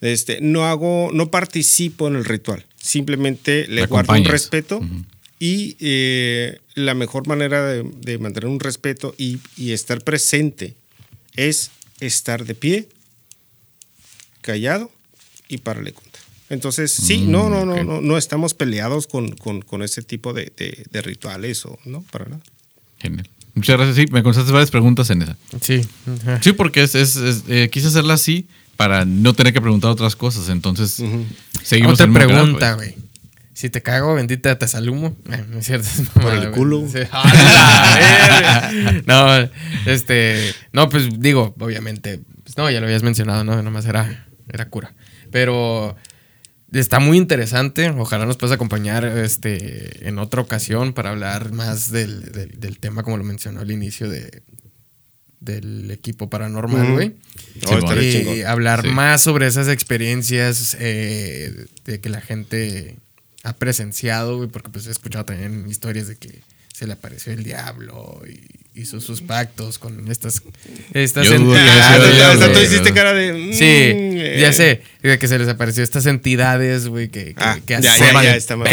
Este, no hago, no participo en el ritual. Simplemente le guardo un respeto y eh, la mejor manera de, mantener un respeto y, estar presente es estar de pie, callado y pararle contra. Entonces, sí, mm, no, no, no, no, no estamos peleados con, con, ese tipo de, rituales o no, para nada. Genial. Muchas gracias. Sí, me contestaste varias preguntas en esa. Sí. Sí, porque es, eh, quise hacerla así para no tener que preguntar otras cosas. Entonces, seguimos Otra pregunta, pues. güey. Si te cago, bendita te salumo. [laughs] Eh, no es cierto. Por el culo. [laughs] [laughs] no, este. No, pues digo, obviamente. Pues, no, ya lo habías mencionado, ¿no? Nomás era, era cura. Pero está muy interesante. Ojalá nos puedas acompañar este, en otra ocasión para hablar más del, del tema, como lo mencionó al inicio de, del equipo paranormal, güey. y hablar más sobre esas experiencias eh, de que la gente ha presenciado, güey, porque pues he escuchado también historias de que se le apareció el diablo y hizo sus pactos con estas estas entidades. tú hiciste cara de mm, sí eh. ya sé que se les apareció estas entidades güey que, que,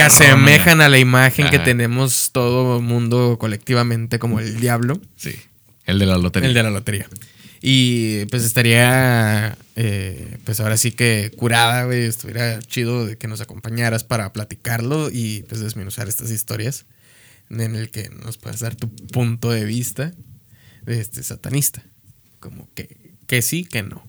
asemejan a la imagen que tenemos todo mundo colectivamente como el diablo. Sí El de la lotería. El de la lotería. Y pues estaría, eh, pues ahora sí que curada, güey. Estuviera chido de que nos acompañaras para platicarlo y pues desmenuzar estas historias en el que nos puedas dar tu punto de vista de este satanista. Como que, que sí, que no.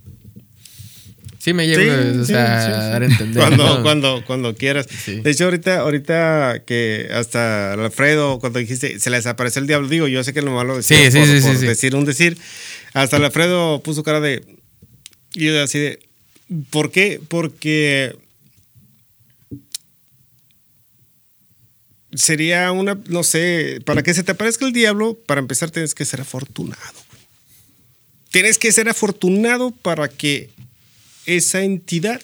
Sí, me llevo Sí, o sí, sea, sí, sí. a dar a entender. Cuando, ¿no? cuando, cuando quieras. De hecho, ahorita, ahorita que hasta Alfredo, cuando dijiste, se le desapareció el diablo, digo, yo sé que lo malo decir Sí, sí, por, sí, decir un decir. Hasta Alfredo puso cara de. Y yo así de. ¿Por qué? Porque. Sería una, no sé, para que se te aparezca el diablo, para empezar tienes que ser afortunado. Tienes que ser afortunado para que esa entidad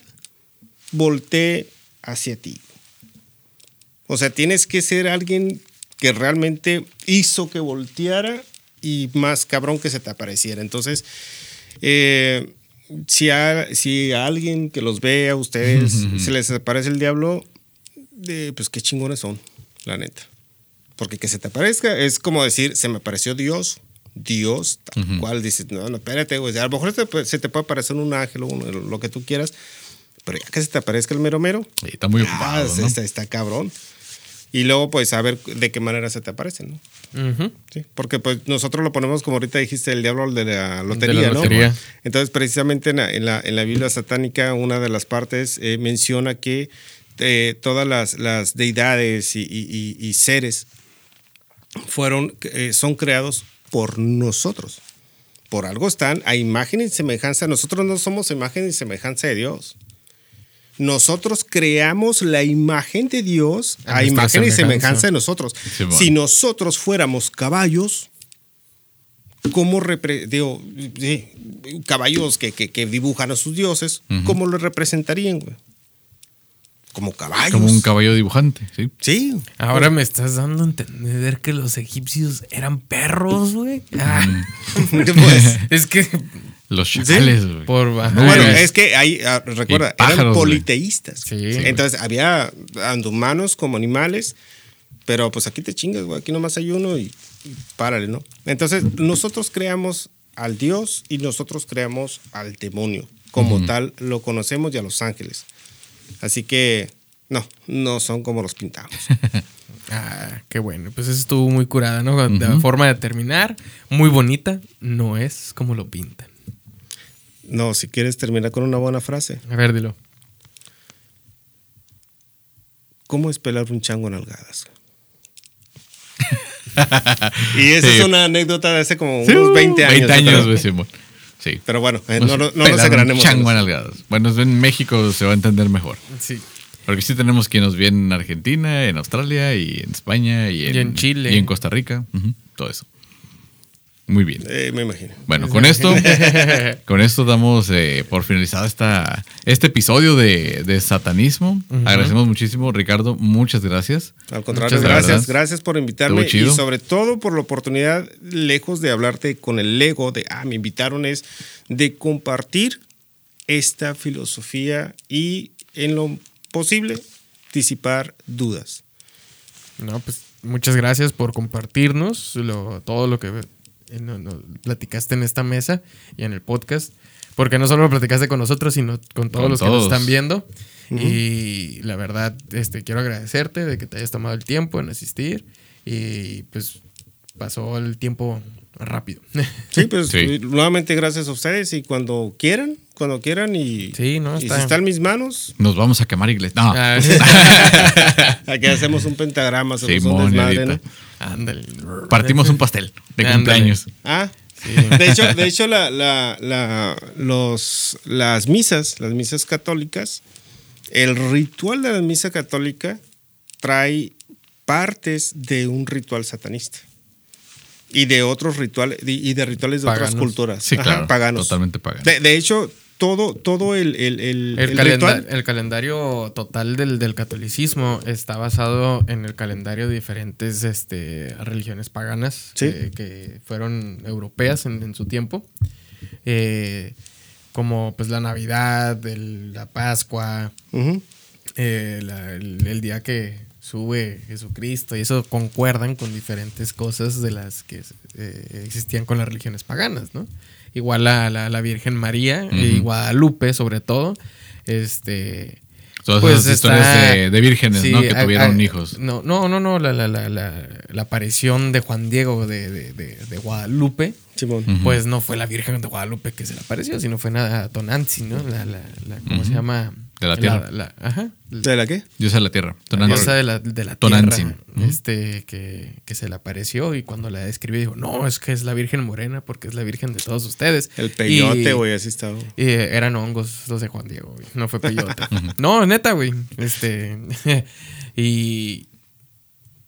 voltee hacia ti. O sea, tienes que ser alguien que realmente hizo que volteara y más cabrón que se te apareciera. Entonces, eh, si, a, si a alguien que los ve a ustedes [laughs] se les aparece el diablo, eh, pues qué chingones son, la neta. Porque que se te aparezca es como decir, se me apareció Dios. Dios, tal cual, dices, no, no, espérate, güey. A lo mejor se, te- se te puede aparecer un ángel o un- lo que tú quieras, pero ya que se te aparezca el mero mero, Sí, está muy ah, ocupado, ¿no? está, está cabrón. Y luego, pues, a ver de qué manera se te aparecen, ¿no? Ujú. Sí, porque pues nosotros lo ponemos como ahorita dijiste el diablo de la lotería, De la lotería. ¿no? Entonces precisamente en la, en la, en la Biblia satánica una de las partes eh, menciona que eh, todas las, las deidades y, y- y- y seres fueron, eh, son creados por nosotros. Por algo están a imagen y semejanza. Nosotros no somos imagen y semejanza de Dios. Nosotros creamos la imagen de Dios A imagen y semejanza. de nosotros. Sí, bueno. Si nosotros fuéramos caballos, ¿cómo digo, caballos que, que- que dibujan a sus dioses, ¿cómo lo representarían, güey? Como caballos. Como un caballo dibujante, ¿sí? Sí. Ahora me estás dando a entender que los egipcios eran perros, güey. Ah, [laughs] Pues, [laughs] es que Los chacales, güey. Bueno, es que ahí, ah, recuerda, pájaros, eran politeístas. Sí. Entonces había tanto humanos como animales, pero pues aquí te chingas, güey. Aquí nomás hay uno y, y párale, ¿no? Entonces nosotros creamos al Dios y nosotros creamos al demonio. Como tal, lo conocemos y a los ángeles. Así que, no, no son como los pintamos. [laughs] Ah, qué bueno. Pues eso estuvo muy curada, ¿no? La forma de terminar, muy bonita, no es como lo pintan. No, si quieres terminar con una buena frase. A ver, dilo. ¿Cómo es pelar un chango en algadas? [laughs] y esa Sí. es una anécdota de hace como Sí, unos 20 años. 20 yo años. Sí. Pero bueno, eh, no, no, no nos agranemos. Chango en. Bueno, en México se va a entender mejor. Sí. Porque sí tenemos quien nos viene en Argentina, en Australia y en España y en, Y en Chile. Y en Costa Rica. Todo eso. Muy bien. Eh, me imagino. Bueno, con esto, [laughs] con esto damos eh, por finalizado esta, este episodio de, de satanismo. Agradecemos muchísimo, Ricardo. Muchas gracias. Al contrario, Muchas gracias. gracias. Gracias por invitarme y sobre todo por la oportunidad, lejos de hablarte con el ego de, ah, me invitaron, es de compartir esta filosofía y en lo posible disipar dudas. No, pues muchas gracias por compartirnos lo- todo lo que no- no, platicaste en esta mesa y en el podcast. Porque no solo lo platicaste con nosotros, sino con todos Con los que nos están viendo. Y la verdad, este, quiero agradecerte de que te hayas tomado el tiempo en asistir. Y pues pasó el tiempo rápido. Sí, pues Sí. nuevamente gracias a ustedes y cuando quieran, cuando quieran y, Sí, no, y está- si está en mis manos, Nos vamos a quemar iglesia. No. Ah, [laughs] aquí hacemos un pentagrama, hacemos un Simón, desmadre. Partimos un pastel de cumpleaños. Ah, de hecho, de hecho la, la- la- los, las misas, las misas católicas, el ritual de la misa católica trae partes de un ritual satanista y de otros rituales y de rituales de otras culturas. Sí, Ajá, claro. paganos. Totalmente paganos. De, de hecho, todo, todo el, el, el- El, el calenda- ritual. el calendario total del, del catolicismo está basado en el calendario de diferentes este, religiones paganas Sí. que, que fueron europeas en, en su tiempo. Eh, como pues la Navidad, la Pascua, eh, la- el día que, sube Jesucristo y eso concuerdan con diferentes cosas de las que eh, existían con las religiones paganas, ¿no? Igual la, la, Virgen María y Guadalupe sobre todo, este... Todas pues esas historias de, vírgenes, ¿no? Que tuvieron hijos. No, no, no, no. La, la, la, la, aparición de Juan Diego de, de Guadalupe. Pues no fue la Virgen de Guadalupe que se le apareció, sino fue nada Tonanzi, ¿no? La, la, ¿Cómo se llama? De la tierra. ajá. ¿De la qué? Diosa de la tierra. Diosa de la, de la tierra. Este, que, que, se le apareció y cuando la describió dijo, no, es que es la Virgen Morena porque es la Virgen de todos ustedes. El peyote, güey, así estaba. Y eran hongos los de Juan Diego, güey. No fue [laughs] peyote. no, neta, güey. Este. [laughs] y.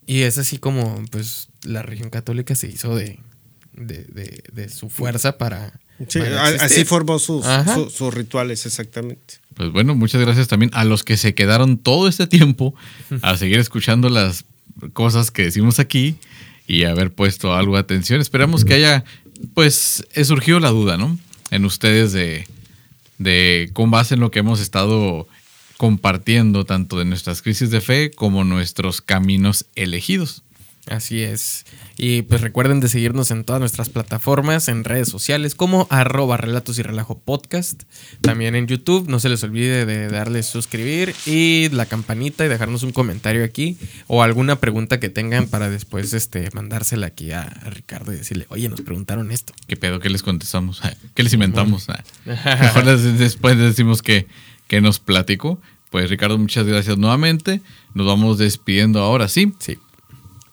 Y es así como, pues, la religión católica se hizo de, de, de, de su fuerza para. Sí, así formó sus, sus rituales, exactamente. Pues bueno, muchas gracias también a los que se quedaron todo este tiempo a seguir escuchando las cosas que decimos aquí y haber puesto algo de atención. Esperamos que haya, pues, surgido la duda, ¿no? En ustedes de, de, con base en lo que hemos estado compartiendo, tanto de nuestras crisis de fe como nuestros caminos elegidos. Así es. Y pues recuerden de seguirnos en todas nuestras plataformas, en redes sociales como arroba relatos y relajo podcast. También en YouTube. No se les olvide de darle suscribir y la campanita y dejarnos un comentario aquí o alguna pregunta que tengan para después este, mandársela aquí a, Ricardo y decirle, oye, nos preguntaron esto. ¿Qué pedo? ¿Qué les contestamos? [laughs] ¿Qué les inventamos? [laughs] Mejor después decimos que, que nos platicó. Pues Ricardo, muchas gracias nuevamente. Nos vamos despidiendo ahora, ¿sí? Sí.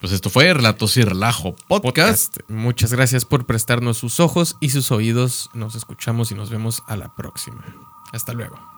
Pues esto fue Relatos y Relajo Podcast. Muchas gracias por prestarnos sus ojos y sus oídos. Nos escuchamos y nos vemos a la próxima. Hasta luego.